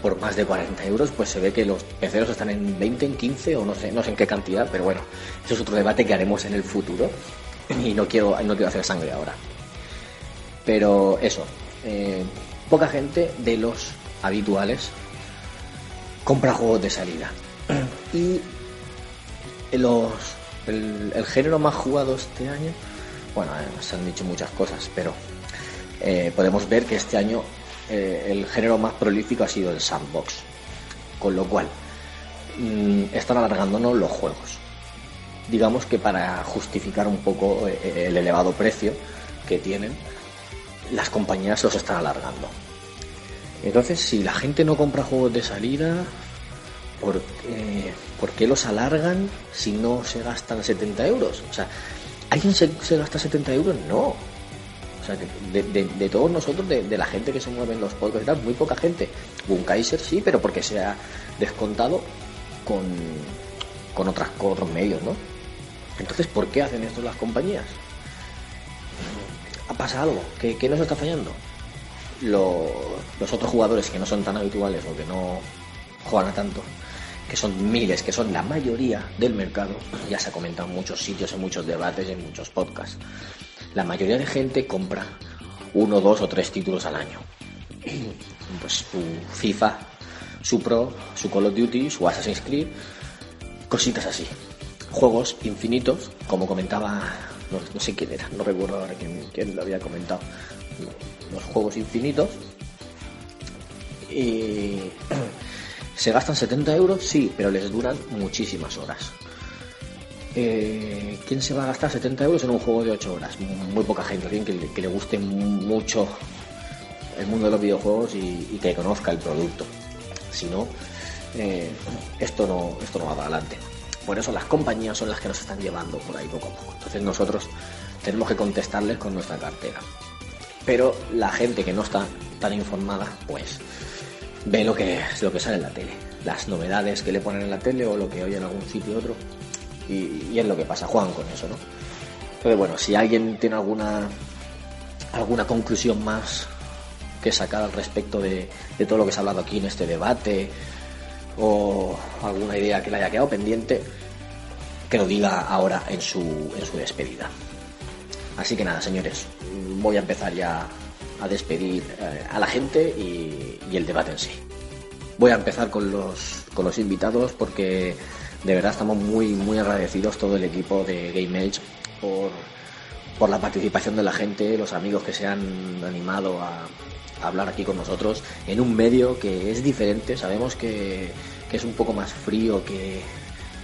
por más de 40 euros, pues se ve que los peceros están en 20, en 15 o no sé, no sé en qué cantidad, pero bueno, eso es otro debate que haremos en el futuro y no quiero, no quiero hacer sangre ahora. Pero eso, eh, poca gente de los habituales compra juegos de salida. Y los, el, género más jugado este año, bueno, eh, se han dicho muchas cosas, pero eh, podemos ver que este año eh, el género más prolífico ha sido el sandbox. Con lo cual, mm, están alargándonos los juegos. Digamos que para justificar un poco el elevado precio que tienen, las compañías los están alargando. Entonces, si la gente no compra juegos de salida, ¿por, eh, ¿por qué los alargan si no se gastan 70 euros? O sea, ¿alguien se, gasta 70 euros? No. O sea, de, todos nosotros, de, la gente que se mueve en los podcasts y tal, muy poca gente. Kaiser sí, pero porque se ha descontado con, con, otras, otros medios, ¿no? Entonces, ¿por qué hacen esto las compañías? ¿Pasa algo? ¿Qué, qué nos está fallando? Lo- los otros jugadores que no son tan habituales o que no juegan a tanto, que son miles, que son la mayoría del mercado, ya se ha comentado en muchos sitios, en muchos debates, en muchos podcasts. La mayoría de gente compra uno, dos o tres títulos al año. Pues su FIFA, su Pro, su Call of Duty, su Assassin's Creed, cositas así. Juegos infinitos, como comentaba, no, sé quién era, no recuerdo ahora quién lo había comentado. Los juegos infinitos. Y se gastan 70 euros, sí, pero les duran muchísimas horas. Eh, ¿Quién se va a gastar 70 euros en un juego de 8 horas? Muy poca gente, alguien que, le- guste mucho el mundo de los videojuegos y, y que conozca el producto. Si no, eh, esto no, esto no va para adelante. Por eso las compañías son las que nos están llevando por ahí poco a poco. Entonces nosotros tenemos que contestarles con nuestra cartera. Pero la gente que no está tan informada, pues ve lo que, lo que sale en la tele. Las novedades que le ponen en la tele o lo que oye en algún sitio u otro. Y, es lo que pasa, juegan con eso, ¿no? Entonces, bueno, si alguien tiene alguna alguna conclusión más que sacar al respecto de, de todo lo que se ha hablado aquí en este debate o alguna idea que le haya quedado pendiente, que lo diga ahora en su, en su despedida. Así que nada, señores, voy a empezar ya a despedir eh, a la gente y, el debate en sí. Voy a empezar con los, con los invitados porque de verdad estamos muy, muy agradecidos todo el equipo de Game Edge por, por la participación de la gente, los amigos que se han animado a, a hablar aquí con nosotros en un medio que es diferente, sabemos que, que es un poco más frío que,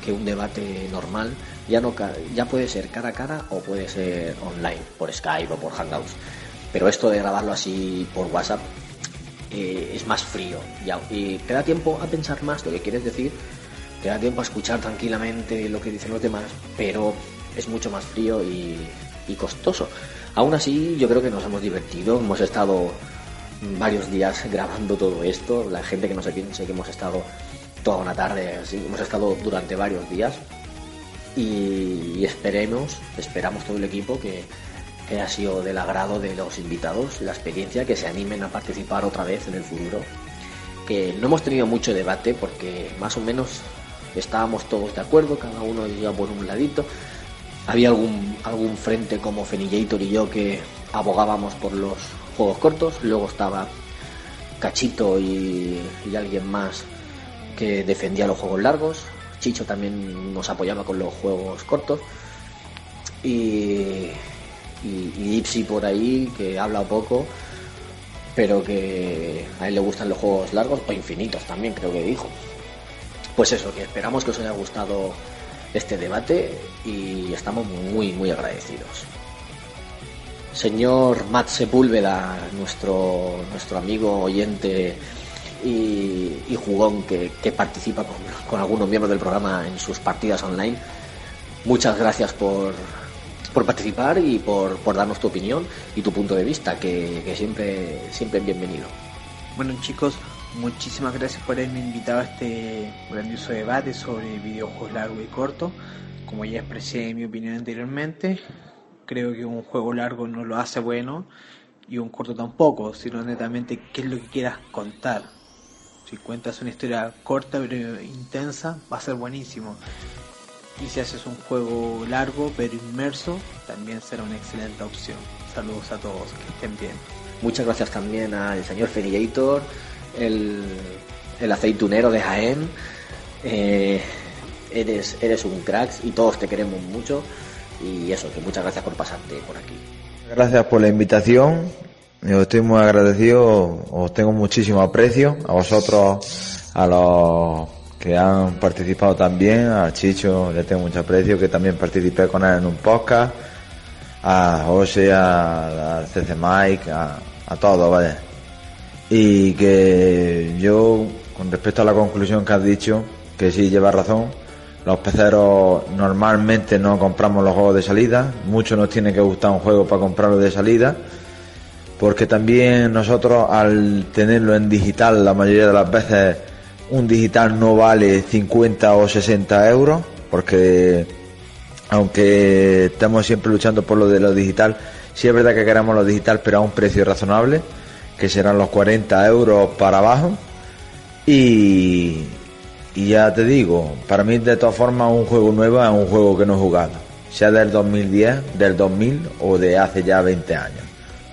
que un debate normal, ya, no, ya puede ser cara a cara o puede ser online, por Skype o por Hangouts. Pero esto de grabarlo así por WhatsApp eh, es más frío ya, y te da tiempo a pensar más lo que quieres decir, te da tiempo a escuchar tranquilamente lo que dicen los demás, pero es mucho más frío y, y costoso. Aún así, yo creo que nos hemos divertido, hemos estado varios días grabando todo esto, la gente que no se piense que hemos estado toda una tarde, así, hemos estado durante varios días y, esperemos, esperamos todo el equipo que, que haya sido del agrado de los invitados, la experiencia, que se animen a participar otra vez en el futuro. Que no hemos tenido mucho debate porque más o menos estábamos todos de acuerdo, cada uno iba por un ladito. Había algún, algún frente como Fenillator y yo que abogábamos por los juegos cortos, luego estaba Cachito y alguien más que defendía los juegos largos, Chicho también nos apoyaba con los juegos cortos. Y, y, Ipsy por ahí que habla poco pero que a él le gustan los juegos largos o infinitos también creo que dijo. Pues eso que esperamos que os haya gustado este debate y estamos muy muy agradecidos. Señor Matt Sepúlveda nuestro nuestro amigo oyente y, y jugón que, que participa con, con algunos miembros del programa en sus partidas online muchas gracias por, por participar y por, por darnos tu opinión y tu punto de vista, que, que siempre, siempre es bienvenido. Bueno chicos, muchísimas gracias por haberme invitado a este grandioso debate sobre videojuegos largo y corto. Como ya expresé mi opinión anteriormente, creo que un juego largo no lo hace bueno y un corto tampoco, sino netamente qué es lo que quieras contar. Si cuentas una historia corta pero intensa, va a ser buenísimo. Y si haces un juego largo pero inmerso, también será una excelente opción. Saludos a todos, que estén bien. Muchas gracias también al señor Fenillator, el, el aceitunero de Jaén. Eh, eres, eres un crack y todos te queremos mucho. Y eso, que muchas gracias por pasarte por aquí. Gracias por la invitación. Yo estoy muy agradecido, os tengo muchísimo aprecio. A vosotros, a los que han participado también, a Chicho le tengo mucho aprecio, que también participé con él en un podcast, a José, a, CC Mike, a, a todos, ¿vale? Y que yo, con respecto a la conclusión que has dicho, que sí lleva razón. Los peceros normalmente no compramos los juegos de salida. Mucho nos tiene que gustar un juego para comprarlo de salida. Porque también nosotros al tenerlo en digital la mayoría de las veces un digital no vale 50 o 60 euros. Porque aunque estamos siempre luchando por lo de lo digital, sí es verdad que queremos lo digital pero a un precio razonable. Que serán los 40 euros para abajo. Y, y ya te digo, para mí de todas formas un juego nuevo es un juego que no he jugado, sea del 2010, del 2000 o de hace ya 20 años.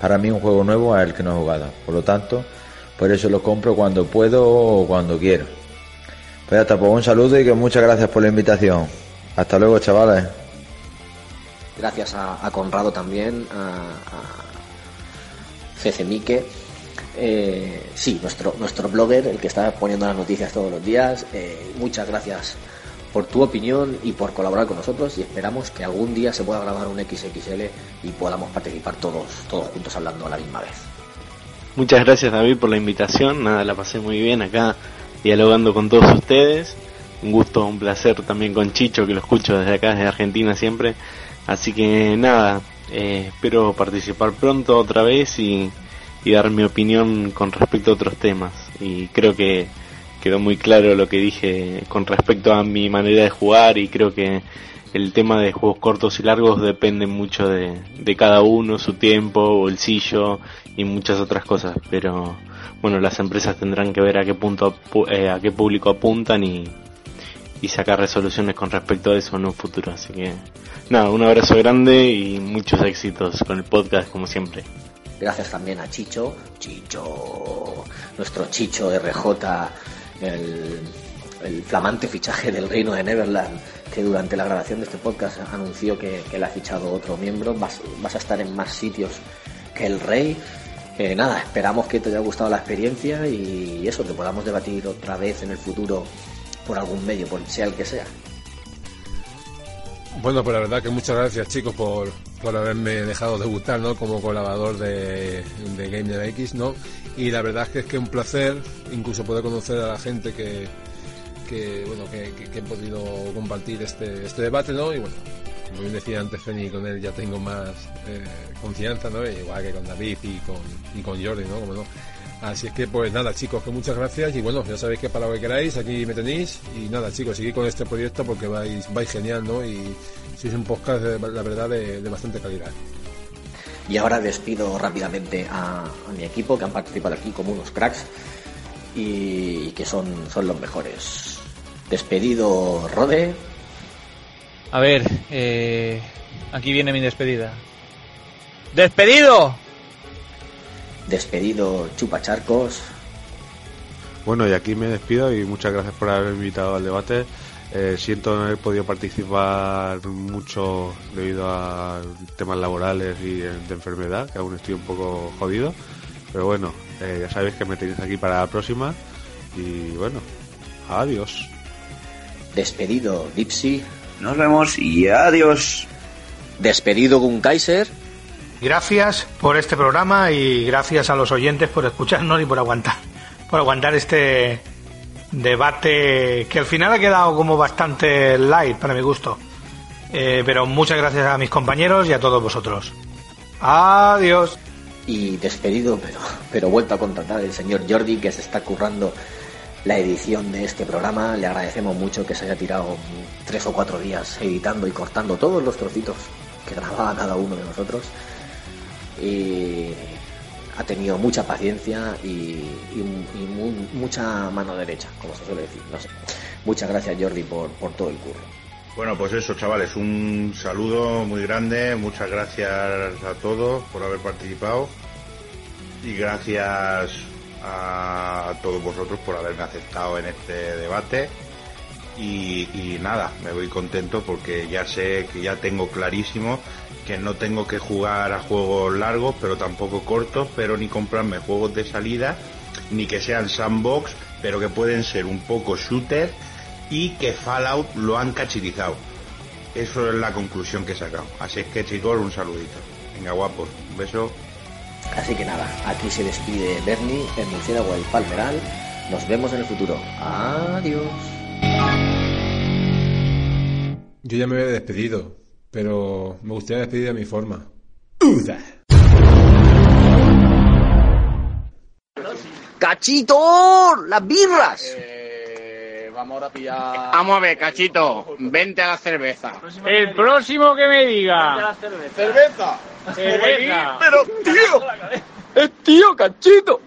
Para mí un juego nuevo es el que no he jugado, por lo tanto, por eso lo compro cuando puedo o cuando quiero. Pues ya está, pues un saludo y que muchas gracias por la invitación. Hasta luego, chavales. Gracias a, Conrado también, a, a Cecemique. Eh, sí, nuestro, nuestro blogger, el que está poniendo las noticias todos los días. Eh, muchas gracias por tu opinión y por colaborar con nosotros y esperamos que algún día se pueda grabar un XXL y podamos participar todos, todos juntos hablando a la misma vez. Muchas gracias David por la invitación, nada, la pasé muy bien acá dialogando con todos ustedes. Un gusto, un placer también con Chicho, que lo escucho desde acá, desde Argentina siempre. Así que nada, eh, espero participar pronto otra vez y, y dar mi opinión con respecto a otros temas. Y creo que quedó muy claro lo que dije con respecto a mi manera de jugar y creo que el tema de juegos cortos y largos depende mucho de, de cada uno, su tiempo, bolsillo y muchas otras cosas. Pero bueno, las empresas tendrán que ver a qué punto, eh, a qué público apuntan y, y sacar resoluciones con respecto a eso en un futuro. Así que nada, un abrazo grande y muchos éxitos con el podcast como siempre. Gracias también a Chicho, Chicho, nuestro Chicho RJ, el, flamante fichaje del Reino de Neverland, que durante la grabación de este podcast anunció que, que le ha fichado otro miembro. Vas, vas a estar en más sitios que el Rey. Eh, nada, esperamos que te haya gustado la experiencia y eso, que podamos debatir otra vez en el futuro por algún medio, por sea el que sea. Bueno, pues la verdad que muchas gracias chicos por, por haberme dejado debutar ¿no? como colaborador de, de Game X, ¿no? Y la verdad es que es que un placer incluso poder conocer a la gente que, que bueno que, que- que he podido compartir este, este debate, ¿no? Y bueno, como bien decía antes Feni, con él ya tengo más eh, confianza, ¿no? Igual que con David y con, y con Jordi, ¿no? Como no. Así es que pues nada chicos, que muchas gracias y bueno, ya sabéis que para lo que queráis, aquí me tenéis y nada chicos, seguid con este proyecto porque vais, vais genial, ¿no? Y sois un podcast, de- la verdad, de, de bastante calidad. Y ahora despido rápidamente a, a mi equipo que han participado aquí como unos cracks y, que son, son los mejores. Despedido Rode, A ver, eh, aquí viene mi despedida. ¡Despedido! Despedido Chupacharcos, Bueno, y aquí me despido y muchas gracias por haberme invitado al debate. Eh, siento no haber podido participar mucho debido a temas laborales y de enfermedad, que aún estoy un poco jodido. Pero bueno, eh, ya sabéis que me tenéis aquí para la próxima. Y bueno, adiós. despedido Dipsy, Nos vemos y adiós. despedido Gunkaiser, Gracias por este programa y gracias a los oyentes por escucharnos y por aguantar, por aguantar este debate que al final ha quedado como bastante light para mi gusto. Eh, pero muchas gracias a mis compañeros y a todos vosotros. Adiós. y despedido, pero, pero vuelto a contratar el señor Jordi que se está currando la edición de este programa. Le agradecemos mucho que se haya tirado tres o cuatro días editando y cortando todos los trocitos que grababa cada uno de nosotros. Y ha tenido mucha paciencia y, mu- mucha mano derecha, como se suele decir. No sé. Muchas gracias Jordi por, por todo el curro. Bueno, pues eso, chavales, un saludo muy grande, muchas gracias a todos por haber participado y gracias a todos vosotros por haberme aceptado en este debate y nada, me voy contento porque ya sé que ya tengo clarísimo que no tengo que jugar a juegos largos, pero tampoco cortos, pero ni comprarme juegos de salida, ni que sean sandbox, pero que pueden ser un poco shooter y que Fallout lo han cachirizado. Eso es la conclusión que he sacado. Así es que chicos, un saludito. Venga guapos, un beso. Así que nada, aquí se despide Bernie, el murciélago del Palmeral. Nos vemos en el futuro. Adiós. Yo ya me había despedido, pero me gustaría despedir a mi forma. ¡Cachito! ¡Las birras! Vamos a pillar. Vamos a ver, cachito. Vente a la cerveza. El próximo que me diga. ¿Cerveza? Cerveza. Pero, tío. Es tío, cachito.